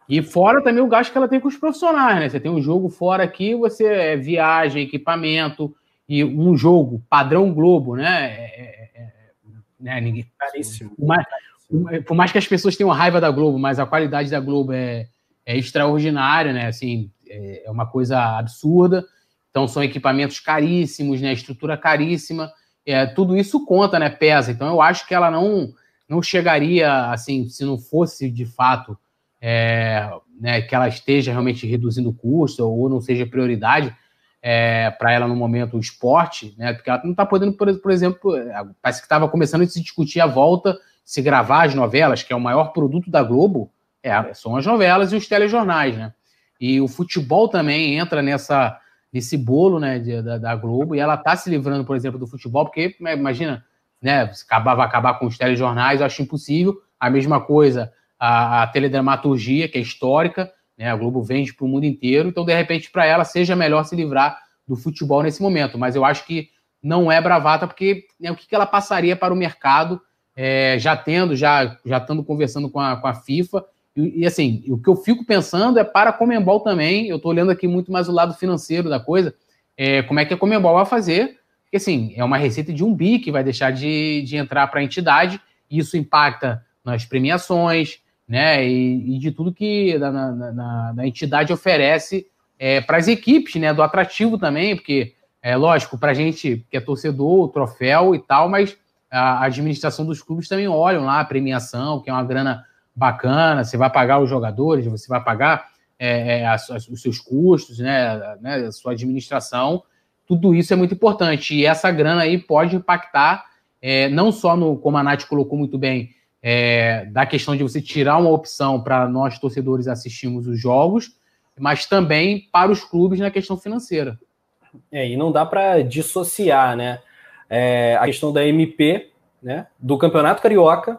E fora também o gasto que ela tem com os profissionais, né? Você tem um jogo fora aqui, você é viagem, equipamento, e um jogo padrão Globo, né? É, é, é, né? Ninguém, Caríssimo. Por mais, por mais, que as pessoas tenham raiva da Globo, mas a qualidade da Globo é, é extraordinária, né? Assim, é, é uma coisa absurda. Então são equipamentos caríssimos, né? Estrutura caríssima. É, tudo isso conta, né? Pesa. Então eu acho que ela não não chegaria assim, se não fosse de fato é, né, que ela esteja realmente reduzindo o custo ou não seja prioridade é, para ela no momento o esporte, né? Porque ela não está podendo, por, por, exemplo, é, parece que estava começando a se discutir a volta, se gravar as novelas, que é o maior produto da Globo, é, são as novelas e os telejornais, né? E o futebol também entra nessa nesse bolo né, de, da, da, Globo, e ela está se livrando, por exemplo, do futebol, porque, né, imagina, né, acabar, vai acabar com os telejornais, eu acho impossível. A mesma coisa, a, a teledramaturgia, que é histórica, né, a Globo vende para o mundo inteiro, então, de repente, para ela seja melhor se livrar do futebol nesse momento. Mas eu acho que não é bravata, porque né, o que, que ela passaria para o mercado, é, já tendo, já, já estando conversando com a, com a FIFA, e, e, assim, o que eu fico pensando é para a Comembol também, eu estou olhando aqui muito mais o lado financeiro da coisa, é, como é que a Comembol vai fazer, porque assim, é uma receita de um bi que vai deixar de, de entrar para a entidade, e isso impacta nas premiações, né, e, e de tudo que na, na, na entidade oferece é, para as equipes, né, do atrativo também, porque é lógico, para a gente que é torcedor, troféu e tal, mas a administração dos clubes também olham lá a premiação, que é uma grana bacana, você vai pagar os jogadores, você vai pagar é, é as, as, os seus custos, né, né, a sua administração, tudo isso é muito importante. E essa grana aí pode impactar é, não só no, como a Nath colocou muito bem, é, da questão de você tirar uma opção para nós torcedores assistirmos os jogos, mas também para os clubes na questão financeira. É, e não dá para dissociar, né? É, a questão da MP, né, do Campeonato Carioca,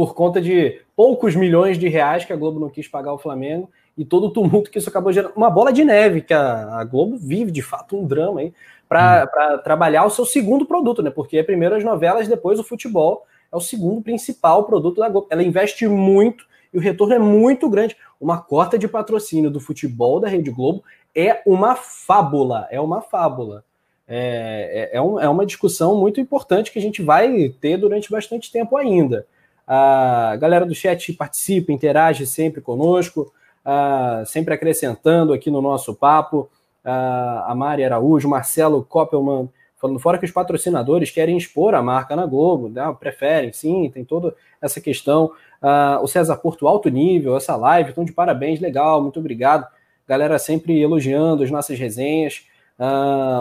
por conta de poucos milhões de reais que a Globo não quis pagar ao Flamengo e todo o tumulto que isso acabou gerando. Uma bola de neve, que a, Globo vive de fato um drama aí, para hum. trabalhar o seu segundo produto, né? Porque é primeiro as novelas, depois o futebol é o segundo principal produto da Globo. Ela investe muito e o retorno é muito grande. Uma cota de patrocínio do futebol da Rede Globo é uma fábula, é uma fábula. é, é, é, um, é uma discussão muito importante que a gente vai ter durante bastante tempo ainda. A galera do chat participa, interage sempre conosco, uh, sempre acrescentando aqui no nosso papo. Uh, a Mari Araújo, Marcelo Koppelman, falando fora que os patrocinadores querem expor a marca na Globo, né? preferem, sim, tem toda essa questão. Uh, o César Porto, alto nível, essa live, então de parabéns, legal, muito obrigado. Galera sempre elogiando as nossas resenhas.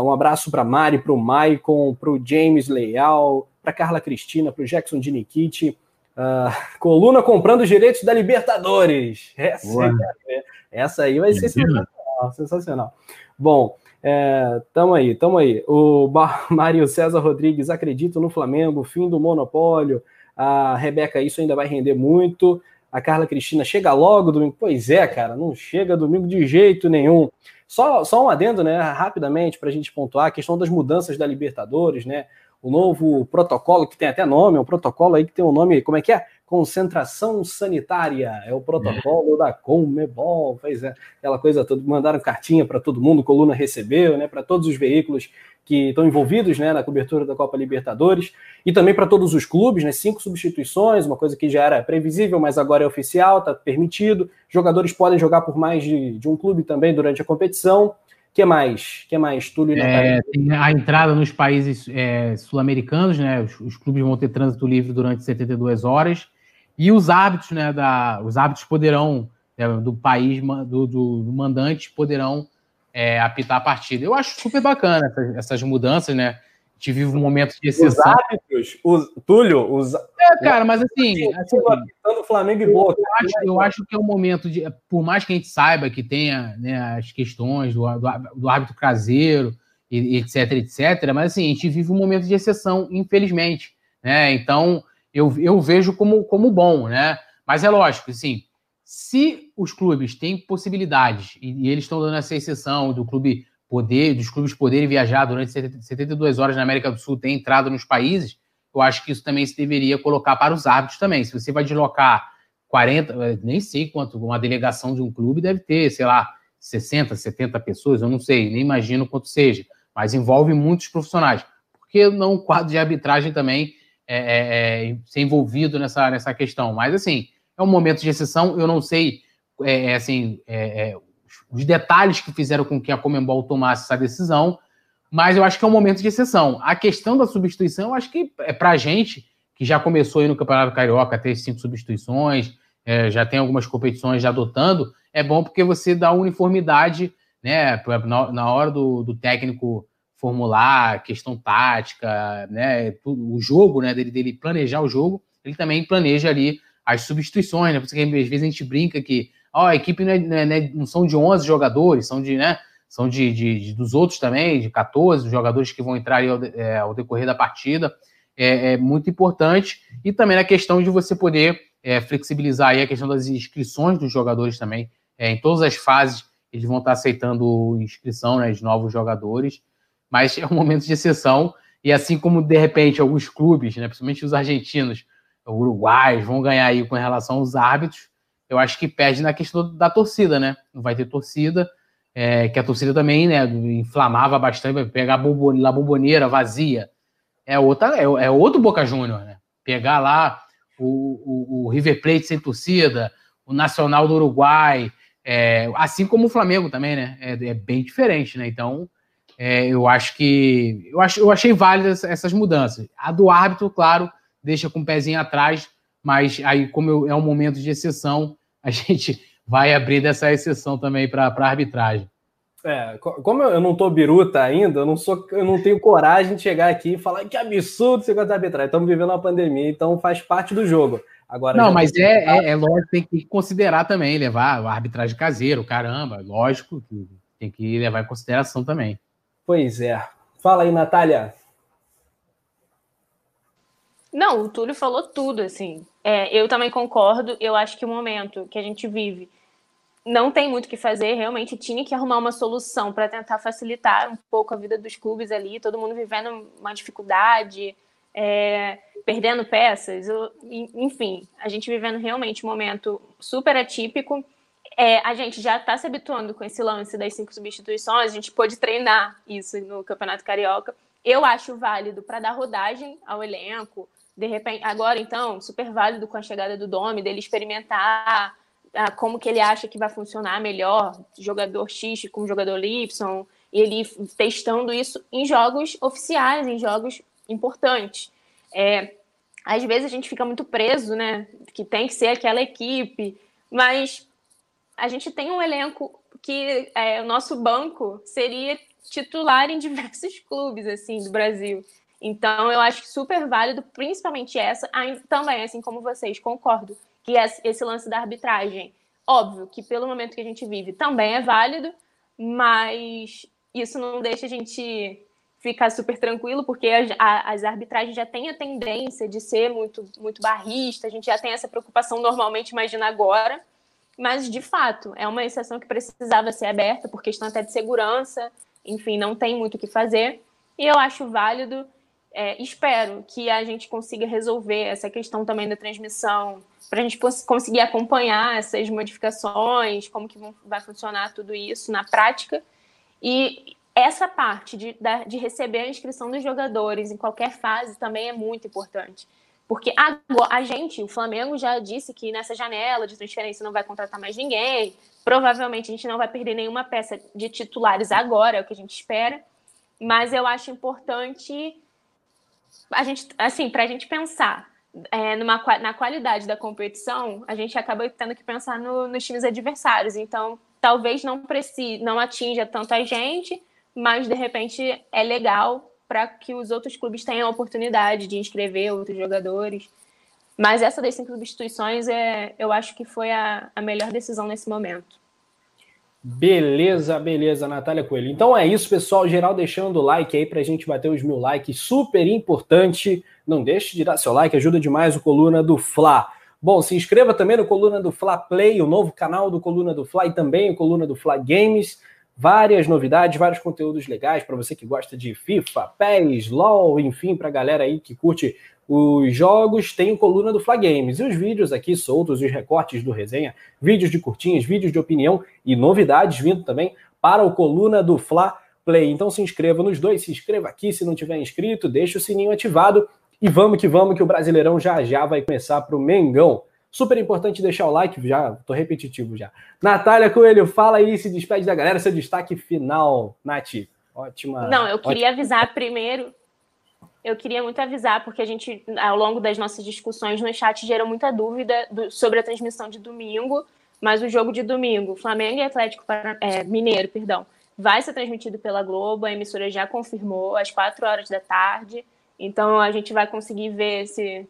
Um abraço para Mari, para o Maicon, para o James Leal, para Carla Cristina, para o Jackson Diniquiti. Uh, [LAUGHS] coluna comprando os direitos da Libertadores. Essa, essa aí vai ser sensacional, sensacional. Bom, é, tamo aí, tamo aí. O [LAUGHS] Mário César Rodrigues, acredito no Flamengo, fim do monopólio. A Rebeca, isso ainda vai render muito. A Carla Cristina, chega logo domingo. Pois é, cara, não chega domingo de jeito nenhum. Só, só um adendo, né, rapidamente, para a gente pontuar a questão das mudanças da Libertadores, né? O novo protocolo, que tem até nome, é um protocolo aí que tem o um nome, como é que é? Concentração sanitária, é o protocolo é. da Comebol, fez é, aquela coisa toda, mandaram cartinha para todo mundo, coluna recebeu, né, para todos os veículos que estão envolvidos né, na cobertura da Copa Libertadores e também para todos os clubes, né, cinco substituições, uma coisa que já era previsível, mas agora é oficial, está permitido. Jogadores podem jogar por mais de, de um clube também durante a competição que mais? que mais, Túlio e é, a entrada nos países é, sul-americanos, né? Os, os, clubes vão ter trânsito livre durante 72 horas. E os hábitos, né? Da, os hábitos poderão, é, do país, do, do, do mandante, poderão é, apitar a partida. Eu acho super bacana essas, essas mudanças, né? Gente vive um momento de exceção. Os hábitos, os, Túlio, os. É, cara, mas assim. assim o Flamengo e Boca. Eu acho, eu acho que é um momento de. Por mais que a gente saiba que tenha né, as questões do, do, do árbitro caseiro, e, etc, etc, mas assim, a gente vive um momento de exceção, infelizmente. Né? Então, eu, eu vejo como, como bom, né? Mas é lógico, assim, se os clubes têm possibilidades, e, e eles estão dando essa exceção do clube poder, dos clubes poderem viajar durante 72 horas na América do Sul, ter entrado nos países, eu acho que isso também se deveria colocar para os árbitros também. Se você vai deslocar 40, eh, nem sei quanto, uma delegação de um clube deve ter, sei lá, 60, 70 pessoas, eu não sei, nem imagino quanto seja, mas envolve muitos profissionais. Por que não o quadro de arbitragem também é, é, é, ser envolvido nessa, nessa questão? Mas, assim, é um momento de exceção, eu não sei, é, é assim, é, os detalhes que fizeram com que a Comembol tomasse essa decisão, mas eu acho que é um momento de exceção. A questão da substituição, eu acho que é para a gente, que já começou aí no Campeonato Carioca a ter cinco substituições, é, já tem algumas competições já adotando, é bom porque você dá uniformidade, né, na, na hora do, do técnico formular questão tática, né, o jogo, né, dele, dele planejar o jogo, ele também planeja ali as substituições, né, porque às vezes a gente brinca que ó, a equipe não, é, não, é, não, são de 11 jogadores, são de, né, são de, de, de, dos outros também, de 14 jogadores que vão entrar ao, é, ao, decorrer da partida. É, é, muito importante. E também a questão de você poder é, flexibilizar aí a questão das inscrições dos jogadores também. É, em todas as fases, eles vão estar aceitando inscrição né, de novos jogadores. Mas é um momento de exceção. E assim como, de repente, alguns clubes, né, principalmente os argentinos, uruguaios, vão ganhar aí com relação aos árbitros, eu acho que perde na questão da torcida, né? Não vai ter torcida, é, que a torcida também, né, inflamava bastante, vai pegar a bomboneira vazia. É, outra, é, é outro Boca Júnior, né? Pegar lá o, o, o, River Plate sem torcida, o Nacional do Uruguai, é, assim como o Flamengo também, né? É, é bem diferente, né? Então, é, eu acho que. Eu, acho, eu achei válidas essas mudanças. A do árbitro, claro, deixa com o pezinho atrás, mas aí, como eu, é um momento de exceção, [LAUGHS] a gente vai abrir dessa exceção também para a arbitragem. É, como eu não tô biruta ainda, eu não sou, eu não tenho coragem de chegar aqui e falar que absurdo você gosta de arbitragem. Estamos vivendo uma pandemia, então faz parte do jogo. Agora não, mas é, é, é, lógico, tem que considerar também, levar a arbitragem caseiro, caramba, lógico que tem que levar em consideração também. Pois é. Fala aí, Natália. Não, o Túlio falou tudo, assim. É, eu também concordo. Eu acho que o momento que a gente vive não tem muito o que fazer. Realmente tinha que arrumar uma solução para tentar facilitar um pouco a vida dos clubes ali. Todo mundo vivendo uma dificuldade, é, perdendo peças. Eu, enfim, a gente vivendo realmente um momento super atípico. é, a gente já está se habituando com esse lance das cinco substituições, a gente pôde treinar isso no Campeonato Carioca. Eu acho válido para dar rodagem ao elenco. De repente, agora então, super válido com a chegada do Domi, dele experimentar ah, como que ele acha que vai funcionar melhor, jogador X com jogador Y, e ele testando isso em jogos oficiais, em jogos importantes. É, às vezes a gente fica muito preso, né? Que tem que ser aquela equipe, mas a gente tem um elenco que é, o nosso banco seria titular em diversos clubes assim do Brasil. Então eu acho super válido, principalmente essa, também assim como vocês, concordo que esse lance da arbitragem, óbvio que pelo momento que a gente vive também é válido, mas isso não deixa a gente ficar super tranquilo, porque as, arbitragens já têm a tendência de ser muito, muito barrista, a gente já tem essa preocupação normalmente, imagina agora, mas de fato é uma exceção que precisava ser aberta por questão até de segurança, enfim, não tem muito o que fazer. E eu acho válido, é, espero que a gente consiga resolver essa questão também da transmissão, para a gente conseguir acompanhar essas modificações, como que vai funcionar tudo isso na prática. E essa parte de, de receber a inscrição dos jogadores em qualquer fase também é muito importante. Porque agora, a gente, o Flamengo já disse que nessa janela de transferência não vai contratar mais ninguém. Provavelmente a gente não vai perder nenhuma peça de titulares agora, é o que a gente espera. Mas eu acho importante a gente, assim, para a gente pensar é, numa, na qualidade da competição, a gente acaba tendo que pensar no, nos times adversários. Então, talvez não precise, não atinja tanta gente, mas de repente é legal para que os outros clubes tenham a oportunidade de inscrever outros jogadores. Mas essa das cinco substituições, é, eu acho que foi a, a melhor decisão nesse momento. Beleza, beleza, Natália Coelho. Então é isso, pessoal. Geral deixando o like aí para a gente bater os mil likes. Super importante. Não deixe de dar seu like, ajuda demais o Coluna do Fla. Bom, se inscreva também no Coluna do Fla Play, o novo canal do Coluna do Fla e também o Coluna do Fla Games várias novidades, vários conteúdos legais para você que gosta de FIFA, PES, LOL, enfim, para a galera aí que curte os jogos, tem coluna do Fla Games e os vídeos aqui soltos, os recortes do resenha, vídeos de curtinhas, vídeos de opinião e novidades vindo também para o coluna do Fla Play. Então se inscreva nos dois, se inscreva aqui se não tiver inscrito, deixa o sininho ativado e vamos que vamos que o Brasileirão já já vai começar para o Mengão. Super importante deixar o like, já tô repetitivo já. Natália Coelho, fala aí, se despede da galera, seu destaque final, Nath. Ótima. Não, eu queria ótima. avisar primeiro. Eu queria muito avisar, porque a gente, ao longo das nossas discussões no chat, gerou muita dúvida do, sobre a transmissão de domingo, mas o jogo de domingo, Flamengo e Atlético é, Mineiro, perdão, vai ser transmitido pela Globo, a emissora já confirmou, às quatro horas da tarde. Então a gente vai conseguir ver esse,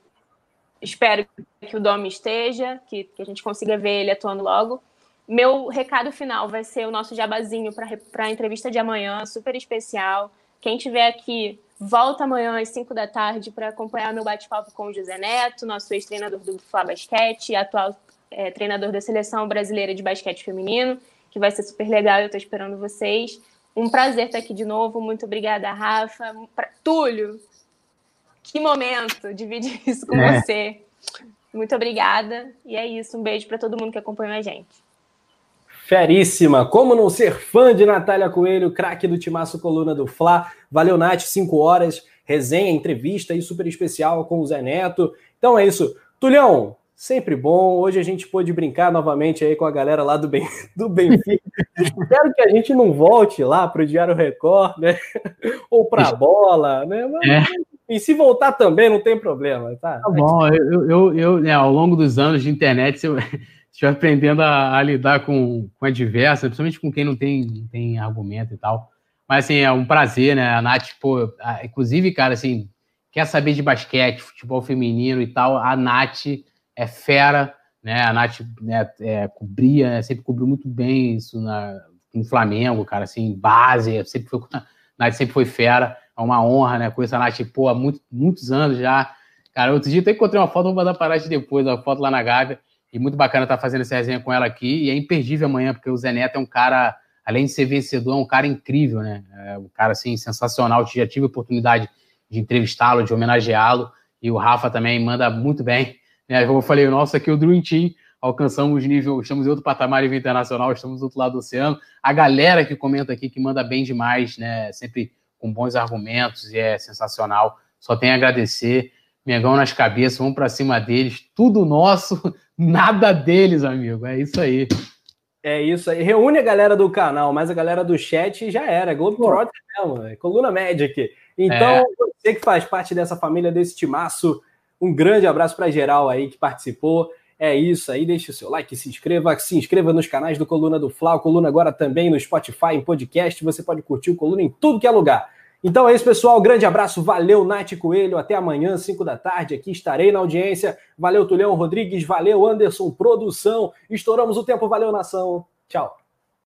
espero que o Domi esteja, que, que, a gente consiga ver ele atuando logo. Meu recado final vai ser o nosso jabazinho para a entrevista de amanhã, super especial. Quem estiver aqui, volta amanhã às 5 da tarde para acompanhar meu bate-papo com o José Neto, nosso ex-treinador do Flá Basquete, atual é, treinador da Seleção Brasileira de Basquete Feminino, que vai ser super legal, eu estou esperando vocês. Um prazer estar aqui de novo, muito obrigada, Rafa. Pra... Túlio, que momento dividir isso com é. você. Muito obrigada. E é isso. Um beijo para todo mundo que acompanhou a gente. Feríssima. Como não ser fã de Natália Coelho, craque do Timaço Coluna do Fla. Valeu, Nath. Cinco horas. Resenha, entrevista aí super especial com o Zé Neto. Então é isso. Tulhão, sempre bom. Hoje a gente pôde brincar novamente aí com a galera lá do, ben, [LAUGHS] do Benfica. Espero que a gente não volte lá para o Diário Record, né? [LAUGHS] Ou para a bola, né? Mas, é. E se voltar também, não tem problema, tá? Tá bom, eu, eu, eu né, ao longo dos anos de internet, eu estive aprendendo a, a, lidar com, com a diversa, principalmente com quem não tem, tem argumento e tal. Mas, assim, é um prazer, né? A Nath, pô, a, inclusive, cara, assim, quer saber de basquete, futebol feminino e tal, a Nath é fera, né? A Nath né, é, cobria, né, sempre cobriu muito bem isso na, no Flamengo, cara, assim, base, sempre foi, a [LAUGHS] Nath sempre foi fera é uma honra, né? Conheço a Nath, pô, há muito, muitos anos já. Cara, outro dia até encontrei uma foto, vou mandar para a Nath depois, uma foto lá na Gávea. E muito bacana estar tá fazendo essa resenha com ela aqui. E é imperdível amanhã, porque o Zé Neto é um cara, além de ser vencedor, é um cara incrível, né? É um cara, assim, sensacional. Já tive a oportunidade de entrevistá-lo, de homenageá-lo. E o Rafa também manda muito bem. Né? Como eu falei, o nosso aqui, o Dream Team. alcançamos nível, estamos em outro patamar nível internacional, estamos do outro lado do oceano. A galera que comenta aqui, que manda bem demais, né? Sempre com bons argumentos e é sensacional. Só tem a agradecer. Mengão nas cabeças, vamos para cima deles. Tudo nosso, [LAUGHS] nada deles, amigo. É isso aí. É isso aí. Reúne a galera do canal, mas a galera do chat já era. Globetrotter mesmo, é coluna média aqui. Então, é. você que faz parte dessa família, desse timaço, um grande abraço para geral aí que participou. É isso aí, deixe o seu like, se inscreva, se inscreva nos canais do Coluna do Fla, o Coluna agora também no Spotify, em podcast, você pode curtir o Coluna em tudo que é lugar. Então é isso, pessoal, grande abraço, valeu Nath Coelho, até amanhã, 5 da tarde, aqui estarei na audiência. Valeu Tulhão Rodrigues, valeu Anderson Produção, estouramos o tempo, valeu nação, tchau.